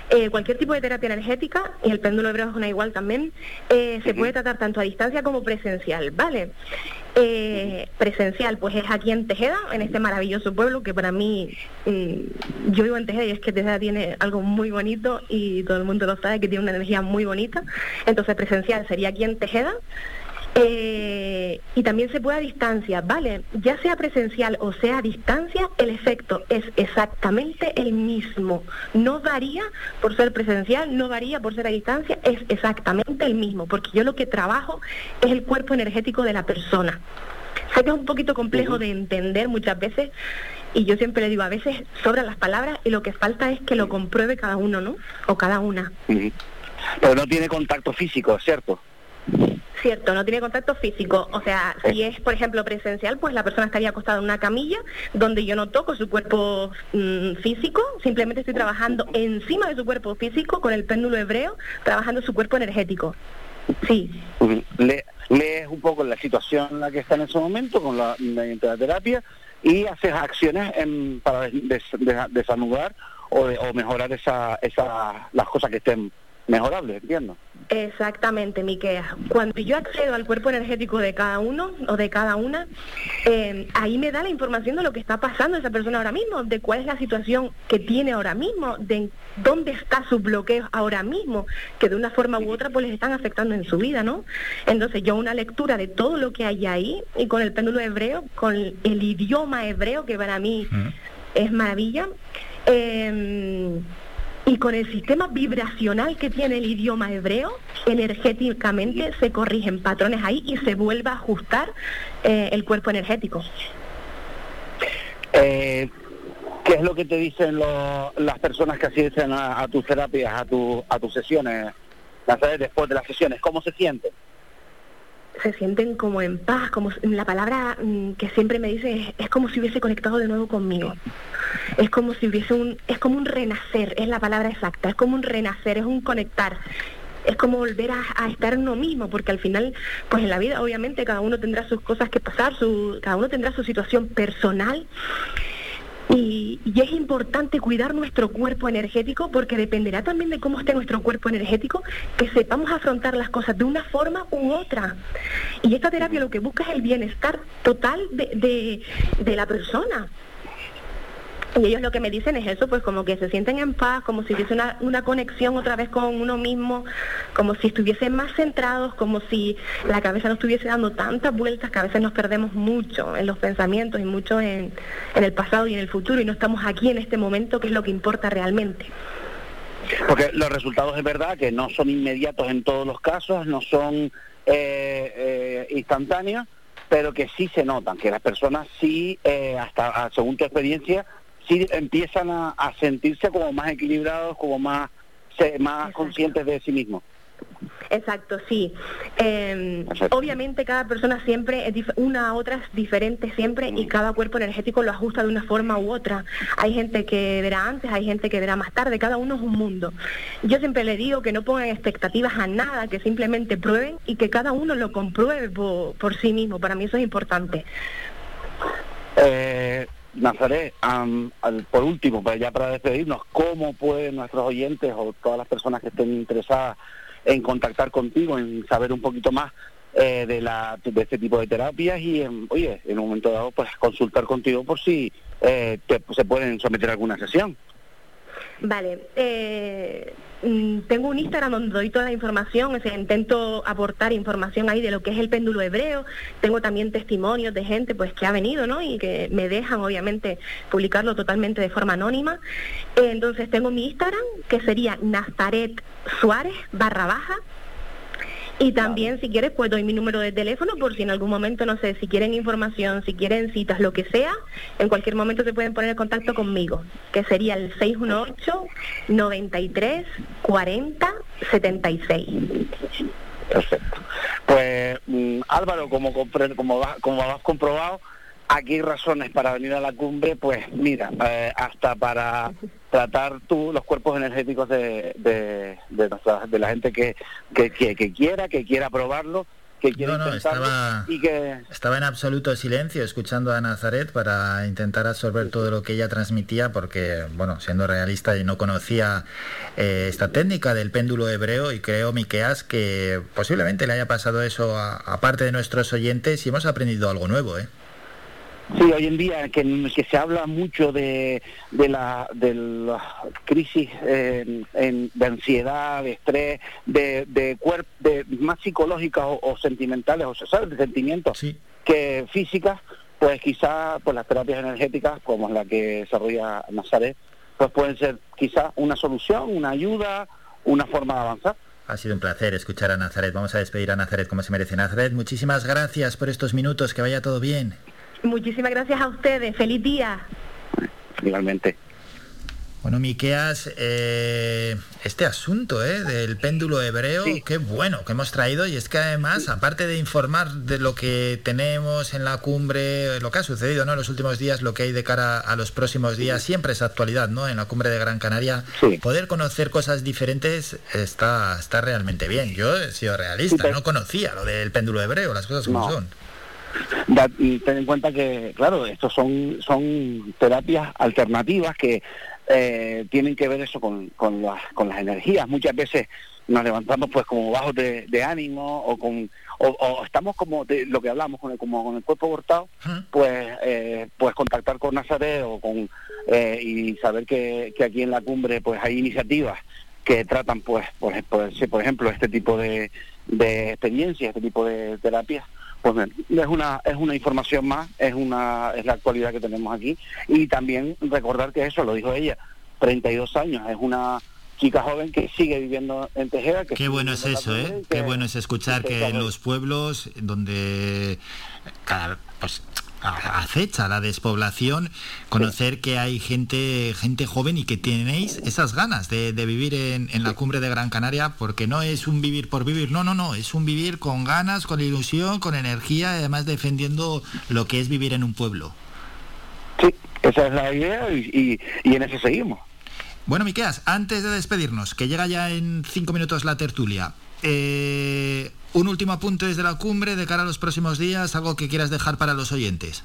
Q: Eh, cualquier tipo de terapia energética, y el péndulo hebreo es una igual también, eh, se puede tratar tanto a distancia como presencial, ¿vale? Eh, presencial, pues es aquí en Tejeda, en este maravilloso pueblo que para mí, mm, yo vivo en Tejeda y es que Tejeda tiene algo muy bonito y todo el mundo lo sabe que tiene una energía muy bonita. Entonces presencial sería aquí en Tejeda. Eh, y también se puede a distancia, ¿vale? Ya sea presencial o sea a distancia, el efecto es exactamente el mismo. No varía por ser presencial, no varía por ser a distancia, es exactamente el mismo, porque yo lo que trabajo es el cuerpo energético de la persona. Sé que es un poquito complejo de entender muchas veces y yo siempre le digo, a veces sobran las palabras y lo que falta es que lo compruebe cada uno, ¿no? O cada una.
P: Pero no tiene contacto físico, ¿cierto?
Q: Cierto, no tiene contacto físico. O sea, si es, por ejemplo, presencial, pues la persona estaría acostada en una camilla donde yo no toco su cuerpo mm, físico, simplemente estoy trabajando encima de su cuerpo físico con el péndulo hebreo, trabajando su cuerpo energético. Sí.
P: Le, lees un poco la situación en la que está en ese momento con la, mediante la terapia y haces acciones en, para des- des- desanudar o, de- o mejorar esa, esa, las cosas que estén mejorables, entiendo.
Q: Exactamente, Miquea. Cuando yo accedo al cuerpo energético de cada uno o de cada una, eh, ahí me da la información de lo que está pasando esa persona ahora mismo, de cuál es la situación que tiene ahora mismo, de dónde está su bloqueo ahora mismo, que de una forma u otra pues les están afectando en su vida, ¿no? Entonces yo una lectura de todo lo que hay ahí y con el péndulo hebreo, con el idioma hebreo que para mí es maravilla. eh, y con el sistema vibracional que tiene el idioma hebreo, energéticamente se corrigen patrones ahí y se vuelve a ajustar eh, el cuerpo energético.
P: Eh, ¿Qué es lo que te dicen las personas que asisten a, tus terapias, a tus sesiones, Nazaret, después de las sesiones? ¿Cómo se sienten?
Q: Se sienten como en paz, como la palabra mm, que siempre me dicen es, es como si hubiese conectado de nuevo conmigo. Es como si hubiese un, es como un renacer, es la palabra exacta, es como un renacer, es un conectar. Es como volver a, a estar uno mismo, porque al final, pues en la vida obviamente cada uno tendrá sus cosas que pasar, su, cada uno tendrá su situación personal y, y es importante cuidar nuestro cuerpo energético porque dependerá también de cómo esté nuestro cuerpo energético, que sepamos afrontar las cosas de una forma u otra. Y esta terapia lo que busca es el bienestar total de, de, de la persona. Y ellos lo que me dicen es eso, pues como que se sienten en paz, como si hubiese una, una conexión otra vez con uno mismo, como si estuviesen más centrados, como si la cabeza no estuviese dando tantas vueltas, que a veces nos perdemos mucho en los pensamientos y mucho en, en el pasado y en el futuro y no estamos aquí en este momento, que es lo que importa realmente.
P: Porque los resultados es verdad que no son inmediatos en todos los casos, no son eh, eh, instantáneos, pero que sí se notan, que las personas sí, eh, hasta a- según tu experiencia, sí empiezan a, a sentirse como más equilibrados, como más, se- más conscientes de sí mismos.
Q: Exacto, sí. Eh, obviamente cada persona siempre es una a otra es diferente siempre y cada cuerpo energético lo ajusta de una forma u otra. Hay gente que verá antes, hay gente que verá más tarde, cada uno es un mundo. Yo siempre le digo que no pongan expectativas a nada, que simplemente prueben y que cada uno lo compruebe por, por sí mismo. Para mí eso es importante.
P: Eh, Nazaret, por último, para ya para despedirnos, ¿cómo pueden nuestros oyentes o todas las personas que estén interesadas en contactar contigo, en saber un poquito más eh, de, la, de este tipo de terapias y, en, oye, en un momento dado, pues consultar contigo por si eh, se pueden someter a alguna sesión?
Q: Vale, eh, tengo un Instagram donde doy toda la información, o sea, intento aportar información ahí de lo que es el péndulo hebreo, tengo también testimonios de gente pues que ha venido, ¿no? Y que me dejan obviamente publicarlo totalmente de forma anónima. Eh, entonces tengo mi Instagram, que sería Nazaret Suárez barra baja, y también, si quieres, pues doy mi número de teléfono por si en algún momento, no sé, si quieren información, si quieren citas, lo que sea, en cualquier momento se pueden poner en contacto conmigo, que sería el 618-93 40 76.
P: Perfecto. Pues mm, Álvaro, como, como, como has comprobado, aquí hay razones para venir a la cumbre, pues mira, eh, hasta para tratar tú los cuerpos energéticos de, de, de, nuestra- de la gente que, que, que- que quiera, que quiera probarlo, que quiera
A: No, no, estaba-
P: y que...
A: Estaba en absoluto silencio escuchando a Nazaret para intentar absorber todo lo que ella transmitía porque, bueno, siendo realista y no conocía eh, esta técnica del péndulo hebreo y creo, Miqueas, que posiblemente le haya pasado eso a, a parte de nuestros oyentes y hemos aprendido algo nuevo, ¿eh?
P: Sí, hoy en día que, que se habla mucho de, de la de la crisis en- en- de ansiedad, de estrés, de, de, cuerp- de más psicológicas o, o sentimentales, o ¿sabes? de sentimientos que físicas, pues quizás pues las terapias energéticas, como la que desarrolla Nazaret, pues pueden ser quizás una solución, una ayuda, una forma de avanzar.
A: Ha sido un placer escuchar a Nazaret. Vamos a despedir a Nazaret como se merece. Nazaret, muchísimas gracias por estos minutos. Que vaya todo bien.
Q: Muchísimas gracias a ustedes, feliz día.
P: Finalmente.
A: Bueno, Miqueas, eh, este asunto eh, del péndulo hebreo, qué bueno que hemos traído y es que además, aparte de informar de lo que tenemos en la cumbre, lo que ha sucedido ¿no? en los últimos días, lo que hay de cara a los próximos días, siempre es actualidad ¿no? en la cumbre de Gran Canaria, poder conocer cosas diferentes está, está realmente bien. Yo he sido realista, no conocía lo del péndulo hebreo, las cosas como son.
P: Y ten en cuenta que, claro, estos son, son terapias alternativas que eh, tienen que ver eso con, con, las, con las energías. Muchas veces nos levantamos pues como bajos de, ánimo o con o, estamos como de lo que hablamos con el, como con el cuerpo cortado pues eh, pues contactar con Nazaret o con eh, y saber que, que, aquí en la cumbre pues hay iniciativas que tratan pues por, por, ejemplo este tipo de, de experiencias este tipo de terapias pues es una es una información más, es una es la actualidad que tenemos aquí y también recordar que eso lo dijo ella, 32 años, es una chica joven que sigue viviendo en Tejeda.
A: Qué bueno es eso, ¿eh? Qué bueno es escuchar que en los pueblos donde pues acecha la despoblación, conocer que hay gente, gente joven y que tenéis esas ganas de, vivir en, la cumbre de Gran Canaria, porque no es un vivir por vivir, no, no, no, es un vivir con ganas, con ilusión, con energía, además defendiendo lo que es vivir en un pueblo.
P: Sí, esa es la idea y, en eso seguimos.
A: Bueno, Miqueas, antes de despedirnos, que llega ya en cinco minutos la tertulia, eh, un último apunte desde la cumbre de cara a los próximos días, algo que quieras dejar para los oyentes.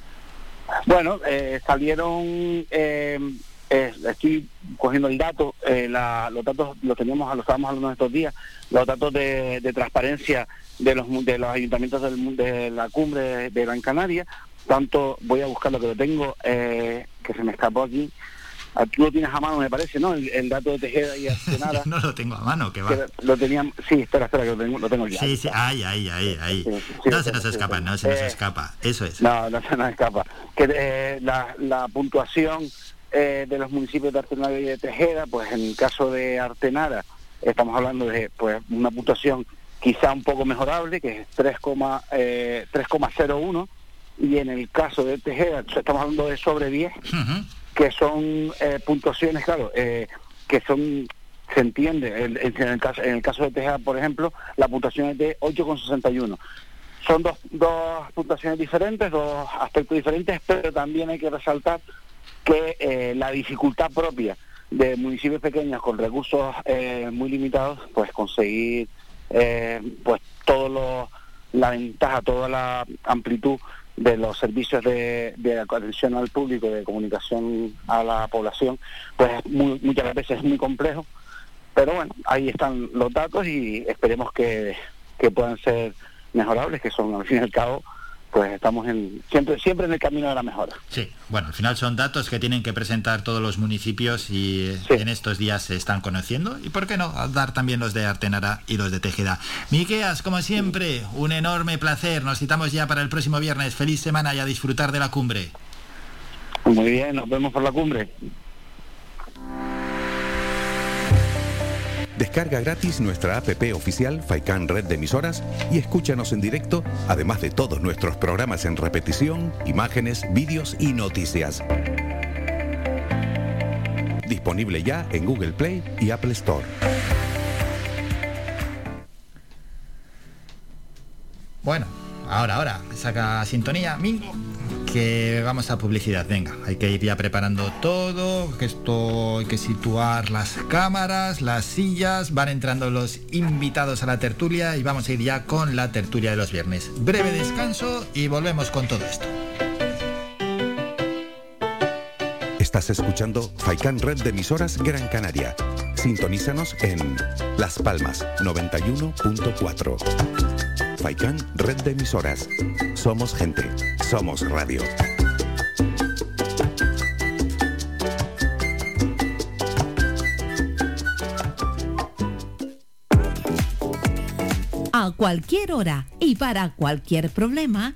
P: Bueno, eh, salieron, eh, eh, estoy cogiendo el dato, los datos los teníamos, los estábamos hablando estos días, los datos de, transparencia de los, de los ayuntamientos de la cumbre de Gran Canaria, tanto voy a buscar lo que lo tengo, que se me escapó aquí, Aquí lo tienes a mano, me parece, ¿no? El, dato de Tejeda y Artenara.
A: no lo tengo a mano, que va.
P: lo teníamos, sí, espera, espera, que lo tengo, lo tengo ya.
A: Sí, sí, ahí, ahí, ahí, ahí. no se nos escapa, no se nos escapa, eso es.
P: No, no se nos escapa. Que eh, la, la puntuación eh, de los municipios de Artenara y de Tejeda, pues en el caso de Artenara, estamos hablando de pues una puntuación quizá un poco mejorable, que es 3,01, eh, y en el caso de Tejeda, estamos hablando de sobre 10 que son eh, puntuaciones, claro, eh, que son, se entiende, en, el caso, en el caso de Tejada, por ejemplo, la puntuación es de 8,61. Son dos, dos puntuaciones diferentes, dos aspectos diferentes, pero también hay que resaltar que eh, la dificultad propia de municipios pequeños con recursos muy limitados, pues conseguir pues todo lo, la ventaja, toda la amplitud de los servicios de, atención al público, de comunicación a la población, pues muchas veces es muy complejo. Pero bueno, ahí están los datos y esperemos que, que puedan ser mejorables, que son al fin y al cabo pues estamos en, siempre, siempre en el camino de la mejora.
A: Sí, bueno, al final son datos que tienen que presentar todos los municipios y en estos días se están conociendo. Y por qué no, dar también los de Artenara y los de Tejeda. Miqueas, como siempre, un enorme placer. Nos citamos ya para el próximo viernes. Feliz semana y a disfrutar de la cumbre.
P: Muy bien, nos vemos por la cumbre.
F: Descarga gratis nuestra app oficial Faikan Red de Emisoras y escúchanos en directo, además de todos nuestros programas en repetición, imágenes, vídeos y noticias. Disponible ya en Google Play y Apple Store.
A: Bueno, ahora, ahora, saca sintonía, Mingo que vamos a publicidad. Venga, hay que ir ya preparando todo, que esto hay que situar las cámaras, las sillas, van entrando los invitados a la tertulia y vamos a ir ya con la tertulia de los viernes. Breve descanso y volvemos con todo esto.
F: Estás escuchando Faikan Red de emisoras Gran Canaria. Sintonízanos en Las Palmas 91.4. Faikan Red de emisoras. Somos gente. Somos radio.
K: A cualquier hora y para cualquier problema,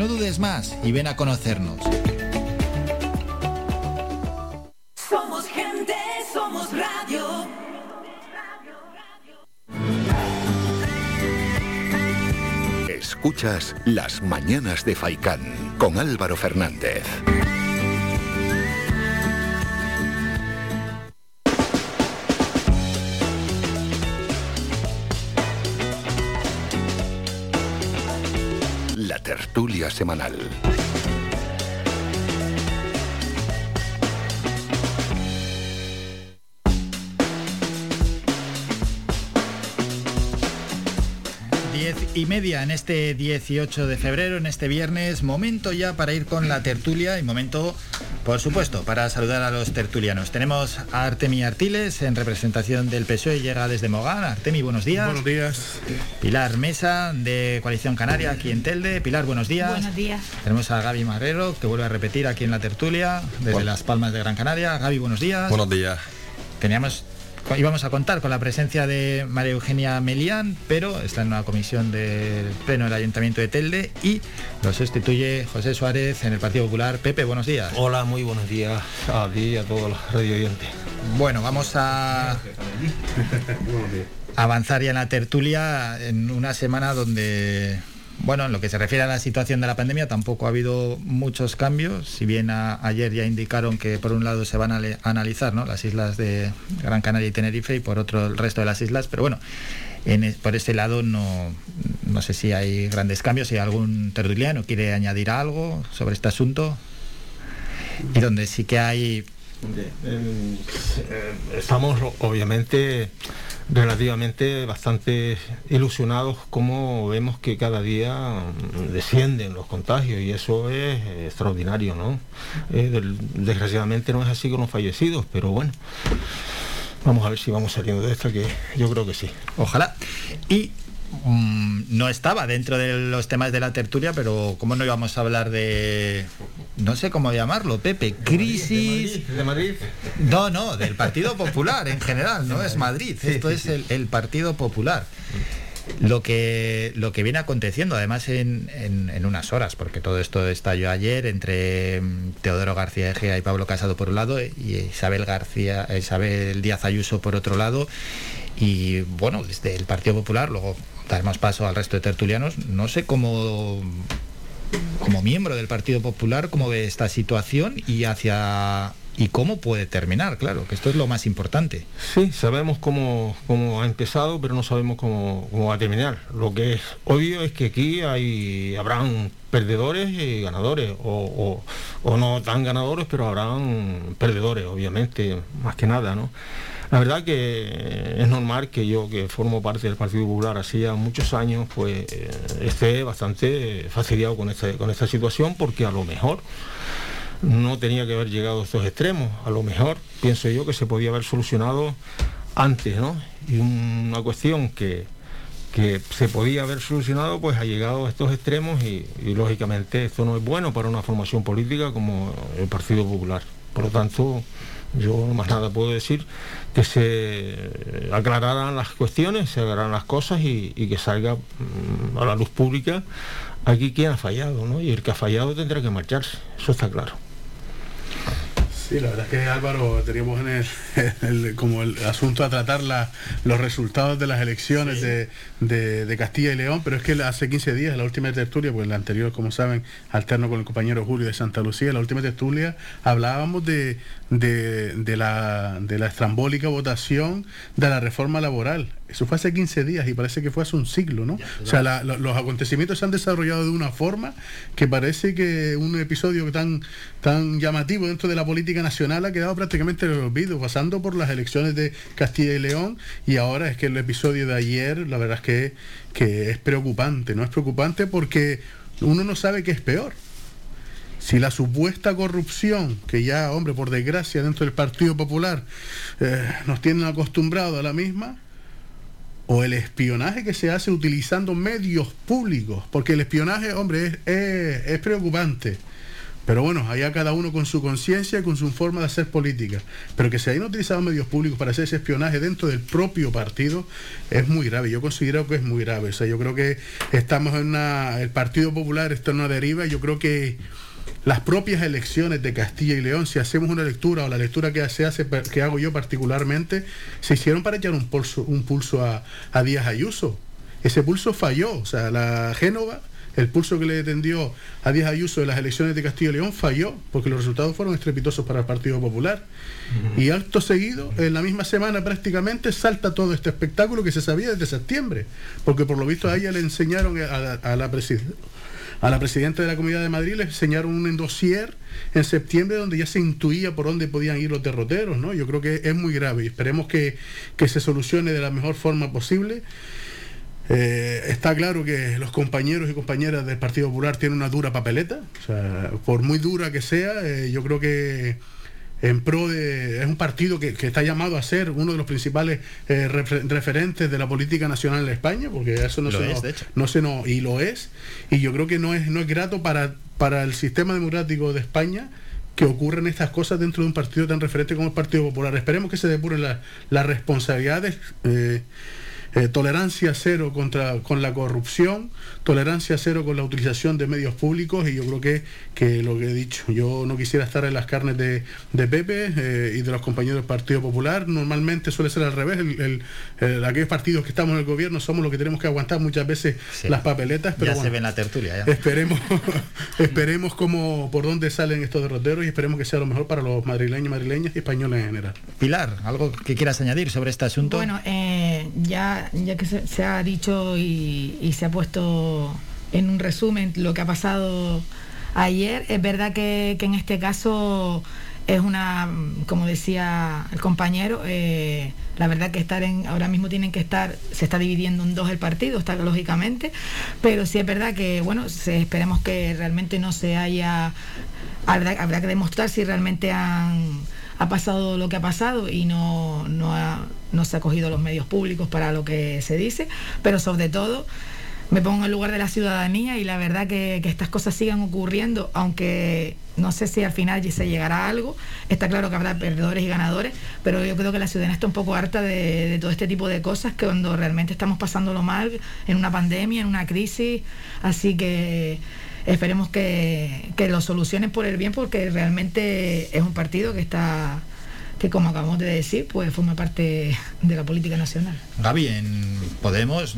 A: No dudes más y ven a conocernos.
M: Somos gente, somos radio.
I: Escuchas Las Mañanas de Faicán con Álvaro Fernández. Tertulia semanal.
A: Diez y media en este 18 de febrero, en este viernes, momento ya para ir con la tertulia y momento, por supuesto, para saludar a los tertulianos. Tenemos a Artemi Artiles en representación del PSOE, llega desde Mogán. Artemi, buenos días.
R: Buenos días.
A: Pilar Mesa de Coalición Canaria aquí en Telde. Pilar, buenos días.
S: Buenos días.
A: Tenemos a Gaby Marrero, que vuelve a repetir aquí en la tertulia, desde
R: Bueno.
A: Las Palmas de Gran Canaria. Gaby, buenos días.
R: Buenos días.
A: Teníamos, íbamos a contar con la presencia de María Eugenia Melián, pero está en una comisión del Pleno del Ayuntamiento de Telde y lo sustituye José Suárez en el Partido Popular. Pepe, buenos días.
R: Hola, muy buenos días a ti y a todos los radio oyentes.
A: Bueno, vamos a avanzar ya en la tertulia en una semana donde, bueno, en lo que se refiere a la situación de la pandemia tampoco ha habido muchos cambios, si bien ayer ya indicaron que por un lado se van a analizar ¿no? las islas de Gran Canaria y Tenerife y por otro el resto de las islas, pero bueno, por ese lado no, no sé si hay grandes cambios, si algún tertuliano quiere añadir algo sobre este asunto y donde sí que hay
R: Eh, Estamos obviamente relativamente bastante ilusionados como vemos que cada día mm, descienden los contagios y eso es eh, extraordinario, ¿no? Eh, desgraciadamente no es así con los fallecidos, pero bueno, vamos a ver si vamos saliendo de esta, que yo creo que sí.
A: Ojalá. Y no estaba dentro de los temas de la tertulia, pero ¿cómo no íbamos a hablar de, no sé cómo llamarlo, Pepe, crisis...
R: ¿De Madrid?
A: No, no, del Partido Popular en general, no es Madrid, esto es el, el Partido Popular. Lo que, lo que viene aconteciendo, además en, en- en unas horas, porque todo esto estalló ayer entre mm, Teodoro García Egea y Pablo Casado por un lado y Isabel García, Isabel Díaz Ayuso por otro lado. Y bueno, desde el Partido Popular, luego daremos paso al resto de tertulianos, no sé cómo como miembro del Partido Popular, cómo ve esta situación y hacia y cómo puede terminar, claro, que esto es lo más importante.
R: Sí, sabemos cómo, cómo ha empezado, pero no sabemos cómo, cómo va a terminar. Lo que es obvio es que aquí hay, habrán perdedores y ganadores, o, o- o no tan ganadores, pero habrán perdedores, obviamente, más que nada, ¿no? La verdad que es normal que yo, que formo parte del Partido Popular hacía muchos años, pues eh, esté bastante fastidiado con esta, con esta situación, porque a lo mejor no tenía que haber llegado a estos extremos. A lo mejor pienso yo que se podía haber solucionado antes, ¿no? Y una cuestión que, que se podía haber solucionado, pues ha llegado a estos extremos y, lógicamente esto no es bueno para una formación política como el Partido Popular. Por lo tanto, Yo más nada puedo decir que se aclararan las cuestiones, se aclararan las cosas y, y que salga mm, a la luz pública aquí quien ha fallado, ¿no? Y el que ha fallado tendrá que marcharse, eso está claro.
S: Sí, la verdad es que Álvaro, teníamos en el, el- como el asunto a tratar la- los resultados de las elecciones de, de- de Castilla y León, pero es que hace 15 días, la última tertulia, pues la anterior, como saben, alterno con el compañero Julio de Santa Lucía, la última tertulia hablábamos de, de, de la, de la estrambólica votación de la reforma laboral. Eso fue hace 15 días y parece que fue hace un siglo, ¿no? O sea, la- los acontecimientos se han desarrollado de una forma que parece que un episodio tan, tan llamativo dentro de la política nacional ha quedado prácticamente en el olvido, pasando por las elecciones de Castilla y León y ahora es que el episodio de ayer, la verdad es que, que es preocupante, ¿no? Es preocupante porque uno no sabe qué es peor. Si la supuesta corrupción, que ya, hombre, por desgracia, dentro del Partido Popular eh, nos tienen acostumbrados a la misma, o el espionaje que se hace utilizando medios públicos, porque el espionaje, hombre, es, es- es preocupante. Pero bueno, allá cada uno con su conciencia y con su forma de hacer política. Pero que se hayan utilizado medios públicos para hacer ese espionaje dentro del propio partido es muy grave. Yo considero que es muy grave. O sea, yo creo que estamos en una. El Partido Popular está en una deriva. Yo creo que las propias elecciones de Castilla y León, si hacemos una lectura o la lectura que hace, que hago yo particularmente, se hicieron para echar un pulso, un pulso a, a Díaz Ayuso. Ese pulso falló, o sea, la Génova, el pulso que le tendió a Díaz Ayuso en las elecciones de Castilla y León falló, porque los resultados fueron estrepitosos para el Partido Popular. Y acto seguido, en la misma semana prácticamente, salta todo este espectáculo que se sabía desde septiembre, porque por lo visto a ella le enseñaron a, la- a la presidenta a la presidenta de la Comunidad de Madrid le enseñaron un dossier en septiembre donde ya se intuía por dónde podían ir los derroteros, ¿no? Yo creo que es muy grave y esperemos que, que se solucione de la mejor forma posible. Eh, está claro que los compañeros y compañeras del Partido Popular tienen una dura papeleta, o sea, por muy dura que sea, eh, yo creo que en pro de es un partido que, que está llamado a ser uno de los principales eh, refer- referentes de la política nacional en España porque eso no
A: Lo
S: se
A: es,
S: nos-
A: de hecho.
S: no se nos y lo es y yo creo que no es no es grato para para el sistema democrático de España que ocurren estas cosas dentro de un partido tan referente como el Partido Popular esperemos que se depuren la- las responsabilidades eh, eh, tolerancia cero contra con la corrupción, tolerancia cero con la utilización de medios públicos y yo creo que, que lo que he dicho, yo no quisiera estar en las carnes de, de Pepe eh, y de los compañeros del Partido Popular, normalmente suele ser al revés, el, el- el- aquellos partidos que estamos en el gobierno somos los que tenemos que aguantar muchas veces
A: Sí.
S: las papeletas, pero
A: ya se
S: bueno,
A: ve en la tertulia. Ya.
S: Esperemos, esperemos cómo, por dónde salen estos derroteros y esperemos que sea lo mejor para los madrileños, madrileñas y españoles en general.
A: Pilar, ¿algo que quieras añadir sobre este asunto?
T: Bueno, eh, ya, ya que se, se ha dicho y, y se ha puesto en un resumen lo que ha pasado ayer, es verdad que, que en este caso es una, como decía el compañero, eh, la verdad que estar en, ahora mismo tienen que estar, se está dividiendo en dos el partido, está lógicamente, pero sí es verdad que, bueno, esperemos que realmente no se haya, habrá, habrá que demostrar si realmente han ha pasado lo que ha pasado y no, no, ha- no se ha cogido los medios públicos para lo que se dice, pero sobre todo me pongo en el lugar de la ciudadanía y la verdad que, que estas cosas sigan ocurriendo, aunque no sé si al final se llegará a algo, está claro que habrá perdedores y ganadores, pero yo creo que la ciudadanía está un poco harta de, de todo este tipo de cosas que cuando realmente estamos pasándolo mal en una pandemia, en una crisis, así que esperemos que, que lo solucionen por el bien porque realmente es un partido que está que como acabamos de decir pues forma parte de la política nacional.
A: Gaby, en Podemos,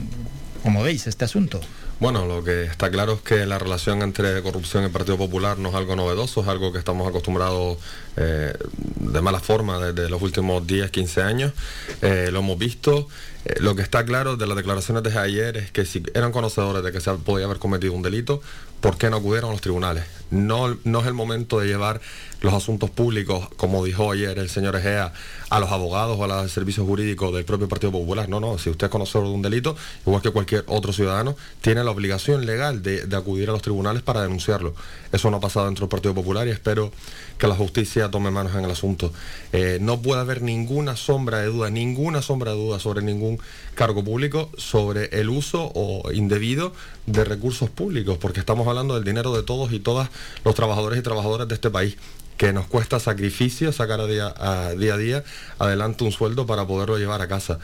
A: ¿cómo veis este asunto?
U: Bueno, lo que está claro es que la relación entre corrupción y Partido Popular no es algo novedoso, es algo que estamos acostumbrados eh, de mala forma desde los últimos 10, 15 años. Eh, lo hemos visto. Eh, lo que está claro de las declaraciones de ayer es que si eran conocedores de que se podía haber cometido un delito, ¿por qué no acudieron a los tribunales? No, no es el momento de llevar los asuntos públicos, como dijo ayer el señor Egea, a los abogados o a los servicios jurídicos del propio Partido Popular. No, no, si usted es conocedor de un delito, igual que cualquier otro ciudadano, tiene la obligación legal de, acudir a los tribunales para denunciarlo. Eso no ha pasado dentro del Partido Popular y espero que la justicia tome manos en el asunto. Eh, no puede haber ninguna sombra de duda, ninguna sombra de duda sobre ningún cargo público, sobre el uso o indebido de recursos públicos, porque estamos hablando del dinero de todos y todas los trabajadores y trabajadoras de este país. que nos cuesta sacrificio sacar a día a día, adelante un sueldo para poderlo llevar a casa.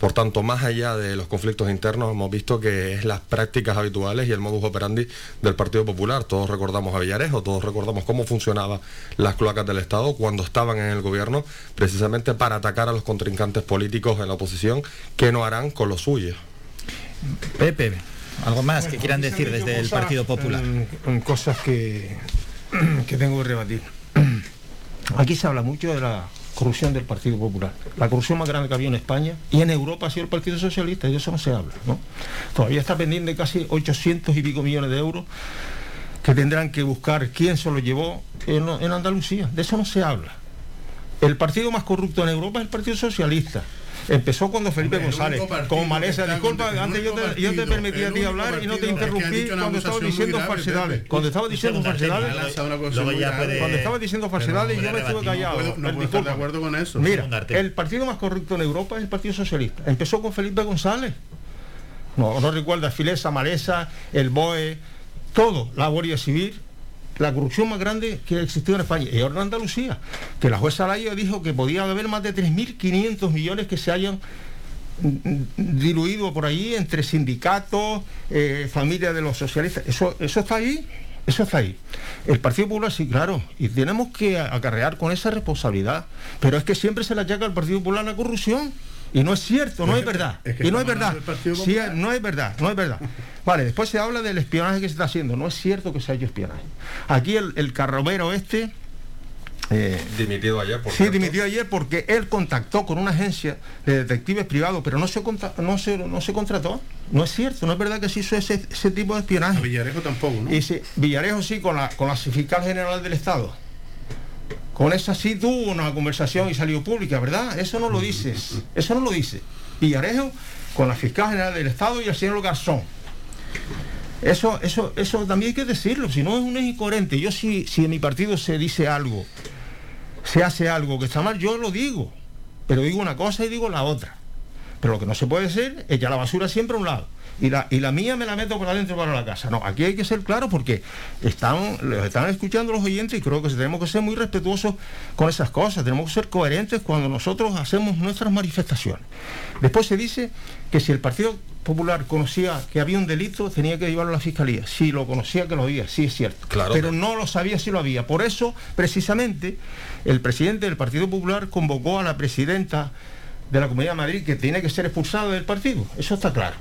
U: Por tanto, más allá de los conflictos internos, hemos visto que es las prácticas habituales y el modus operandi del Partido Popular. Todos recordamos a Villarejo, todos recordamos cómo funcionaban las cloacas del Estado cuando estaban en el gobierno, precisamente para atacar a los contrincantes políticos en la oposición, que no harán con los suyos.
A: Pepe, algo más que quieran decir desde el Partido Popular.
R: cosas que, que tengo que rebatir. Aquí se habla mucho de la corrupción del Partido Popular. La corrupción más grande que había en España y en Europa ha sido el Partido Socialista, y de eso no se habla. ¿no? Todavía está pendiente casi 800 y pico millones de euros que tendrán que buscar quién se lo llevó en, en Andalucía. De eso no se habla. El partido más corrupto en Europa es el Partido Socialista. Empezó cuando Felipe
S: Hombre,
R: González,
S: único partido
R: con maleza,
S: que está
R: disculpa, antes yo te, yo te
S: partido,
R: permití a ti hablar y no te
S: partido, es que ha
R: interrumpí cuando diciendo
S: grave,
R: falsedades.
S: Pepe.
R: Cuando estabas diciendo falsedades,
S: muy
R: ya
S: grave.
R: puede- cuando estabas diciendo falsedades yo me estuve callado.
S: no puedo- no
R: El
S: puedo estar de acuerdo con eso.
R: Mira, el partido más corrupto en Europa es el Partido Socialista. Empezó con Felipe González. No, no recuerda Filesa, Malesa, el BOE, todo, la Guardia Civil, la corrupción más grande que existió en España. Y ahora en Andalucía, que la jueza Laya dijo que podía haber más de 3.500 millones que se hayan diluido por ahí entre sindicatos, eh, familias de los socialistas. Eso, eso está ahí, eso está ahí. El Partido Popular sí, claro, y tenemos que acarrear con esa responsabilidad. Pero es que siempre se le achaca al Partido Popular la corrupción. Y no es cierto, no
S: Es
R: verdad. y no es verdad. no es verdad, no es verdad. Vale, después se habla del espionaje que se está haciendo. No es cierto que se ha hecho espionaje. Aquí el, el carromero este... eh,
U: Dimitido ayer, por
R: Sí,
U: cierto.
R: dimitió ayer porque él contactó con una agencia de detectives privados, pero no se, conta- no se, no se contrató. No es cierto, no es verdad que se hizo ese, ese tipo de espionaje.
S: Villarejo tampoco, ¿no?
R: Y sí, Villarejo sí, con la, con la fiscal general del Estado. Con esa sí tuvo una conversación y salió pública, ¿verdad? Eso no lo dices. Eso no lo dice. Villarejo con la fiscal general del Estado y el señor Garzón. Eso, eso, eso también hay que decirlo, si no es un incoherente. Yo si, si en mi partido se dice algo, se hace algo que está mal, yo lo digo. Pero digo una cosa y digo la otra. Pero lo que no se puede hacer es echar la basura siempre a un lado. Y la, y la mía me la meto por adentro para la casa. No, aquí hay que ser claro porque están, están escuchando los oyentes y creo que tenemos que ser muy respetuosos con esas cosas. Tenemos que ser coherentes cuando nosotros hacemos nuestras manifestaciones. Después se dice que si el Partido Popular conocía que había un delito, tenía que llevarlo a la Fiscalía. Si lo conocía que lo había, sí es cierto.
U: Claro.
R: Pero no lo sabía si lo había. Por eso, precisamente, el presidente del Partido Popular convocó a la presidenta de la Comunidad de Madrid que tiene que ser expulsada del partido. Eso está claro.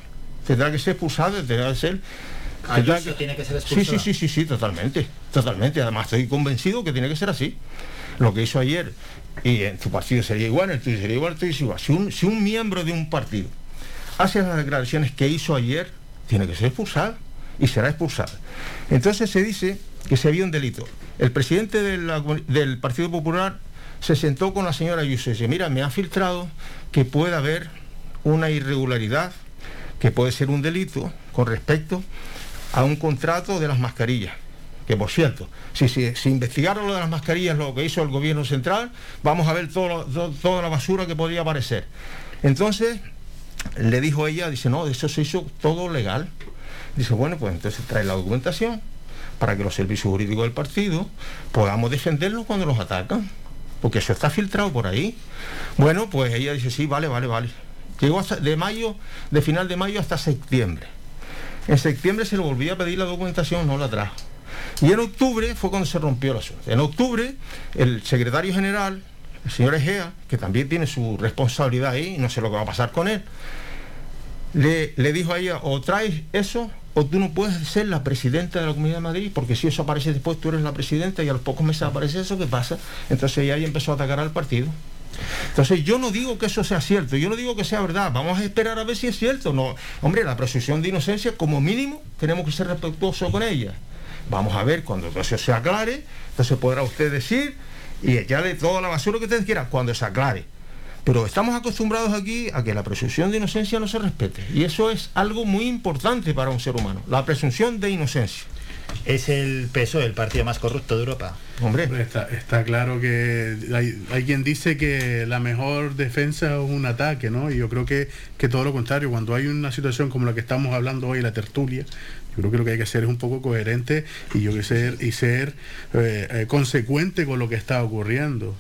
R: Tendrá que ser expulsada, tendrá que ser...
A: Ayuso tiene que ser
R: Sí,
A: expulsada.
R: sí, sí, sí, sí, totalmente. Totalmente. Además, estoy convencido que tiene que ser así. Lo que hizo ayer, y en tu partido sería igual, en el tuyo sería igual, el tuyo sería igual. Si un, si un miembro de un partido hace las declaraciones que hizo ayer, tiene que ser expulsado y será expulsado. Entonces se dice que se había un delito. El presidente del Partido Popular se sentó con la señora Ayuso y dice, mira, me ha filtrado que puede haber una irregularidad, que puede ser un delito con respecto a un contrato de las mascarillas. Que por cierto, si investigaron lo de las mascarillas, lo que hizo el gobierno central, vamos a ver toda la basura que podría aparecer. Entonces, le dijo ella, dice, no, eso se hizo todo legal. Dice, bueno, pues entonces trae la documentación para que los servicios jurídicos del partido podamos defenderlos cuando los atacan. Porque eso está filtrado por ahí. Bueno, pues ella dice, sí, vale, vale, vale. Llegó hasta de mayo, de final de mayo hasta septiembre. En septiembre se le volvió a pedir la documentación, no la trajo. Y en octubre fue cuando se rompió el asunto. En octubre, el secretario general, el señor Egea, que también tiene su responsabilidad ahí, no sé lo que va a pasar con él, le, le dijo a ella, o traes eso, o tú no puedes ser la presidenta de la Comunidad de Madrid, porque si eso aparece después, tú eres la presidenta y a los pocos meses aparece eso, ¿qué pasa? Entonces ella ahí empezó a atacar al partido. Entonces yo no digo que eso sea cierto, yo no digo que sea verdad, vamos a esperar a ver si es cierto. No, hombre, la presunción de inocencia, como mínimo, tenemos que ser respetuosos con ella. Vamos a ver cuando eso se aclare, entonces podrá usted decir y echarle toda la basura que usted quiera cuando se aclare. Pero estamos acostumbrados aquí a que la presunción de inocencia no se respete. Y eso es algo muy importante para un ser humano, la presunción de inocencia.
A: ¿Es el PSOE el partido más corrupto de Europa?
R: Hombre.
S: Está, está claro que hay, hay quien dice que la mejor defensa es un ataque, ¿no? Y yo creo que, que todo lo contrario, cuando hay una situación como la que estamos hablando hoy, la tertulia, yo creo que lo que hay que hacer es un poco coherente y yo que ser y ser eh, eh, consecuente con lo que está ocurriendo.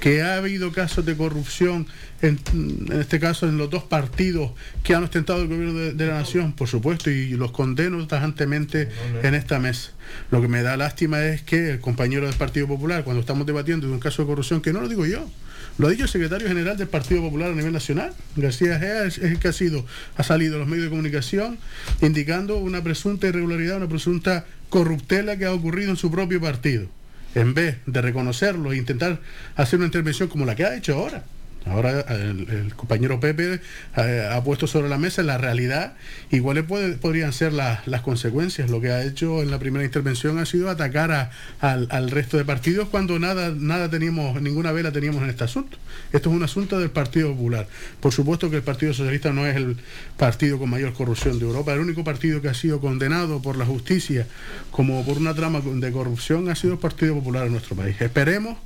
S: Que ha habido casos de corrupción en, en este caso en los dos partidos que han ostentado el gobierno de, de la nación, por supuesto, y los condeno tajantemente en esta mesa. Lo que me da lástima es que el compañero del Partido Popular, cuando estamos debatiendo de un caso de corrupción, que no lo digo yo, lo ha dicho el secretario general del Partido Popular a nivel nacional. García Gea es, el que ha ha salido a los medios de comunicación indicando una presunta irregularidad, una presunta corruptela que ha ocurrido en su propio partido. En vez de reconocerlo e intentar hacer una intervención como la que ha hecho ahora. Ahora el, el compañero Pepe eh, ha puesto sobre la mesa la realidad y cuáles puede- podrían ser la- las consecuencias. Lo que ha hecho en la primera intervención ha sido atacar a- al, al resto de partidos cuando nada, nada teníamos, ninguna vela teníamos en este asunto. Esto es un asunto del Partido Popular. Por supuesto que el Partido Socialista no es el partido con mayor corrupción de Europa. El único partido que ha sido condenado por la justicia como por una trama de corrupción ha sido el Partido Popular en nuestro país. Esperemos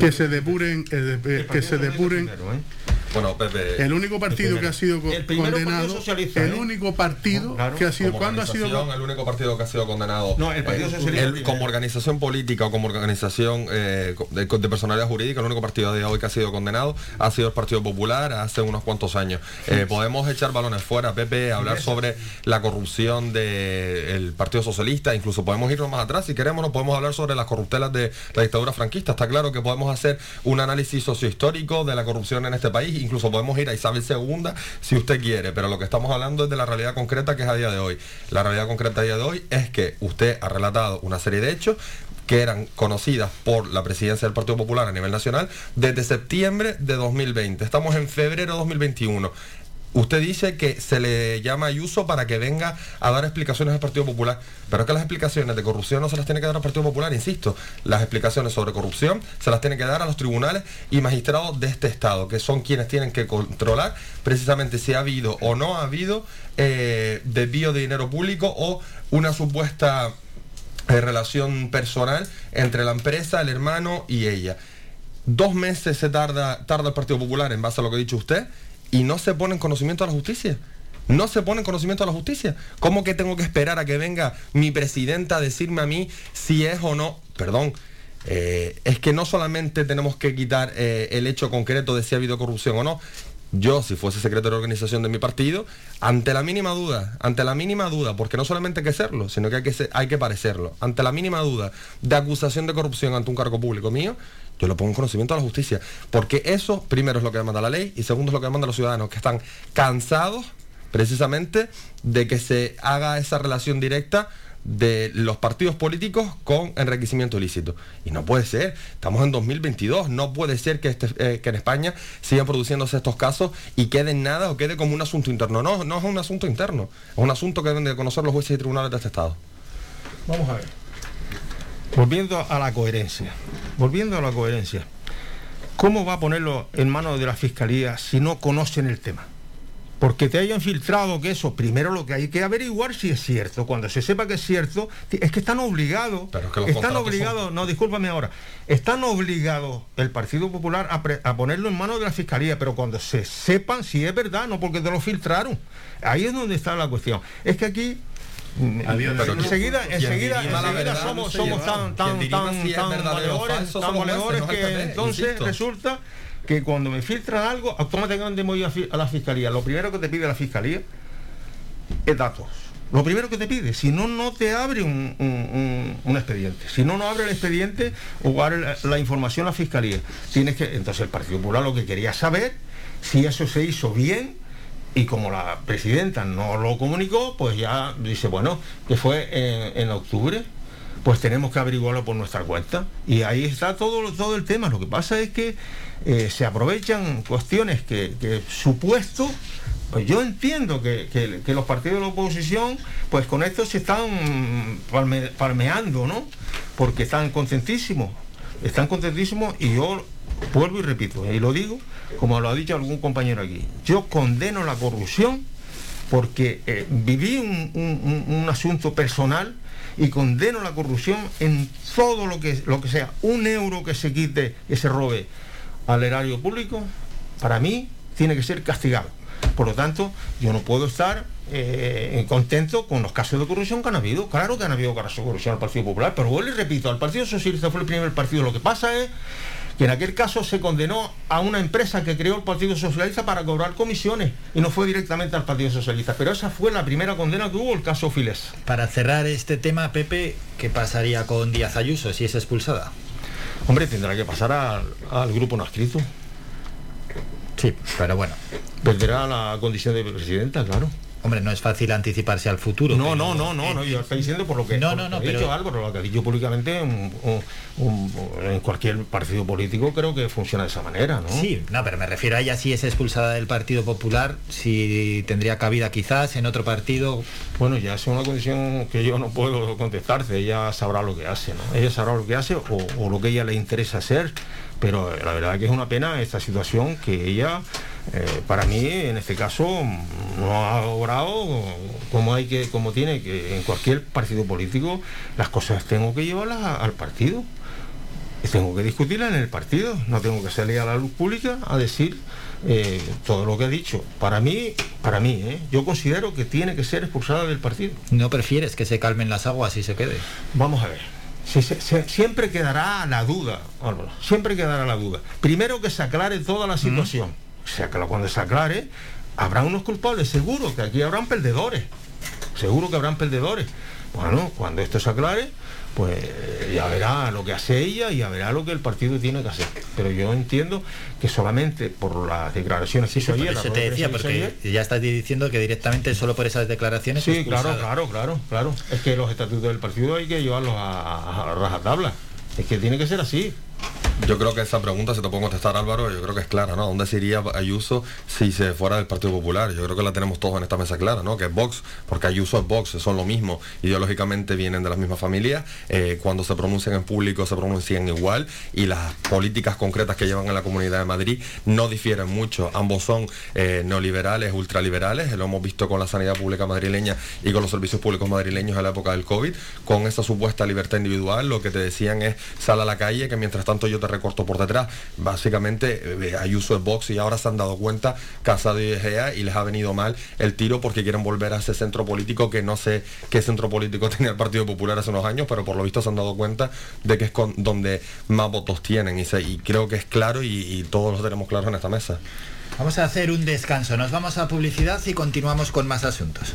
S: que se depuren, eh, de- que se depuren Certainly.
U: Bueno, Pepe.
S: el único partido que ha sido
U: El
S: condenado,
U: Socialista,
S: el
U: ¿eh?
S: único partido que ha sido,
U: Como
S: ¿cuándo ha sido?
U: el único partido que ha sido condenado
R: No, el Partido
U: eh,
R: Socialista
U: el- como organización política o como organización eh, de, de personalidad jurídica el único partido de hoy que ha sido condenado ha sido el Partido Popular hace unos cuantos años Eh, podemos echar balones fuera Pepe hablar sobre la corrupción del Partido Socialista incluso podemos irnos más atrás si queremos no podemos hablar sobre las corruptelas de la dictadura franquista está claro que podemos hacer un análisis sociohistórico de la corrupción en este país incluso podemos ir a Isabel II si usted quiere pero lo que estamos hablando es de la realidad concreta que es a día de hoy la realidad concreta a día de hoy es que usted ha relatado una serie de hechos que eran conocidas por la presidencia del Partido Popular a nivel nacional desde septiembre de 2020. Estamos en febrero de 2021. Usted dice que se le llama Ayuso para que venga a dar explicaciones al Partido Popular, pero es que las explicaciones de corrupción no se las tiene que dar al Partido Popular, insisto. Las explicaciones sobre corrupción se las tiene que dar a los tribunales y magistrados de este Estado, que son quienes tienen que controlar precisamente si ha habido o no ha habido eh, desvío de dinero público o una supuesta eh, relación personal entre la empresa, el hermano y ella. Dos meses se tarda, tarda el Partido Popular en base a lo que ha dicho usted y no se pone en conocimiento a la justicia. No se pone en conocimiento a la justicia. ¿Cómo que tengo que esperar a que venga mi presidenta a decirme a mí si es o no? Perdón. eh, es que no solamente tenemos que quitar eh, el hecho concreto de si ha habido corrupción o no. Yo, si fuese secretario de organización de mi partido, ante la mínima duda, ante la mínima duda, porque no solamente hay que serlo, sino que hay que, ser- hay que parecerlo, ante la mínima duda de acusación de corrupción ante un cargo público mío, yo lo pongo en conocimiento a la justicia. Porque eso, primero, es lo que demanda la ley y segundo es lo que demandan los ciudadanos, que están cansados precisamente de que se haga esa relación directa de los partidos políticos con enriquecimiento ilícito. Y no puede ser, estamos en 2022, no puede ser que, este- eh, que en España sigan produciéndose estos casos y quede en nada o quede como un asunto interno. No, no es un asunto interno, es un asunto que deben de conocer los jueces y tribunales de este Estado.
R: Vamos a ver. Volviendo a la coherencia. Volviendo a la coherencia. ¿Cómo va a ponerlo en manos de la fiscalía si no conocen el tema? Porque te hayan filtrado que eso, primero lo que hay que averiguar si es cierto. Cuando se sepa que es cierto, es que están obligados,
U: que
R: están obligados, no, discúlpame ahora, están obligados el Partido Popular a, pre- a ponerlo en manos de la Fiscalía, pero cuando se sepan si es verdad, no porque te lo filtraron. Ahí es donde está la cuestión. Es que aquí enseguida, enseguida, enseguida somos, somos tan, tan, tan, tan valedores, tan valedores que entonces resulta que cuando me filtran algo, automáticamente voy a la fiscalía. Lo primero que te pide la fiscalía es datos. Lo primero que te pide, si no, no te abre un, un- un- un expediente. Si no, no abre el expediente o abre la, la información a la fiscalía. Tienes que, entonces el Partido Popular lo que quería saber, si eso se hizo bien, y como la presidenta no lo comunicó, pues ya dice, bueno, que fue en, en octubre, pues tenemos que averiguarlo por nuestra cuenta. Y ahí está todo, todo el tema. Lo que pasa es que eh, se aprovechan cuestiones que, supuesto, pues yo entiendo que, que- los partidos de la oposición, pues con esto se están palme- palmeando, ¿no? Porque están contentísimos, están contentísimos y yo vuelvo y repito, y lo digo, como lo ha dicho algún compañero aquí, yo condeno la corrupción porque eh, viví un- un asunto personal y condeno la corrupción en todo lo que, lo que sea. Un euro que se quite, que se robe al erario público, para mí tiene que ser castigado. Por lo tanto, yo no puedo estar eh, contento con los casos de corrupción que han habido. Claro que han habido casos de corrupción al Partido Popular, pero vuelvo y repito, al Partido Socialista fue el primer partido. Lo que pasa es que en aquel caso se condenó a una empresa que creó el Partido Socialista para cobrar comisiones y no fue directamente al Partido Socialista. Pero esa fue la primera condena que hubo, el caso Files.
A: Para cerrar este tema, Pepe, ¿qué pasaría con Díaz Ayuso si es expulsada?
R: Hombre, tendrá que pasar al, al grupo no escrito.
A: Sí, pero bueno.
R: Perderá la condición de presidenta, claro.
A: Hombre, no es fácil anticiparse al futuro.
R: No,
A: pero-
R: no, no, no, no, yo estoy diciendo por lo que,
A: No,
R: por
A: no, no,
R: que
A: pero-
R: dicho Álvaro, lo que ha dicho públicamente un- un- un- en cualquier partido político creo que funciona de esa manera, ¿no?
A: Sí, no, pero me refiero a ella si es expulsada del Partido Popular, si tendría cabida quizás en otro partido.
R: Bueno, ya es una condición que yo no puedo contestarte, ella sabrá lo que hace, ¿no? Ella sabrá lo que hace o, o lo que a ella le interesa hacer, pero la verdad que es una pena esta situación que ella, eh, para mí, en este caso, no ha obrado como hay que, como tiene que, en cualquier partido político, las cosas tengo que llevarlas a- al partido. Y tengo que discutirlas en el partido, no tengo que salir a la luz pública a decir eh, todo lo que he dicho. Para mí, para mí, ¿eh? yo considero que tiene que ser expulsada del partido.
A: ¿No prefieres que se calmen las aguas y se quede?
R: Vamos a ver. Se- se- se- siempre quedará la duda, Álvaro. Siempre quedará la duda. Primero que se aclare toda la situación. Sea, que cuando se aclare, habrá unos culpables. Seguro que aquí habrán perdedores. Seguro que habrán perdedores. Bueno, cuando esto se aclare, pues ya verá lo que hace ella y ya verá lo que el partido tiene que hacer. Pero yo entiendo que solamente por las declaraciones que hizo ayer,
A: eso te decía, porque ya estás diciendo que directamente solo por esas declaraciones.
R: Sí, claro, claro, claro, claro. Es que los estatutos del partido hay que llevarlos a, a, a rajatabla. Es que tiene que ser así.
U: Yo creo que esa pregunta, si te puedo contestar Álvaro, yo creo que es clara, ¿no? ¿Dónde se iría Ayuso si se fuera del Partido Popular? Yo creo que la tenemos todos en esta mesa clara, ¿no? Que es Vox, porque Ayuso es Vox, son lo mismo, ideológicamente vienen de las mismas familias, eh, cuando se pronuncian en público se pronuncian igual y las políticas concretas que llevan en la Comunidad de Madrid no difieren mucho, ambos son eh, neoliberales, ultraliberales, lo hemos visto con la sanidad pública madrileña y con los servicios públicos madrileños en la época del COVID, con esa supuesta libertad individual, lo que te decían es sal a la calle, que mientras tanto yo te recorto por detrás. Básicamente eh, Ayuso es Vox y ahora se han dado cuenta Casado y Egea y les ha venido mal el tiro porque quieren volver a ese centro político que no sé qué centro político tenía el Partido Popular hace unos años, pero por lo visto se han dado cuenta de que es con- donde más votos tienen y, se- y creo que es claro y, y todos lo tenemos claros en esta mesa.
A: Vamos a hacer un descanso, nos vamos a publicidad y continuamos con más asuntos.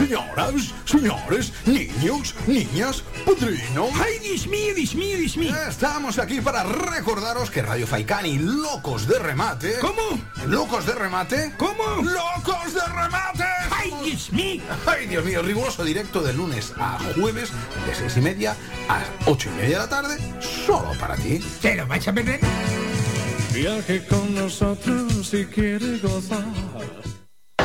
V: Señoras, señores, niños, niñas, padrinos.
W: ¡Ay, Dios mío, Dios mío, Dios mío!
V: Estamos aquí para recordaros que Radio Faikán y Locos de Remate.
W: ¿Cómo?
V: ¿Locos de Remate?
W: ¿Cómo?
V: ¡Locos de Remate!
W: ¡Ay, Dios mío!
V: ¡Ay, Dios mío! Riguroso directo de lunes a jueves, de seis y media a ocho y media de la tarde, solo para ti.
W: ¿Te lo vais a perder?
X: Viaje con nosotros si quiere gozar.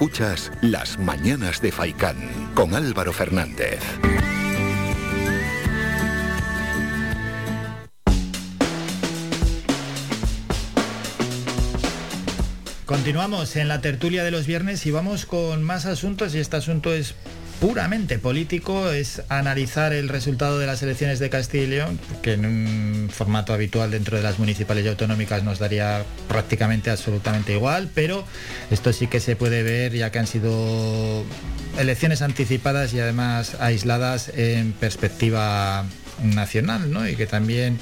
I: Escuchas Las Mañanas de Faicán con Álvaro Fernández.
A: Continuamos en la tertulia de los viernes y vamos con más asuntos y este asunto es puramente político, es analizar el resultado de las elecciones de Castilla y León, que en un formato habitual dentro de las municipales y autonómicas nos daría prácticamente absolutamente igual, pero esto sí que se puede ver ya que han sido elecciones anticipadas y además aisladas en perspectiva nacional, ¿no? Y que también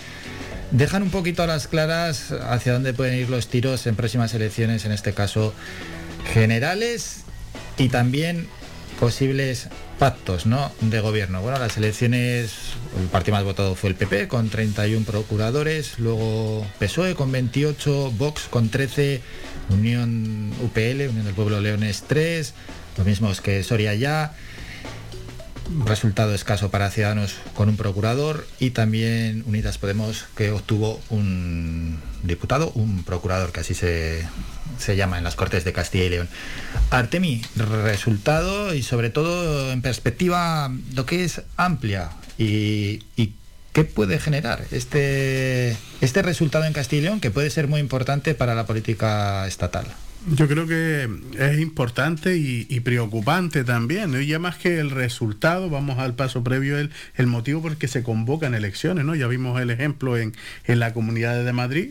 A: dejan un poquito a las claras hacia dónde pueden ir los tiros en próximas elecciones, en este caso generales y también posibles pactos ¿no? de gobierno. Bueno, las elecciones, el partido más votado fue el PP con 31 procuradores, luego PSOE con 28, Vox con 13, Unión UPL, Unión del Pueblo Leones 3, lo mismo que Soria ya. Resultado escaso para Ciudadanos con un procurador y también Unidas Podemos que obtuvo un diputado, un procurador que así se, se llama en las Cortes de Castilla y León. Artemi, resultado y sobre todo en perspectiva lo que es amplia y, y qué puede generar este, este resultado en Castilla y León que puede ser muy importante para la política estatal.
S: Yo creo que es importante y, y preocupante también, ¿no? y ya más que el resultado, vamos al paso previo, el, el motivo por el que se convocan elecciones, ¿no? Ya vimos el ejemplo en, en la Comunidad de Madrid,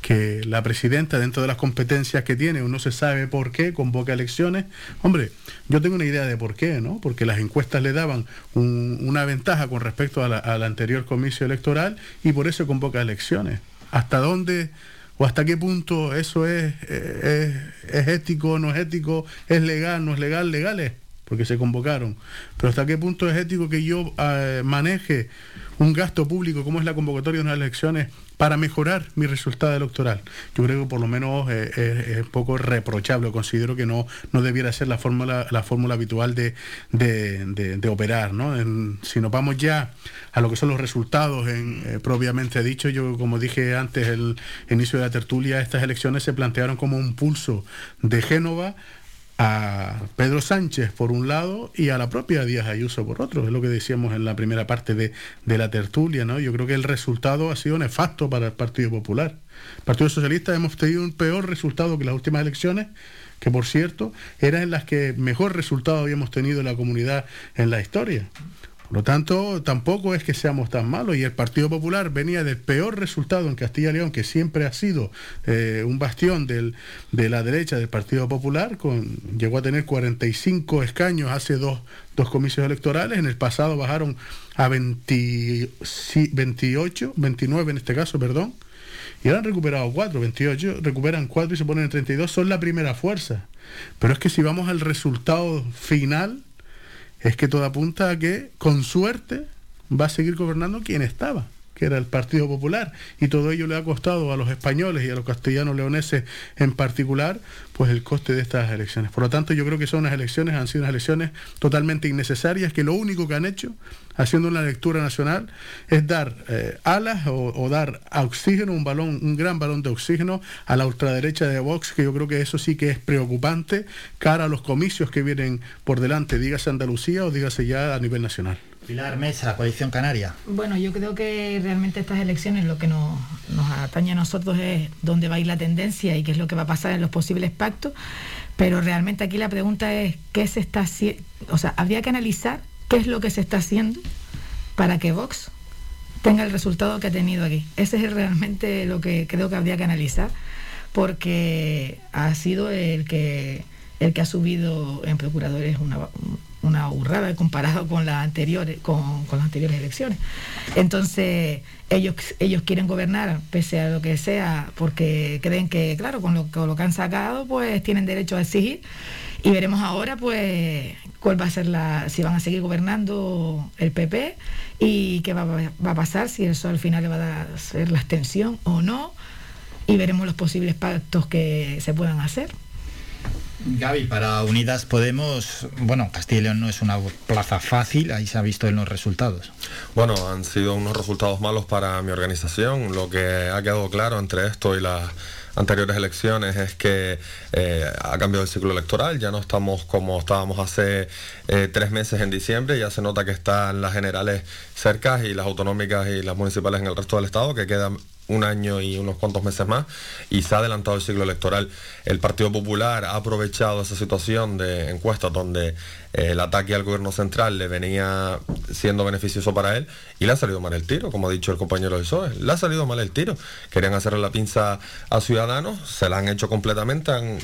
S: que la presidenta, dentro de las competencias que tiene, uno se sabe por qué convoca elecciones. Hombre, yo tengo una idea de por qué, ¿no? Porque las encuestas le daban un- una ventaja con respecto a la- al anterior comicio electoral y por eso convoca elecciones. ¿Hasta dónde o hasta qué punto eso es, eh, es, ético, no es ético, es legal, no es legal? Legal es, porque se convocaron. Pero hasta qué punto es ético que yo eh, maneje un gasto público como es la convocatoria de unas elecciones para mejorar mi resultado electoral. Yo creo que por lo menos eh, es, un poco reprochable, considero que no, no debiera ser la fórmula, la fórmula habitual de, de- de- operar. ¿no? Si nos vamos ya a lo que son los resultados en, eh, propiamente dicho, yo como dije antes, el inicio de la tertulia, estas elecciones se plantearon como un pulso de Génova a Pedro Sánchez por un lado y a la propia Díaz Ayuso por otro, es lo que decíamos en la primera parte de, de la tertulia, ¿no? Yo creo que el resultado ha sido nefasto para el Partido Popular. El Partido Socialista hemos tenido un peor resultado que las últimas elecciones, que por cierto, eran en las que mejor resultado habíamos tenido en la comunidad en la historia. Por lo tanto, tampoco es que seamos tan malos. Y el Partido Popular venía del peor resultado en Castilla y León, que siempre ha sido eh, un bastión del- de la derecha del Partido Popular. Con, llegó a tener 45 escaños hace dos, dos comicios electorales. En el pasado bajaron a 20 sí, 28, 29 en este caso, perdón. Y ahora han recuperado 4, 28, recuperan 4 y se ponen en 32. Son la primera fuerza. Pero es que si vamos al resultado final, es que todo apunta a que, con suerte, va a seguir gobernando quien estaba, que era el Partido Popular. Y todo ello le ha costado a los españoles y a los castellanos leoneses en particular, pues el coste de estas elecciones. Por lo tanto, yo creo que son unas elecciones, han sido unas elecciones totalmente innecesarias, que lo único que han hecho, haciendo una lectura nacional, es dar eh, alas o, o dar oxígeno, un balón, un gran balón de oxígeno a la ultraderecha de Vox, que yo creo que eso sí que es preocupante cara a los comicios que vienen por delante, dígase Andalucía o dígase ya a nivel nacional.
A: Pilar Mesa, Coalición Canaria.
T: Bueno, yo creo que realmente estas elecciones lo que nos, nos atañe a nosotros es dónde va a ir la tendencia y qué es lo que va a pasar en los posibles pactos, pero realmente aquí la pregunta es qué se está haciendo, o sea, habría que analizar qué es lo que se está haciendo para que Vox tenga el resultado que ha tenido aquí. Ese es realmente lo que creo que habría que analizar, porque ha sido el que el que ha subido en procuradores una, una burrada comparado con las anteriores con, con las anteriores elecciones. Entonces, ellos ellos quieren gobernar pese a lo que sea, porque creen que, claro, con lo, con lo que han sacado, pues tienen derecho a exigir. Y veremos ahora, pues, cuál va a ser la, si van a seguir gobernando el PP y qué va, a- va a pasar, si eso al final le va a ser la extensión o no. Y veremos los posibles pactos que se puedan hacer.
A: Gaby, para Unidas Podemos, bueno, Castilla y León no es una plaza fácil, ahí se ha visto en los resultados.
U: Bueno, han sido unos resultados malos para mi organización. Lo que ha quedado claro entre esto y las anteriores elecciones es que eh, ha cambiado el ciclo electoral, ya no estamos como estábamos hace eh, tres meses en diciembre, ya se nota que están las generales cercas y las autonómicas y las municipales en el resto del estado, que quedan un año y unos cuantos meses más y se ha adelantado el ciclo electoral. El Partido Popular ha aprovechado esa situación de encuestas donde eh, el ataque al gobierno central le venía siendo beneficioso para él y le ha salido mal el tiro, como ha dicho el compañero del PSOE. Le ha salido mal el tiro. Querían hacerle la pinza a Ciudadanos, se la han hecho completamente, han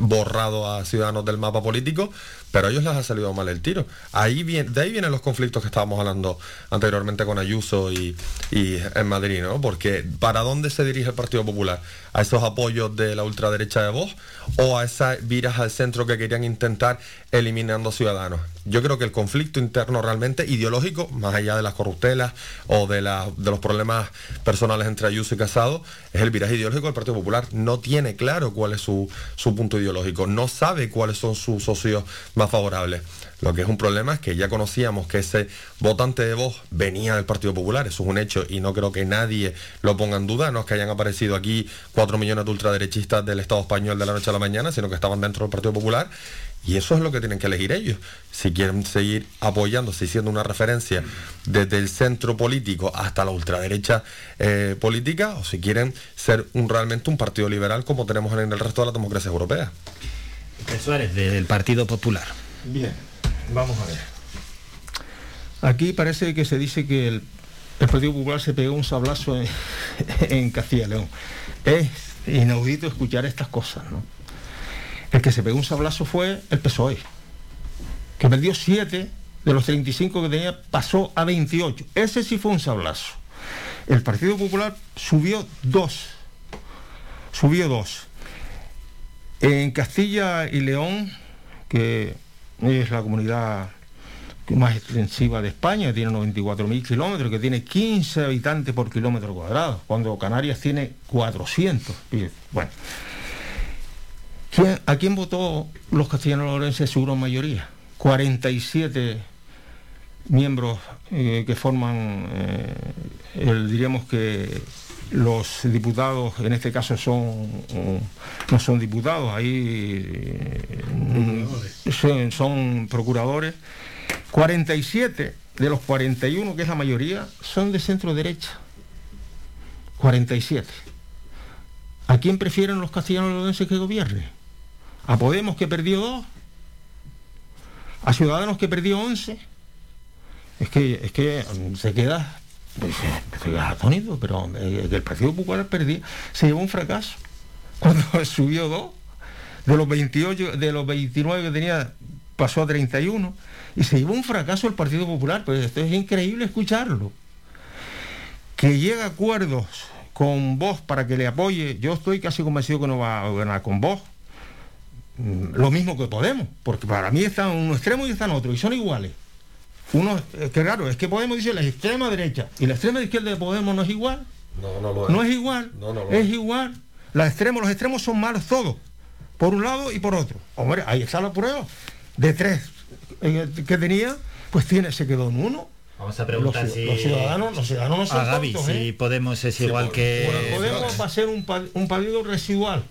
U: borrado a Ciudadanos del mapa político, pero a ellos les ha salido mal el tiro. Ahí viene, de ahí vienen los conflictos que estábamos hablando anteriormente con Ayuso y, y en Madrid, ¿no? Porque ¿para dónde se dirige el Partido Popular? ¿A esos apoyos de la ultraderecha de Vox o a esas viras al centro que querían intentar eliminando Ciudadanos? Yo creo que el conflicto interno realmente ideológico, más allá de las corruptelas o de, los problemas personales entre Ayuso y Casado, es el viraje ideológico del Partido Popular. No tiene claro cuál es su punto ideológico, no sabe cuáles son sus socios más favorables. Lo que es un problema es que ya conocíamos que ese votante de voz venía del Partido Popular, eso es un hecho y no creo que nadie lo ponga en duda, no es que hayan aparecido aquí cuatro millones de ultraderechistas del Estado español de la noche a la mañana, sino que estaban dentro del Partido Popular y eso es lo que tienen que elegir ellos. Si quieren seguir apoyándose y siendo una referencia desde el centro político hasta la ultraderecha eh, política o si quieren ser un, realmente un partido liberal como tenemos en el resto de las democracias europeas.
A: Suárez, del Partido Popular.
R: Bien, vamos a ver. Aquí parece que se dice que el, el Partido Popular se pegó un sablazo en, en Castilla y León. Es inaudito escuchar estas cosas, ¿no? El que se pegó un sablazo fue el PSOE, que perdió 7 de los 35 que tenía, pasó a 28. Ese sí fue un sablazo. El Partido Popular subió 2. Subió 2. En Castilla y León, que es la comunidad más extensiva de España, tiene 94.000 kilómetros, que tiene 15 habitantes por kilómetro cuadrado, cuando Canarias tiene 400. Y, Bueno, ¿Quién- ¿a quién votó los castellanos lorenses seguro mayoría? 47 miembros eh, que forman, eh, diríamos que los diputados, en este caso son mm, no son diputados, ahí eh, mm, son procuradores. 47 de los 41, que es la mayoría, son de centro derecha. 47. ¿A quién prefieren los castellanos lorenses que gobierne? ¿A Podemos que perdió dos? ¿A Ciudadanos que perdió 11? Es que, es que mm, se queda, pues, eh, atónito, pero eh, el Partido Popular perdía, se llevó un fracaso. Cuando subió dos, de los 28, de los 29 que tenía, pasó a 31, y se llevó un fracaso el Partido Popular, pues esto es increíble escucharlo. Que llega a acuerdos con vos para que le apoye, yo estoy casi convencido que no va a ganar con vos. Mm, Lo mismo que Podemos, porque para mí están en un extremo y están en otro, y son iguales. Uno, es que claro, es que Podemos dice la extrema derecha, y la extrema izquierda de Podemos no es igual.
U: No, no lo
R: No es igual,
U: No, no lo
R: es
U: es.
R: igual. Los extremos, los extremos son malos todos, por un lado y por otro. Hombre, ahí está la prueba. De tres eh, que tenía, pues tiene, se quedó en uno.
A: Vamos a preguntar
R: los,
A: si...
R: los ciudadanos, los ciudadanos no son
A: a Gaby,
R: tontos,
A: si
R: ¿eh?
A: Podemos es igual que...
R: Podemos va a ser un, pa- un partido residual.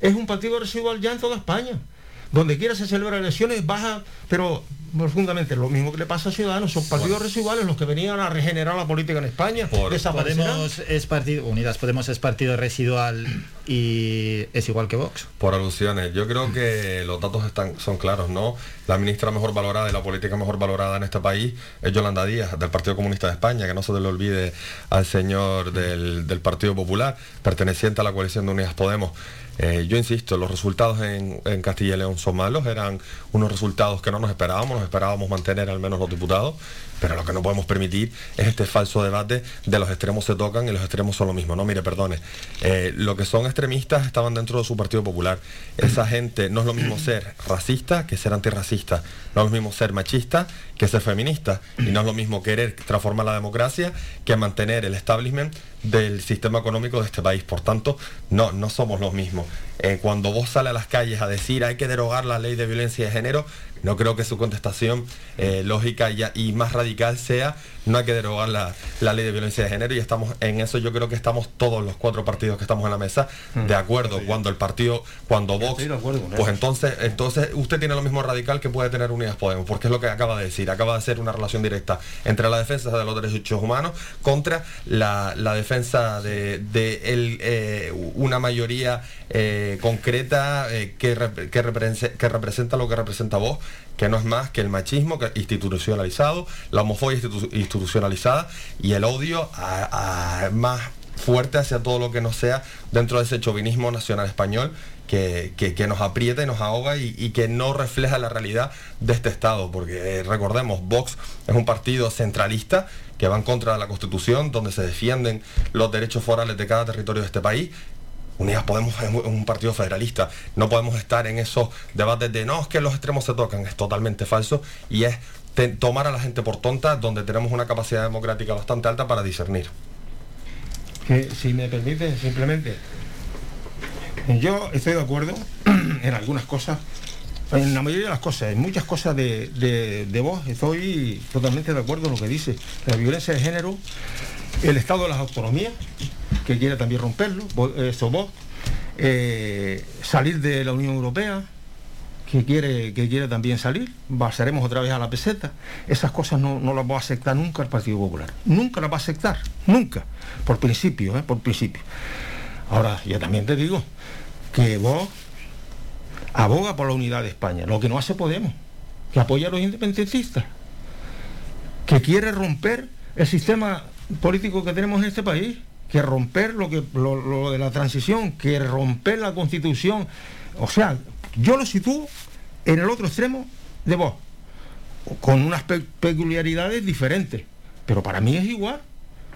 R: Es un partido residual ya en toda España. Donde quiera se celebran elecciones, baja, pero profundamente lo mismo que le pasa a Ciudadanos, son partidos residuales los que venían a regenerar la política en España.
A: Podemos es partido, Unidas Podemos es partido residual y es igual que Vox.
U: Por alusiones, yo creo que los datos están, son claros, ¿no? La ministra mejor valorada y la política mejor valorada en este país es Yolanda Díaz, del Partido Comunista de España, que no se le olvide al señor del, del Partido Popular, perteneciente a la coalición de Unidas Podemos. Eh, yo insisto, los resultados en, en Castilla y León son malos, eran unos resultados que no nos esperábamos, nos esperábamos mantener al menos los diputados, pero lo que no podemos permitir es este falso debate de los extremos se tocan y los extremos son lo mismo. No, mire, perdone, eh, lo que son extremistas estaban dentro de su Partido Popular. Esa gente no es lo mismo ser racista que ser antirracista, no es lo mismo ser machista que ser feminista, y no es lo mismo querer transformar la democracia que mantener el establishment del sistema económico de este país. Por tanto, no, no somos los mismos. Eh, cuando vos sales a las calles a decir hay que derogar la ley de violencia de género, no creo que su contestación eh, lógica y, y más radical sea no hay que derogar la, la ley de violencia de género y estamos en eso. Yo creo que estamos todos los cuatro partidos que estamos en la mesa de acuerdo. Cuando el partido cuando Vox pues entonces entonces usted tiene lo mismo radical que puede tener Unidas Podemos porque es lo que acaba de decir. Acaba de hacer una relación directa entre la defensa de los derechos humanos contra la, la defensa de, de el, eh, una mayoría eh, concreta eh, que, que, represe- que representa lo que representa vos que no es más que el machismo institucionalizado, la homofobia institu- institucionalizada y el odio más fuerte hacia todo lo que no sea dentro de ese chauvinismo nacional español que, que- nos aprieta y nos ahoga y, y que no refleja la realidad de este Estado, porque eh, recordemos, Vox es un partido centralista que va en contra de la Constitución, donde se defienden los derechos forales de cada territorio de este país Unidas Podemos es un- partido federalista. No podemos estar en esos debates de no, es que los extremos se tocan. Es totalmente falso y es tomar a la gente por tonta donde tenemos una capacidad democrática bastante alta para discernir.
R: si me permite simplemente yo estoy de acuerdo en algunas cosas en la mayoría de las cosas en muchas cosas de, de, de vos estoy totalmente de acuerdo en lo que dice la violencia de género el estado de las autonomías que quiere también romperlo vos eh, salir de la Unión Europea que quiere, que quiere también salir, pasaremos otra vez a la peseta. Esas cosas no, no las va a aceptar nunca el Partido Popular. Nunca las va a aceptar, nunca. Por principio, ¿eh? por principio. Ahora, yo también te digo que vos aboga por la unidad de España, lo que no hace Podemos, que apoya a los independentistas, que quiere romper el sistema político que tenemos en este país, que romper lo, que, lo, lo de la transición, que romper la constitución. O sea, yo lo sitúo en el otro extremo de vos, con unas pe- peculiaridades diferentes, pero para mí es igual.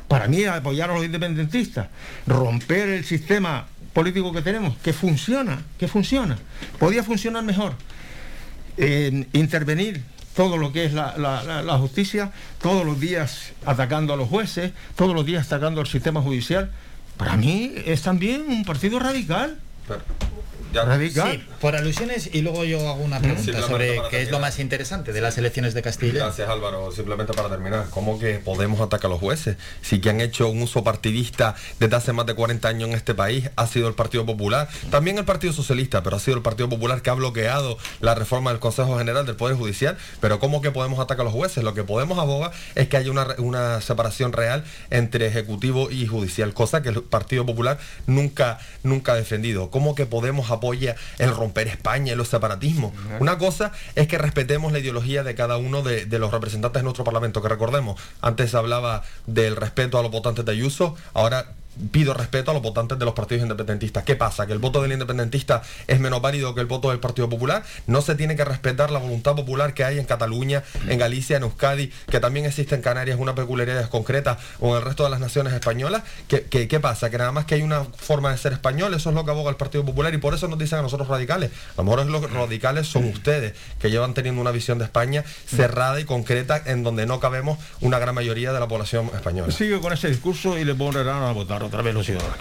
R: Para mí apoyar a los independentistas, romper el sistema político que tenemos, que funciona, que funciona, podía funcionar mejor. En intervenir todo lo que es la, la- justicia, todos los días atacando a los jueces, todos los días atacando al sistema judicial, para mí es también un partido. Radical.
A: Sí, por alusiones y luego yo hago una pregunta sobre qué es lo más interesante de las elecciones de Castilla.
U: Gracias Álvaro, simplemente para terminar, ¿cómo que Podemos atacar a los jueces? Si que han hecho un uso partidista desde hace más de 40 años en este país ha sido el Partido Popular, también el Partido Socialista, pero ha sido el Partido Popular que ha bloqueado la reforma del Consejo General del Poder Judicial, pero ¿cómo que Podemos atacar a los jueces? Lo que Podemos aboga es que haya una, una separación real entre Ejecutivo y Judicial, cosa que el Partido Popular nunca, nunca ha defendido. ¿Cómo que Podemos apoya el romper España y los separatismos? Una cosa es que respetemos la ideología de cada uno de, de los representantes de nuestro Parlamento, que recordemos, antes hablaba del respeto a los votantes de Ayuso, ahora pido respeto a los votantes de los partidos independentistas. ¿Qué pasa? ¿Que el voto del independentista es menos válido que el voto del Partido Popular? ¿No se tiene que respetar la voluntad popular que hay en Cataluña, en Galicia, en Euskadi, que también existe en Canarias una peculiaridad concreta o en el resto de las naciones españolas? ¿Qué, qué, qué pasa? ¿Que nada más que hay una forma de ser español? Eso es lo que aboga el Partido Popular y por eso nos dicen a nosotros radicales. A lo mejor los radicales son ustedes, que llevan teniendo una visión de España cerrada y concreta en donde no cabemos una gran mayoría de la población española.
R: Sigue con ese discurso y le pondrán a votar otra vez los ciudadanos.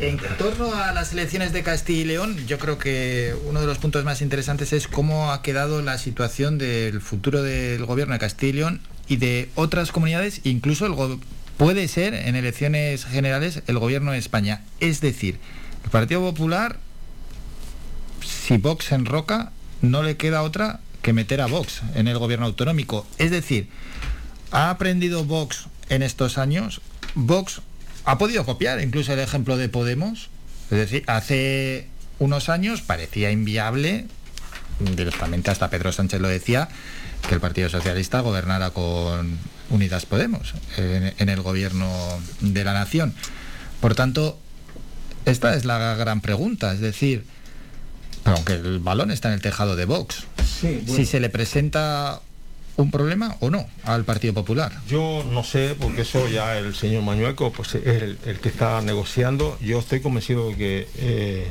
A: En torno a las elecciones de Castilla y León, yo creo que uno de los puntos más interesantes es cómo ha quedado la situación del futuro del gobierno de Castilla y León y de otras comunidades, incluso el puede ser en elecciones generales el gobierno de España. Es decir, el Partido Popular, si Vox enroca, no le queda otra que meter a Vox en el gobierno autonómico. Es decir, ¿ha aprendido Vox en estos años? Vox ha podido copiar incluso el ejemplo de Podemos. Es decir, hace unos años parecía inviable, directamente hasta Pedro Sánchez lo decía, que el Partido Socialista gobernara con Unidas Podemos en, en el gobierno de la nación. Por tanto, esta es la gran pregunta, es decir, aunque el balón está en el tejado de Vox,
R: Sí, bueno.
A: si se le presenta un problema o no al Partido Popular.
R: Yo no sé, porque eso ya el señor Mañueco pues, es el, que está negociando. Yo estoy convencido de que, eh,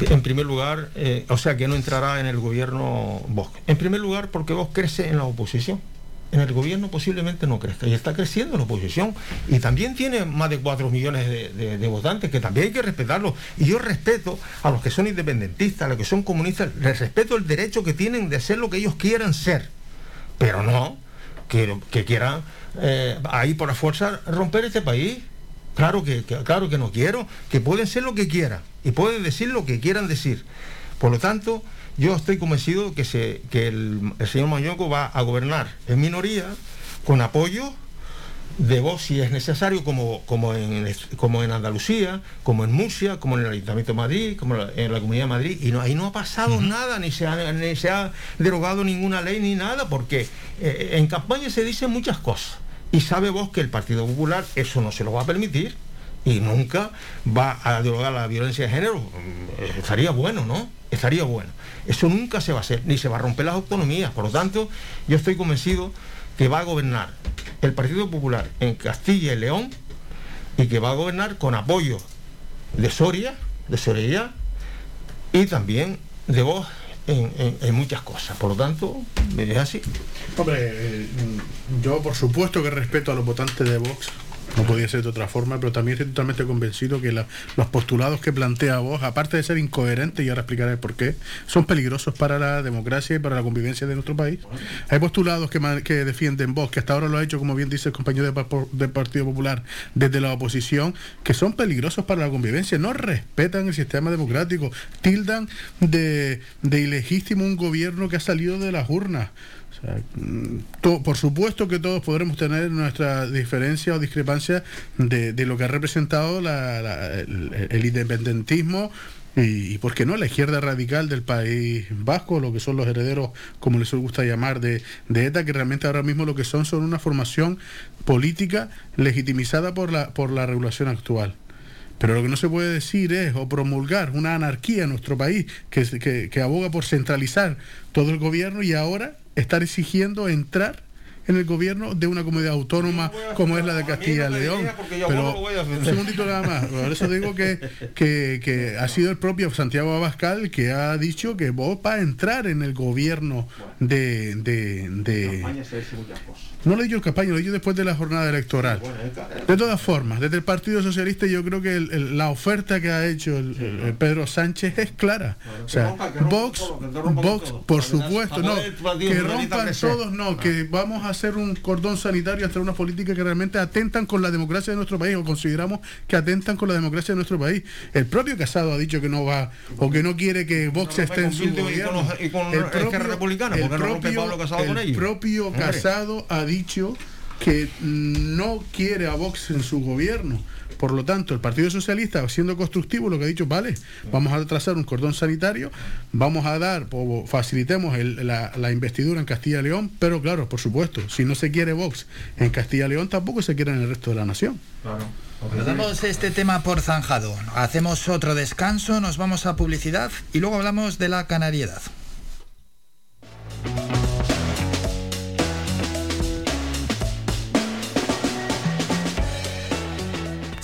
R: en primer lugar, eh, o sea, que no entrará en el gobierno Vox. En primer lugar, porque Vox crece en la oposición. En el gobierno posiblemente no crezca y está creciendo en la oposición y también tiene más de 4 millones de votantes que también hay que respetarlo y yo respeto a los que son independentistas, a los que son comunistas, les respeto el derecho que tienen de ser lo que ellos quieran ser pero no que, que quieran eh, ahí por la fuerza romper este país. Claro que, claro que no quiero, que pueden ser lo que quieran y pueden decir lo que quieran decir. Por lo tanto, yo estoy convencido que, se, que el, el señor Mañoco va a gobernar en minoría con apoyo de voz si es necesario, como, como, en, como en Andalucía, como en Murcia, como en el Ayuntamiento de Madrid, como en la- en la Comunidad de Madrid, y no, ahí no ha pasado nada, ni se, ha, ni se ha derogado ninguna ley ni nada, porque eh, en campaña se dicen muchas cosas, y sabe vos que el Partido Popular eso no se lo va a permitir, y nunca va a derogar la violencia de género. Mm, eh, Estaría bueno, ¿no? Estaría bueno. Eso nunca se va a hacer, ni se va a romper las autonomías. Por lo tanto, yo estoy convencido que va a gobernar el Partido Popular en Castilla y León y que va a gobernar con apoyo de Soria, de Soria y también de vos en, en- muchas cosas. Por lo tanto, es así.
S: Hombre, eh, yo por supuesto que respeto a los votantes de Vox, no podía ser de otra forma, pero también estoy totalmente convencido que los postulados que plantea Vox, aparte de ser incoherentes, y ahora explicaré por qué, son peligrosos para la democracia y para la convivencia de nuestro país. Hay postulados que, defienden Vox, que hasta ahora lo ha hecho, como bien dice el compañero de del Partido Popular, desde la oposición, que son peligrosos para la convivencia, no respetan el sistema democrático, tildan de, de ilegítimo un gobierno que ha salido de las urnas. Por supuesto que todos podremos tener nuestra diferencia o discrepancia de, lo que ha representado el, independentismo y, y, ¿por qué no?, la izquierda radical del país vasco, lo que son los herederos, como les gusta llamar, de, ETA, que realmente ahora mismo lo que son son una formación política legitimizada por la, regulación actual. Pero lo que no se puede decir es o promulgar una anarquía en nuestro país que aboga por centralizar todo el gobierno y ahora estar exigiendo entrar en el gobierno de una comunidad autónoma como es la de Castilla y León. Pero un segundito nada más. Por eso digo que, que, que ha sido el propio Santiago Abascal que ha dicho que vos va a entrar en el gobierno de... de, de- no lo he dicho en campaña, lo he dicho después de la jornada electoral. De todas formas, desde el Partido Socialista yo creo que el- el- la oferta que ha hecho el, el Pedro Sánchez es clara. O sea, Vox, Vox, por supuesto, no, que rompan todos, no, que vamos a hacer un cordón sanitario hacer una política que realmente atentan con la democracia de nuestro país o consideramos que atentan con la democracia de nuestro país. El propio Casado ha dicho que no va o que no quiere que Vox esté en su
R: Bildu y con
S: gobierno.
R: y con
S: El
R: Republicana,
S: el
R: ¿por qué no rompe Pablo Casado con
S: el
R: ellos?
S: propio. Casado ha dicho que no quiere a Vox en su gobierno. Por lo tanto, el Partido Socialista, siendo constructivo, lo que ha dicho, vale, vamos a trazar un cordón sanitario, vamos a dar, o facilitemos el- la, la investidura en Castilla y León, pero claro, por supuesto, si no se quiere Vox en Castilla y León, tampoco se quiere en el resto de la nación.
A: Damos este tema por zanjado. Hacemos otro descanso, nos vamos a publicidad y luego hablamos de la canariedad.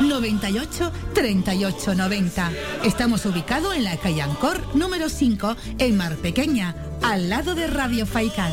G: 98 38 90. Estamos ubicados en la calle Ancor número 5 en Mar Pequeña, al lado de Radio Faicán.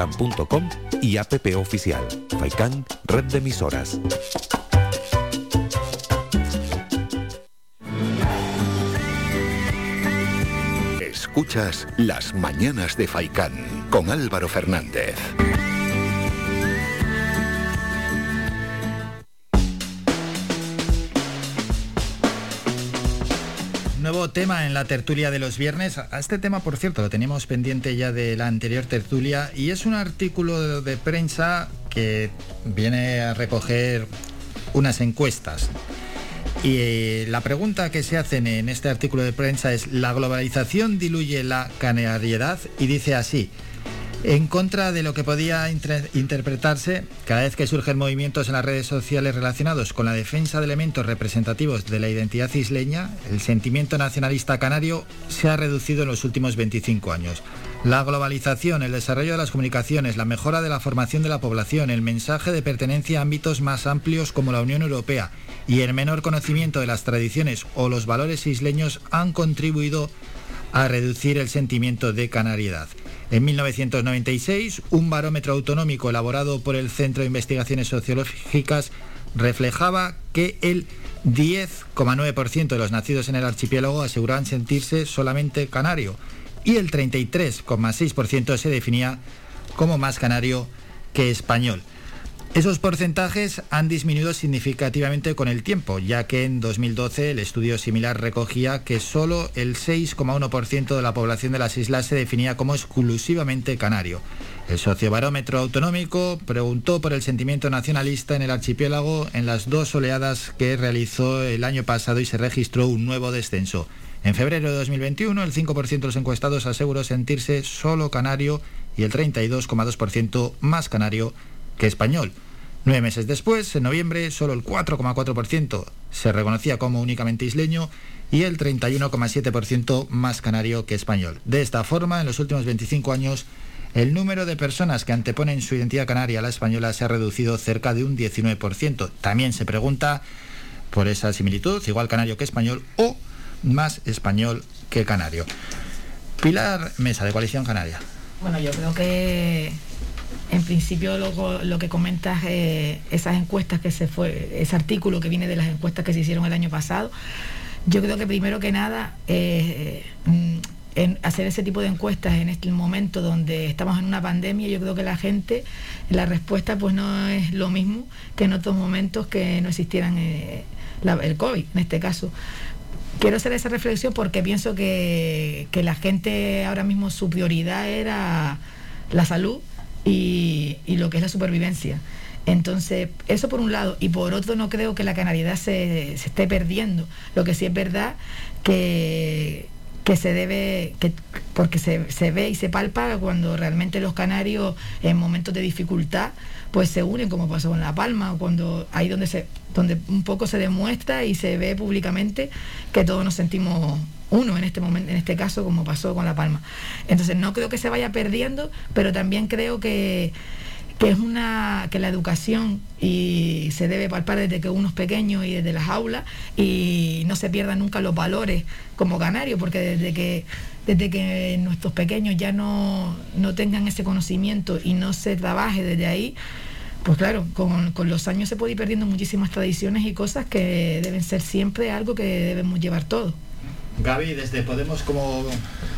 F: www.radiofaikan.com y app oficial Faikan Red de Emisoras.
I: Escuchas Las Mañanas de Faicán con Álvaro Fernández.
A: Tema en la tertulia de los viernes. A este tema, por cierto, lo teníamos pendiente ya de la anterior tertulia y es un artículo de, de prensa que viene a recoger unas encuestas. Y eh, la pregunta que se hacen en este artículo de prensa es, ¿la globalización diluye la canariedad? Y dice así, en contra de lo que podía inter- interpretarse cada vez que surgen movimientos en las redes sociales relacionados con la defensa de elementos representativos de la identidad isleña, el sentimiento nacionalista canario se ha reducido en los últimos 25 años. La globalización, el desarrollo de las comunicaciones, la mejora de la formación de la población, el mensaje de pertenencia a ámbitos más amplios como la Unión Europea y el menor conocimiento de las tradiciones o los valores isleños han contribuido a reducir el sentimiento de canariedad. En 1996, un barómetro autonómico elaborado por el Centro de Investigaciones Sociológicas reflejaba que el 10,9% de los nacidos en el archipiélago aseguraban sentirse solamente canario y el 33,6% se definía como más canario que español. Esos porcentajes han disminuido significativamente con el tiempo, ya que en 2012 el estudio similar recogía que solo el 6,1% de la población de las islas se definía como exclusivamente canario. El sociobarómetro autonómico preguntó por el sentimiento nacionalista en el archipiélago en las dos oleadas que realizó el año pasado y se registró un nuevo descenso. En febrero de 2021, el 5% de los encuestados aseguró sentirse solo canario y el 32,2% más canario que español. Nueve meses después, en noviembre, solo el 4,4% se reconocía como únicamente isleño y el 31,7% más canario que español. De esta forma, en los últimos 25 años, el número de personas que anteponen su identidad canaria a la española se ha reducido cerca de un 19%. También se pregunta por esa similitud, igual canario que español o más español que canario. Pilar Mesa, de Coalición Canaria.
T: Bueno, yo creo que en principio lo, lo que comentas, eh, esas encuestas que se fue, ese artículo que viene de las encuestas que se hicieron el año pasado, yo creo que primero que nada, eh, mm, en hacer ese tipo de encuestas en este momento donde estamos en una pandemia, yo creo que la gente, la respuesta pues no es lo mismo que en otros momentos que no existieran eh, el COVID, en este caso. Quiero hacer esa reflexión porque pienso que, que la gente ahora mismo su prioridad era la salud y, lo que es la supervivencia. Entonces, eso por un lado. Y por otro, no creo que la canariedad se, se esté perdiendo. Lo que sí es verdad que, que se debe, que, porque se, se ve y se palpa cuando realmente los canarios en momentos de dificultad pues se unen como pasó con La Palma o cuando ahí donde se donde un poco se demuestra y se ve públicamente que todos nos sentimos uno en este momento en este caso como pasó con La Palma. Entonces no creo que se vaya perdiendo pero también creo que que es una que la educación y se debe palpar desde que uno es pequeño y desde las aulas y no se pierdan nunca los valores como canarios porque desde que desde que nuestros pequeños ya no, no tengan ese conocimiento y no se trabaje desde ahí pues claro, con, con los años se puede ir perdiendo muchísimas tradiciones y cosas que deben ser siempre algo que debemos llevar todos.
A: Gaby, desde Podemos, ¿cómo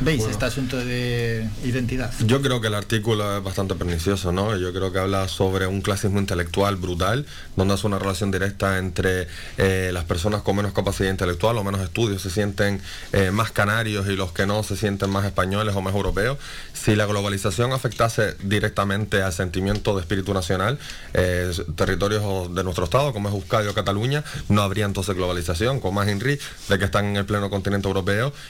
A: veis
U: Bueno.
A: este asunto de identidad?
U: Yo creo que el artículo es bastante pernicioso, ¿no? Yo creo que habla sobre un clasismo intelectual brutal, donde hace una relación directa entre eh, las personas con menos capacidad intelectual o menos estudios se sienten eh, más canarios y los que no se sienten más españoles o más europeos. Si la globalización afectase directamente al sentimiento de espíritu nacional, eh, territorios de nuestro estado, como es Euskadi o Cataluña, no habría entonces globalización, con más INRI de que están en el pleno continente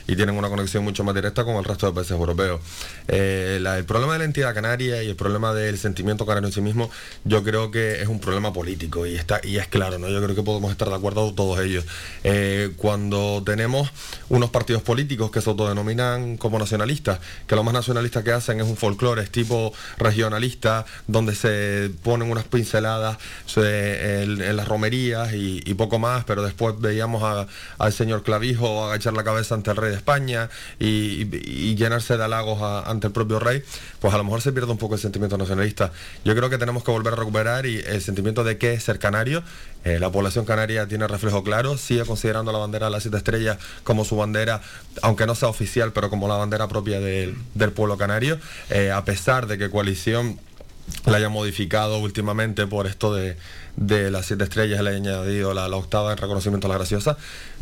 U: y tienen una conexión mucho más directa con el resto de países europeos. Eh, el problema de la entidad canaria y el problema del sentimiento canario en sí mismo, yo creo que es un problema político y está y es claro, ¿no? Yo creo que podemos estar de acuerdo todos ellos. Eh, cuando tenemos unos partidos políticos que se autodenominan como nacionalistas, que lo más nacionalista que hacen es un folclore, es tipo regionalista, donde se ponen unas pinceladas en, las romerías y, poco más, pero después veíamos al señor Clavijo agachar la cabeza ante el rey de España y, llenarse de halagos ante el propio rey, pues a lo mejor se pierde un poco el sentimiento nacionalista. Yo creo que tenemos que volver a recuperar y el sentimiento de qué es ser canario. Eh, la población canaria tiene reflejo claro, sigue considerando la bandera de las siete estrellas como su bandera, aunque no sea oficial, pero como la bandera propia del, pueblo canario, Eh, a pesar de que coalición la haya modificado últimamente por esto de, las siete estrellas, le haya añadido la, la octava en reconocimiento a la graciosa,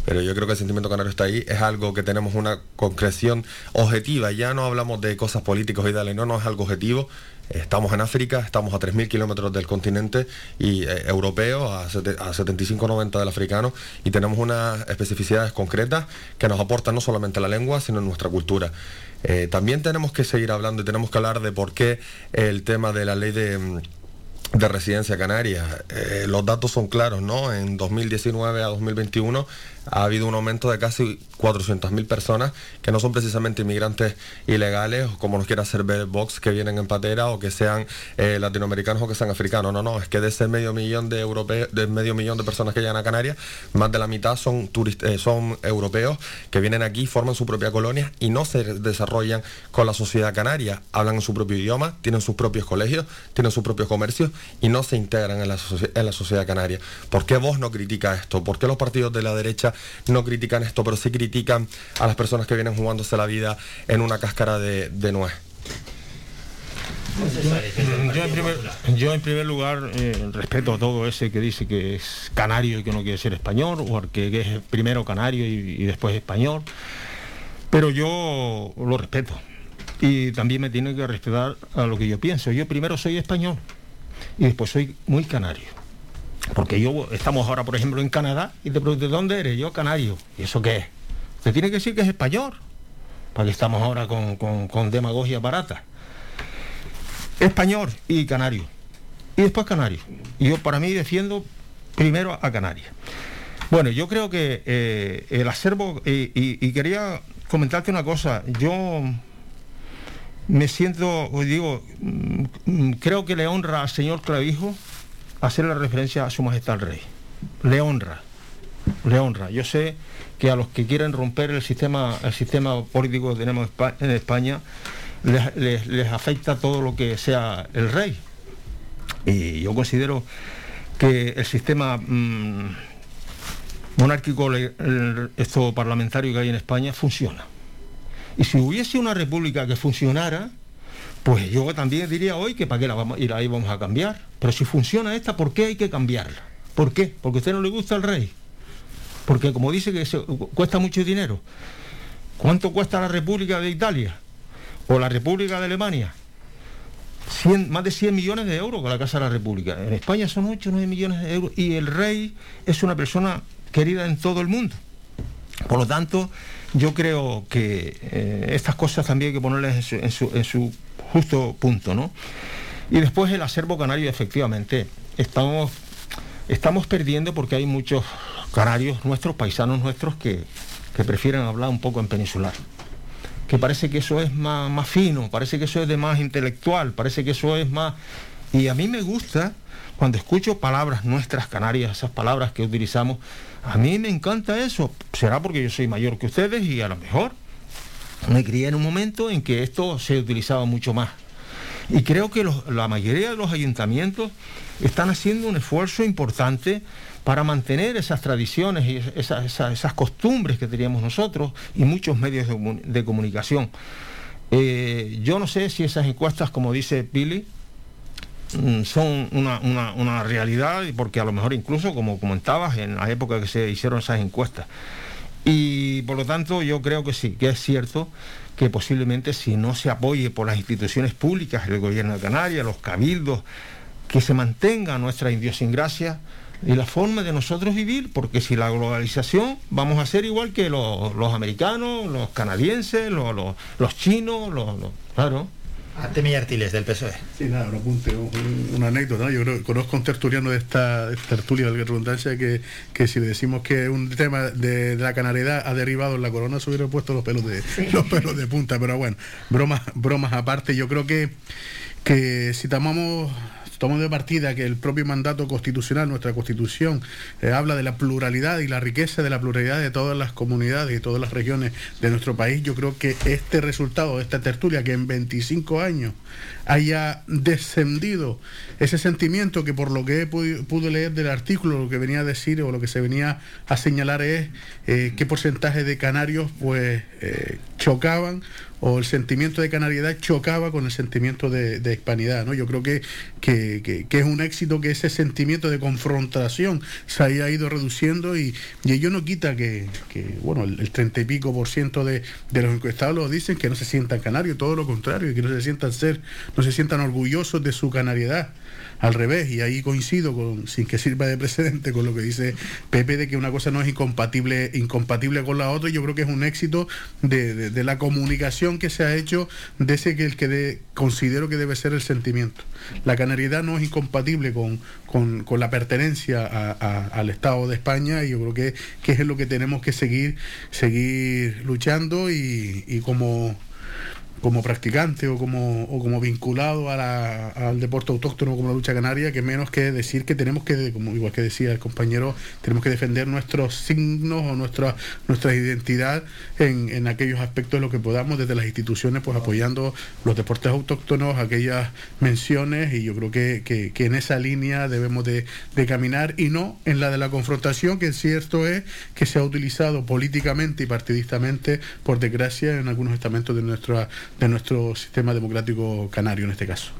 U: pero yo creo que el sentimiento canario está ahí, es algo que tenemos una concreción objetiva, ya no hablamos de cosas políticas y dale, no, no es algo objetivo. Estamos en África, estamos a 3.000 kilómetros del continente y, eh, europeo, a, a 75-90 del africano, y tenemos unas especificidades concretas que nos aportan no solamente la lengua, sino nuestra cultura. Eh, también tenemos que seguir hablando y tenemos que hablar de por qué el tema de la ley de... mm, de residencia canaria. Eh, los datos son claros, ¿no? En 2019 a 2021 ha habido un aumento de casi 400.000 personas que no son precisamente inmigrantes ilegales, como nos quiera hacer ver Vox, que vienen en patera o que sean eh, latinoamericanos o que sean africanos. No, no, es que de ese medio millón de europeos, de medio millón de personas que llegan a Canarias, más de la mitad eh, son europeos que vienen aquí, forman su propia colonia y no se desarrollan con la sociedad canaria. Hablan en su propio idioma, tienen sus propios colegios, tienen sus propios comercios y no se integran en la, socie- en la sociedad canaria. ¿Por qué vos no critica esto? ¿Por qué los partidos de la derecha no critican esto, pero sí critican a las personas que vienen jugándose la vida en una cáscara de, de nuez?
R: Yo en primer, lugar eh, respeto a todo ese que dice que es canario y que no quiere ser español, o que es primero canario y, y después español, pero yo lo respeto. Y también me tiene que respetar a lo que yo pienso. Yo primero soy español y después soy muy canario. Porque yo estamos ahora, por ejemplo, en Canadá y te pregunto, ¿de dónde eres? Yo canario. ¿Y eso qué es? Te tiene que decir que es español. Para que estamos ahora con, con- con demagogia barata español y canario. y después Canarias. Y yo para mí defiendo primero a Canarias. Bueno, yo creo que eh, el acervo, y, y- quería comentarte una cosa, yo me siento, digo, mm, creo que le honra al señor Clavijo hacer la referencia a su majestad el rey. Le honra, le honra. Yo sé que a los que quieren romper el sistema, el sistema político que tenemos en España, les, les- afecta todo lo que sea el rey. Y yo considero que el sistema mm, monárquico, el- esto parlamentario que hay en España, funciona. Y si hubiese una república que funcionara, pues yo también diría hoy que para qué la vamos, y la íbamos a cambiar. Pero si funciona esta, ¿por qué hay que cambiarla? ¿Por qué? Porque a usted no le gusta el rey. Porque como dice que cuesta mucho dinero. ¿Cuánto cuesta la República de Italia? ¿O la República de Alemania? 100 más de 100 millones de euros con la Casa de la República. En España son 8 o 9 millones de euros. Y el rey es una persona querida en todo el mundo. Por lo tanto, yo creo que eh, estas cosas también hay que ponerlas en su justo punto, ¿no? Y después el acervo canario, efectivamente, estamos, estamos perdiendo porque hay muchos canarios nuestros, paisanos nuestros, que, que prefieren hablar un poco en peninsular. Que parece que eso es más, más fino, parece que eso es de más intelectual, parece que eso es más... Y a mí me gusta cuando escucho palabras nuestras canarias, esas palabras que utilizamos, a mí me encanta eso. Será porque yo soy mayor que ustedes y a lo mejor me crié en un momento en que esto se utilizaba mucho más. Y creo que la mayoría de los ayuntamientos están haciendo un esfuerzo importante para mantener esas tradiciones y esas, costumbres que teníamos nosotros y muchos medios de, comu- de comunicación. Eh, yo no sé si esas encuestas, como dice Billy, mm, son una, una- una realidad, porque a lo mejor incluso, como comentabas, en la época que se hicieron esas encuestas. Y por lo tanto yo creo que sí, que es cierto que posiblemente si no se apoye por las instituciones públicas, el gobierno de Canarias, los cabildos, que se mantenga nuestra idiosincrasia y la forma de nosotros vivir, porque si la globalización vamos a ser igual que los, los americanos, los canadienses, los, los- los chinos, los, claro.
A: Artemio Artiles, del PSOE.
S: Sí, nada, un apunte, un- una anécdota. ¿no? Yo creo, conozco a un tertuliano de esta, de esta tertulia, de redundancia, que, que si le decimos que un tema de, de la canariedad ha derivado en la corona, se hubiera puesto los pelos de, los pelos de punta. Pero bueno, bromas, bromas aparte, yo creo que, que si tomamos tomamos de partida que el propio mandato constitucional, nuestra constitución, eh, habla de la pluralidad y la riqueza de la pluralidad de todas las comunidades y todas las regiones de nuestro país, yo creo que este resultado, esta tertulia, que en 25 años haya descendido ese sentimiento que por lo que he pudi- pude leer del artículo, lo que venía a decir o lo que se venía a señalar es eh, qué porcentaje de canarios pues eh, chocaban o el sentimiento de canariedad chocaba con el sentimiento de, de hispanidad. ¿no? Yo creo que, que, que- es un éxito que ese sentimiento de confrontación se haya ido reduciendo y, y ello no quita que, bueno, el, 30 y pico por ciento de, de los encuestados dicen que no se sientan canarios, todo lo contrario, que no se sientan ser, no se sientan orgullosos de su canariedad. Al revés, y ahí coincido con, sin que sirva de precedente con lo que dice Pepe de que una cosa no es incompatible, incompatible con la otra, yo creo que es un éxito de, de- la comunicación que se ha hecho de ese que el que de- considero que debe ser el sentimiento. La canariedad no es incompatible con, con- con la pertenencia al Estado de España y yo creo que, que es lo que tenemos que seguir, seguir luchando y, y como como practicante o como, o como vinculado a la- al deporte autóctono como la lucha canaria, que menos que decir que tenemos que, como igual que decía el compañero, tenemos que defender nuestros signos o nuestra, nuestra identidad en, en aquellos aspectos de lo que podamos desde las instituciones, pues apoyando los deportes autóctonos, aquellas menciones, y yo creo que, que- en esa línea debemos de, de caminar y no en la de la confrontación, que cierto es que se ha utilizado políticamente y partidistamente, por desgracia, en algunos estamentos de nuestra de nuestro sistema democrático canario en este caso.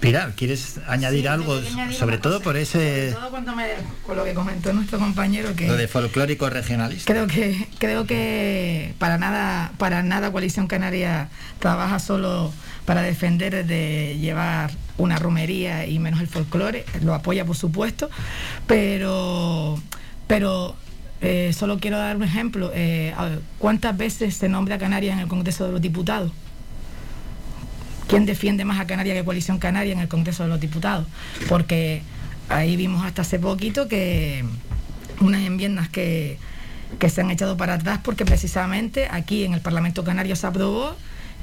A: Pilar, ¿quieres añadir
T: Sí,
A: algo?
T: añadir
A: Sobre todo
T: cosa,
A: por ese...
T: Todo cuando me- con lo que comentó nuestro compañero que
A: Lo de folclórico regionalista.
T: creo que creo que para nada para nada coalición canaria trabaja solo para defender de llevar una romería y menos el folclore lo apoya por supuesto pero pero eh, solo quiero dar un ejemplo. Eh, cuántas veces se nombra a Canarias en el Congreso de los Diputados quién defiende más a Canarias que Coalición Canaria en el Congreso de los Diputados, porque ahí vimos hasta hace poquito que unas enmiendas que, que se han echado para atrás porque precisamente aquí en el Parlamento Canario se aprobó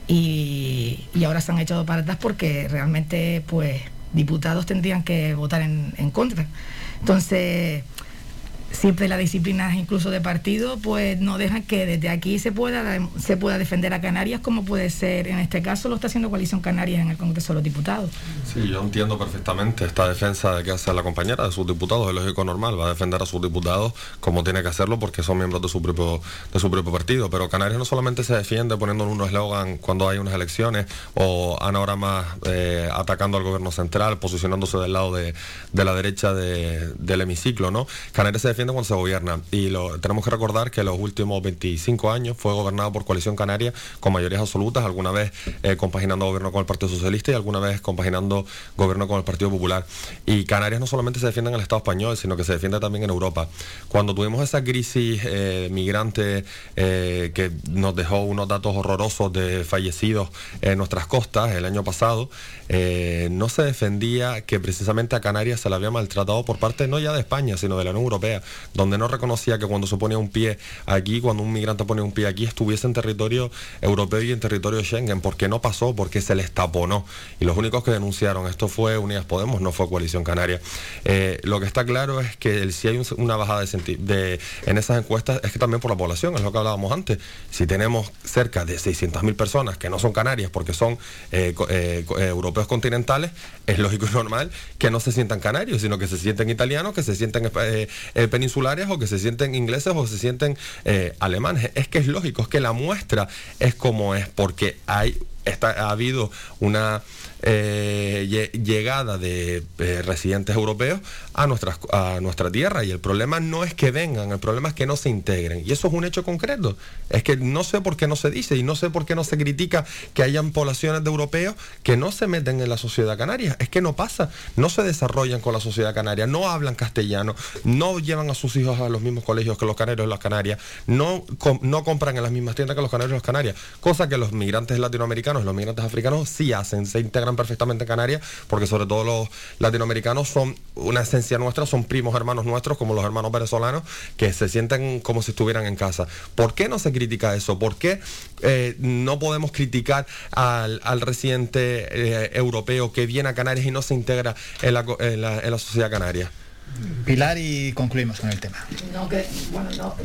T: y, y ahora se han echado para atrás porque realmente pues diputados tendrían que votar en contra. Entonces, siempre las disciplinas incluso de partido pues no dejan que desde aquí se pueda se pueda defender a Canarias como puede ser en este caso lo está haciendo coalición Canarias en el Congreso de los Diputados
U: Sí, yo entiendo perfectamente esta defensa de que hace la compañera de sus diputados, es lógico normal, va a defender a sus diputados como tiene que hacerlo porque son miembros de su propio, de su propio partido. Pero Canarias no solamente se defiende poniendo un eslogan cuando hay unas elecciones o Ana ahora más eh, atacando al gobierno central, posicionándose del lado de, de la derecha de- del hemiciclo, ¿no? Canarias se defiende cuando se gobierna y lo, tenemos que recordar que los últimos 25 años fue gobernado por Coalición Canaria con mayorías absolutas, alguna vez eh, compaginando gobierno con el Partido Socialista y alguna vez compaginando gobierno con el Partido Popular. Y Canarias no solamente se defiende en el Estado español, sino que se defiende también en Europa. Cuando tuvimos esa crisis eh, migrante eh, que nos dejó unos datos horrorosos de fallecidos en nuestras costas el año pasado, no se defendía que precisamente a Canarias se la había maltratado por parte no ya de España, sino de la Unión Europea, donde no reconocía que cuando se ponía un pie aquí, cuando un migrante ponía un pie aquí, estuviese en territorio europeo y en territorio Schengen, porque no pasó, porque se les taponó. Y los únicos que denunciaron esto fue Unidas Podemos, no fue Coalición Canaria. Eh, lo que está claro es que el- si hay un- una bajada de, en esas encuestas es que también por la población, es lo que hablábamos antes. Si tenemos cerca de 600.000 personas que no son canarias porque son eh, eh, europeos continentales, es lógico y normal que no se sientan canarios, sino que se sienten italianos, que se sienten eh, peninsulares o que se sienten ingleses o se sienten eh, alemanes. Es que es lógico, es que la muestra es como es, porque hay está, ha habido una eh, lle- llegada de eh, residentes europeos a, nuestras, a nuestra tierra y el problema no es que vengan, el problema es que no se integren y eso es un hecho concreto. Es que no sé por qué no se dice y no sé por qué no se critica que hayan poblaciones de europeos que no se meten en la sociedad canaria. Es que no pasa, no se desarrollan con la sociedad canaria, no hablan castellano, no llevan a sus hijos a los mismos colegios que los canarios y las Canarias, no, no compran en las mismas tiendas que los canarios y las Canarias, cosa que los migrantes latinoamericanos, los migrantes africanos sí hacen, se integran perfectamente en Canarias, porque sobre todo los latinoamericanos son una esencia nuestra, son primos hermanos nuestros, como los hermanos venezolanos, que se sienten como si estuvieran en casa. ¿Por qué no se critica eso? ¿Por qué eh, no podemos criticar al, al residente eh, europeo que viene a Canarias y no se integra en la, en la sociedad canaria?
A: Pilar y concluimos con el tema.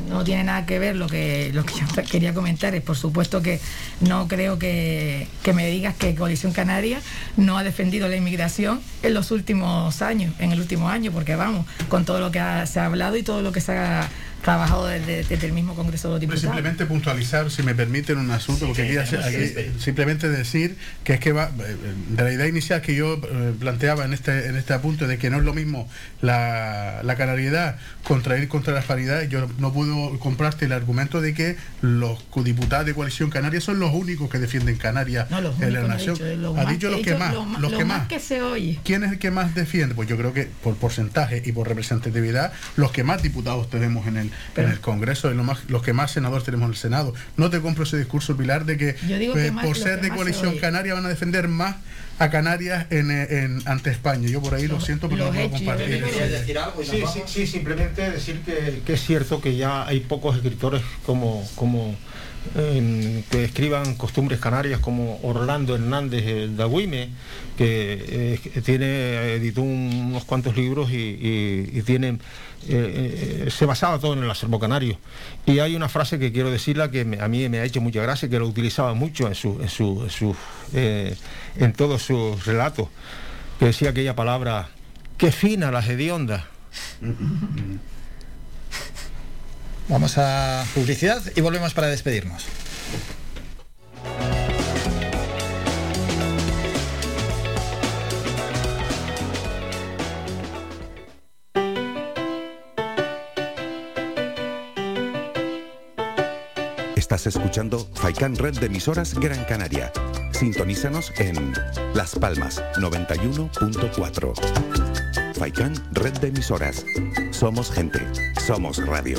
T: No, tiene nada que ver lo que, lo que yo quería comentar. Es por supuesto que no creo que, que me digas que Coalición Canaria no ha defendido la inmigración en los últimos años, en el último año, porque vamos, con todo lo que ha- se ha hablado y todo lo que se ha trabajado desde, desde el mismo Congreso de los Diputados.
S: Simplemente puntualizar, si me permiten, un asunto, porque aquí, aquí simplemente decir que es que va, eh, de la idea inicial que yo eh, planteaba en este, en este apunte de que no es lo mismo la, la canariedad contra ir contra las paridades, yo no puedo comprarte el argumento de que los diputados de coalición canaria son los únicos que defienden Canarias
T: No,
S: en la nación.
T: dicho, es lo
S: ha dicho los que más,
T: lo
S: los
T: lo
S: que
T: más
S: más.
T: que se oye.
S: ¿Quién es el que más defiende? Pues yo creo que por porcentaje y por representatividad, los que más diputados tenemos en el, en el Congreso, es lo más- los que más senadores tenemos en el Senado. No te compro ese discurso, Pilar, de que, pues,
T: que más-
S: por ser
T: que
S: de
T: se
S: coalición
T: oye.
S: canaria van a defender más a Canarias en, en- ante España. Yo por ahí lo siento, pero no puedo compartir.
R: Sí, sí, sí, simplemente decir que, que es cierto que ya hay pocos escritores como, como eh, que escriban costumbres canarias como Orlando Hernández el Dagüime, que eh, tiene, editó un- unos cuantos libros y, tiene, eh, eh, se basaba todo en el acervo canario. Y hay una frase que quiero decirla que a mí me ha hecho mucha gracia, que lo utilizaba mucho en, su, en, su, en, eh, todos sus relatos, que decía aquella palabra, qué fina la hedionda.
A: Vamos a publicidad y volvemos para despedirnos.
F: Estás escuchando Faikan Red de emisoras Gran Canaria. Sintonízanos en Las Palmas 91.4. Faikan Red de emisoras. Somos gente. Somos radio.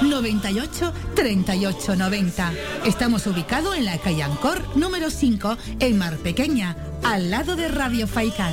G: 98 38 90. Estamos ubicados en la calle Ancor número 5 en Mar Pequeña, al lado de Radio Faicán.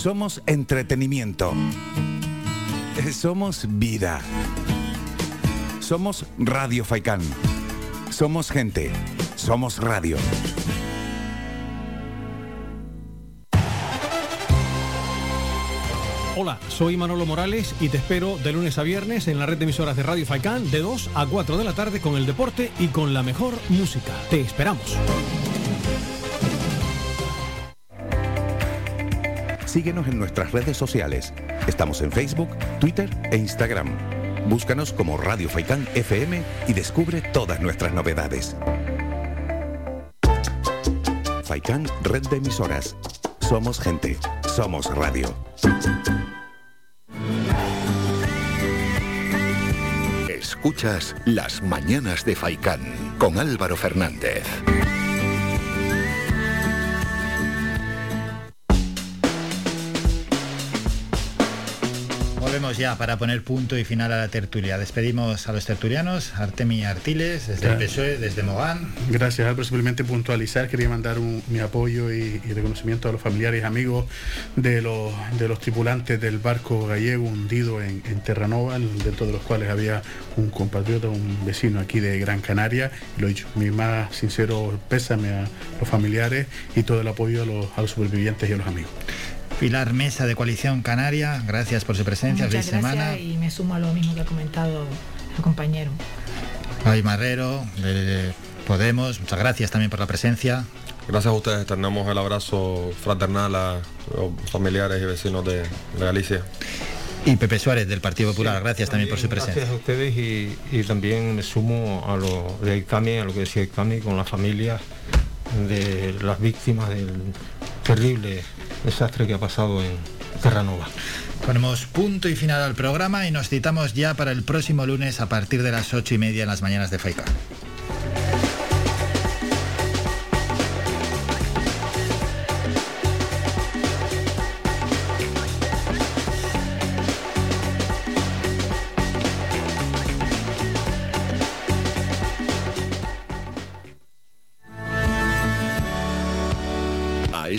F: Somos entretenimiento. Somos vida. Somos Radio Faikán. Somos gente. Somos radio.
Y: Hola, soy Manolo Morales y te espero de lunes a viernes en la red de emisoras de Radio Faicán de 2 a 4 de la tarde con el deporte y con la mejor música. Te esperamos.
F: Síguenos en nuestras redes sociales. Estamos en Facebook, Twitter e Instagram. Búscanos como Radio Faikán FM y descubre todas nuestras novedades. Faikán Red de Emisoras. Somos gente. Somos radio.
I: Escuchas Las Mañanas de Faicán con Álvaro Fernández.
A: Volvemos ya para poner punto y final a la tertulia. Despedimos a los tertulianos, Artemi Artiles, desde el. PSOE, desde Mogán.
S: Gracias, Álvaro. Simplemente puntualizar, quería mandar un- mi apoyo y, y reconocimiento a los familiares y amigos de los, de los tripulantes del barco gallego hundido en, en Terranova, dentro de los cuales había un compatriota, un vecino aquí de Gran Canaria. Lo he dicho, mi más sincero pésame a los familiares y todo el apoyo a los, a los supervivientes y a los amigos.
A: Pilar Mesa de Coalición Canaria, gracias por su presencia,
T: Muchas
A: feliz
T: gracias
A: semana.
T: y me sumo a lo mismo que ha comentado el compañero.
A: Javi Marrero, de Podemos, muchas gracias también por la presencia.
U: Gracias a ustedes, externamos el abrazo fraternal a los familiares y vecinos de, de Galicia.
A: Y Pepe Suárez del Partido Popular, gracias también por su presencia.
R: Gracias a ustedes y, y también me sumo a lo de Aitami, a lo que decía Aitami, con la familia de las víctimas del terrible desastre que ha pasado en Terranova.
A: Ponemos punto y final al programa y nos citamos ya para el próximo lunes a partir de las ocho y media en las mañanas de Faica.